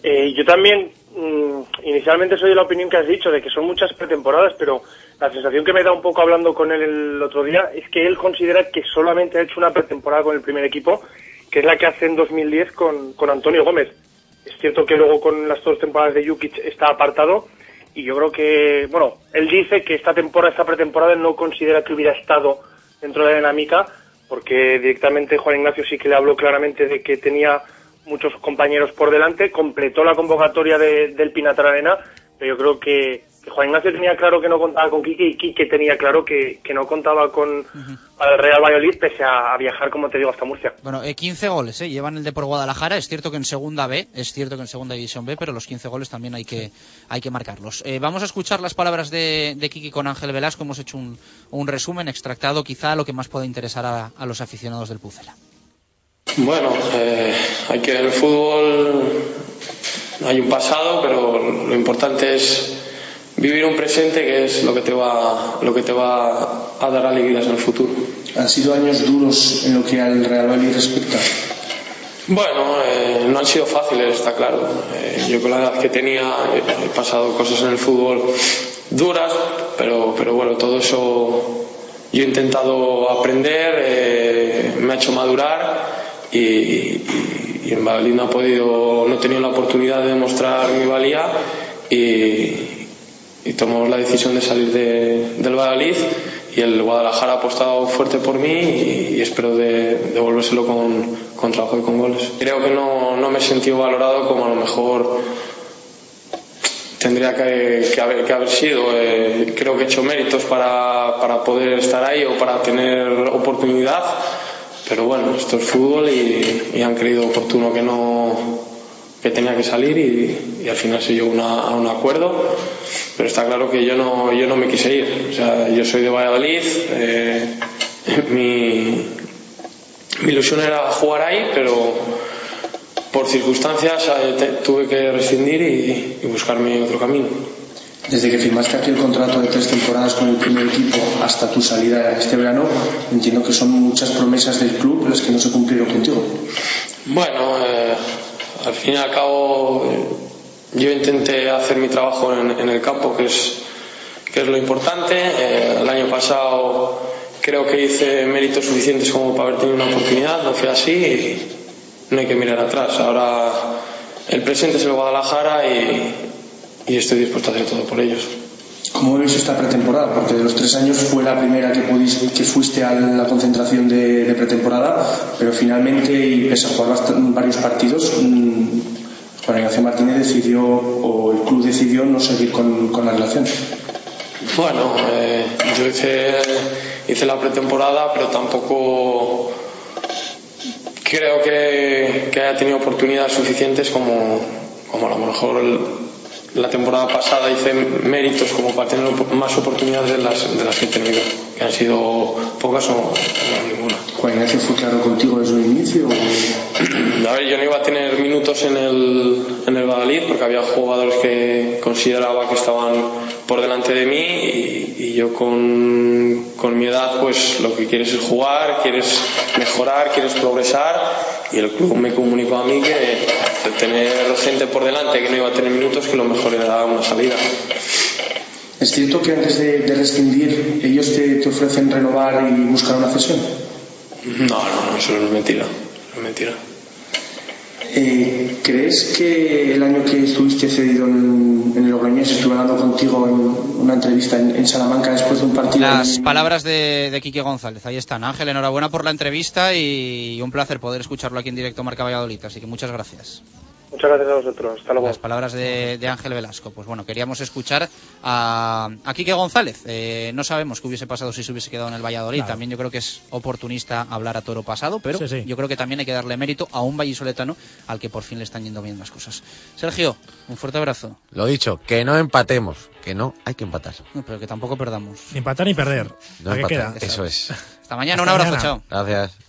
Eh, yo también mm, inicialmente soy de la opinión que has dicho de que son muchas pretemporadas, pero la sensación que me da un poco hablando con él el otro día es que él considera que solamente ha hecho una pretemporada con el primer equipo, que es la que hace en 2010 con, con Antonio Gómez. Es cierto que luego con las dos temporadas de Jukic está apartado y yo creo que, bueno, él dice que esta temporada, esta pretemporada no considera que hubiera estado dentro de la dinámica porque directamente Juan Ignacio sí que le habló claramente de que tenía muchos compañeros por delante, completó la convocatoria de- del Pinatar Arena, pero yo creo que, que Juan Ignacio tenía claro que no contaba con Quique y Quique tenía claro que, que no contaba con para el Real Valladolid pese a, a viajar, como te digo, hasta Murcia. Bueno, eh, 15 goles, ¿eh? Llevan el de por Guadalajara. Es cierto que en segunda B, es cierto que en segunda división B, pero los 15 goles también hay que, hay que marcarlos. Eh, vamos a escuchar las palabras de, de Kiki con Ángel Velasco. Hemos hecho un, un resumen extractado, quizá lo que más pueda interesar a, a los aficionados del Pucela. Bueno, eh, hay que en el fútbol hay un pasado, pero lo importante es vivir un presente que es lo que te va, lo que te va a dar alegrías en el futuro. Han sido años duros en lo que al Real Valladolid respecta. Bueno, eh, no han sido fáciles, está claro. Eh, yo con la edad que tenía he, he pasado cosas en el fútbol duras, pero, pero bueno, todo eso yo he intentado aprender, eh, me ha hecho madurar y, y, y en Valladolid no, ha podido, no he tenido la oportunidad de demostrar mi valía y, y tomamos la decisión de salir de, del Valladolid y el Guadalajara ha apostado fuerte por mí y, y espero de, devolvérselo con, con trabajo y con goles. Creo que no, no me he sentido valorado como a lo mejor tendría que, que, haber, que haber, sido. Eh, creo que he hecho méritos para, para, poder estar ahí o para tener oportunidad, pero bueno, esto es fútbol y, y han creído oportuno que no que tenía que salir y, al final se llegó a un acuerdo, pero está claro que yo no, yo no me quise ir. O sea, yo soy de Valladolid, eh, (laughs) mi, mi ilusión era jugar ahí, pero por circunstancias eh, tuve que rescindir y, y, buscarme otro camino. Desde que firmaste aquí el contrato de tres temporadas con el primer equipo hasta tu salida este verano, entiendo que son muchas promesas del club las que no se cumplieron contigo. Bueno, eh, al fin y al cabo eh, yo intenté hacer mi trabajo en, en, el campo, que es, que es lo importante. Eh, el año pasado creo que hice méritos suficientes como para haber tenido una oportunidad, no fue así. Y, no hay que mirar atrás. Ahora el presente es el Guadalajara y, y estoy dispuesto a hacer todo por ellos. ¿Cómo ves esta pretemporada? Porque de los tres años fue la primera que, pudiste, que fuiste a la concentración de, de, pretemporada, pero finalmente, y pese a jugar varios partidos, mmm, Juan Ignacio Martínez decidió, o el club decidió no seguir con, con la relación. Bueno, eh, yo hice, hice la pretemporada, pero tampoco creo que, que haya tenido oportunidades suficientes como, como a lo mejor el, la temporada pasada hice méritos como para tener más oportunidades de las, de las que he tenido, que han sido pocas o no, ninguna. ¿Juan Ignacio fue claro contigo desde el inicio? A ver, yo no iba a tener minutos en el, en el Badalid porque había jugadores que consideraba que estaban por delante de mí y, y yo con, con mi edad pues lo que quieres es jugar, quieres mejorar, quieres progresar y el club me comunicó a mí que tener gente por delante que no iba a tener minutos que lo mejor era una salida. ¿Es cierto que antes de, de rescindir ellos te, te, ofrecen renovar y buscar una cesión? No, no, no, eso no es mentira. No es mentira. Eh, ¿Crees que el año que estuviste cedido en, en el Logroñés estuve hablando contigo en una entrevista en, en Salamanca después de un partido? Las en... palabras de, de Quique González, ahí están. Ángel, enhorabuena por la entrevista y un placer poder escucharlo aquí en directo Marca Valladolid, así que muchas gracias. Muchas gracias a vosotros. Hasta luego. Las palabras de, de Ángel Velasco. Pues bueno, queríamos escuchar a, a Quique González. Eh, no sabemos qué hubiese pasado si se hubiese quedado en el Valladolid. Claro. También yo creo que es oportunista hablar a toro pasado, pero sí, sí. yo creo que también hay que darle mérito a un vallisoletano al que por fin le están yendo bien las cosas. Sergio, un fuerte abrazo. Lo dicho, que no empatemos, que no hay que empatar. No, pero que tampoco perdamos. Ni empatar ni perder. No empatar, queda? eso es. Hasta mañana, Hasta un abrazo, mañana. chao. Gracias.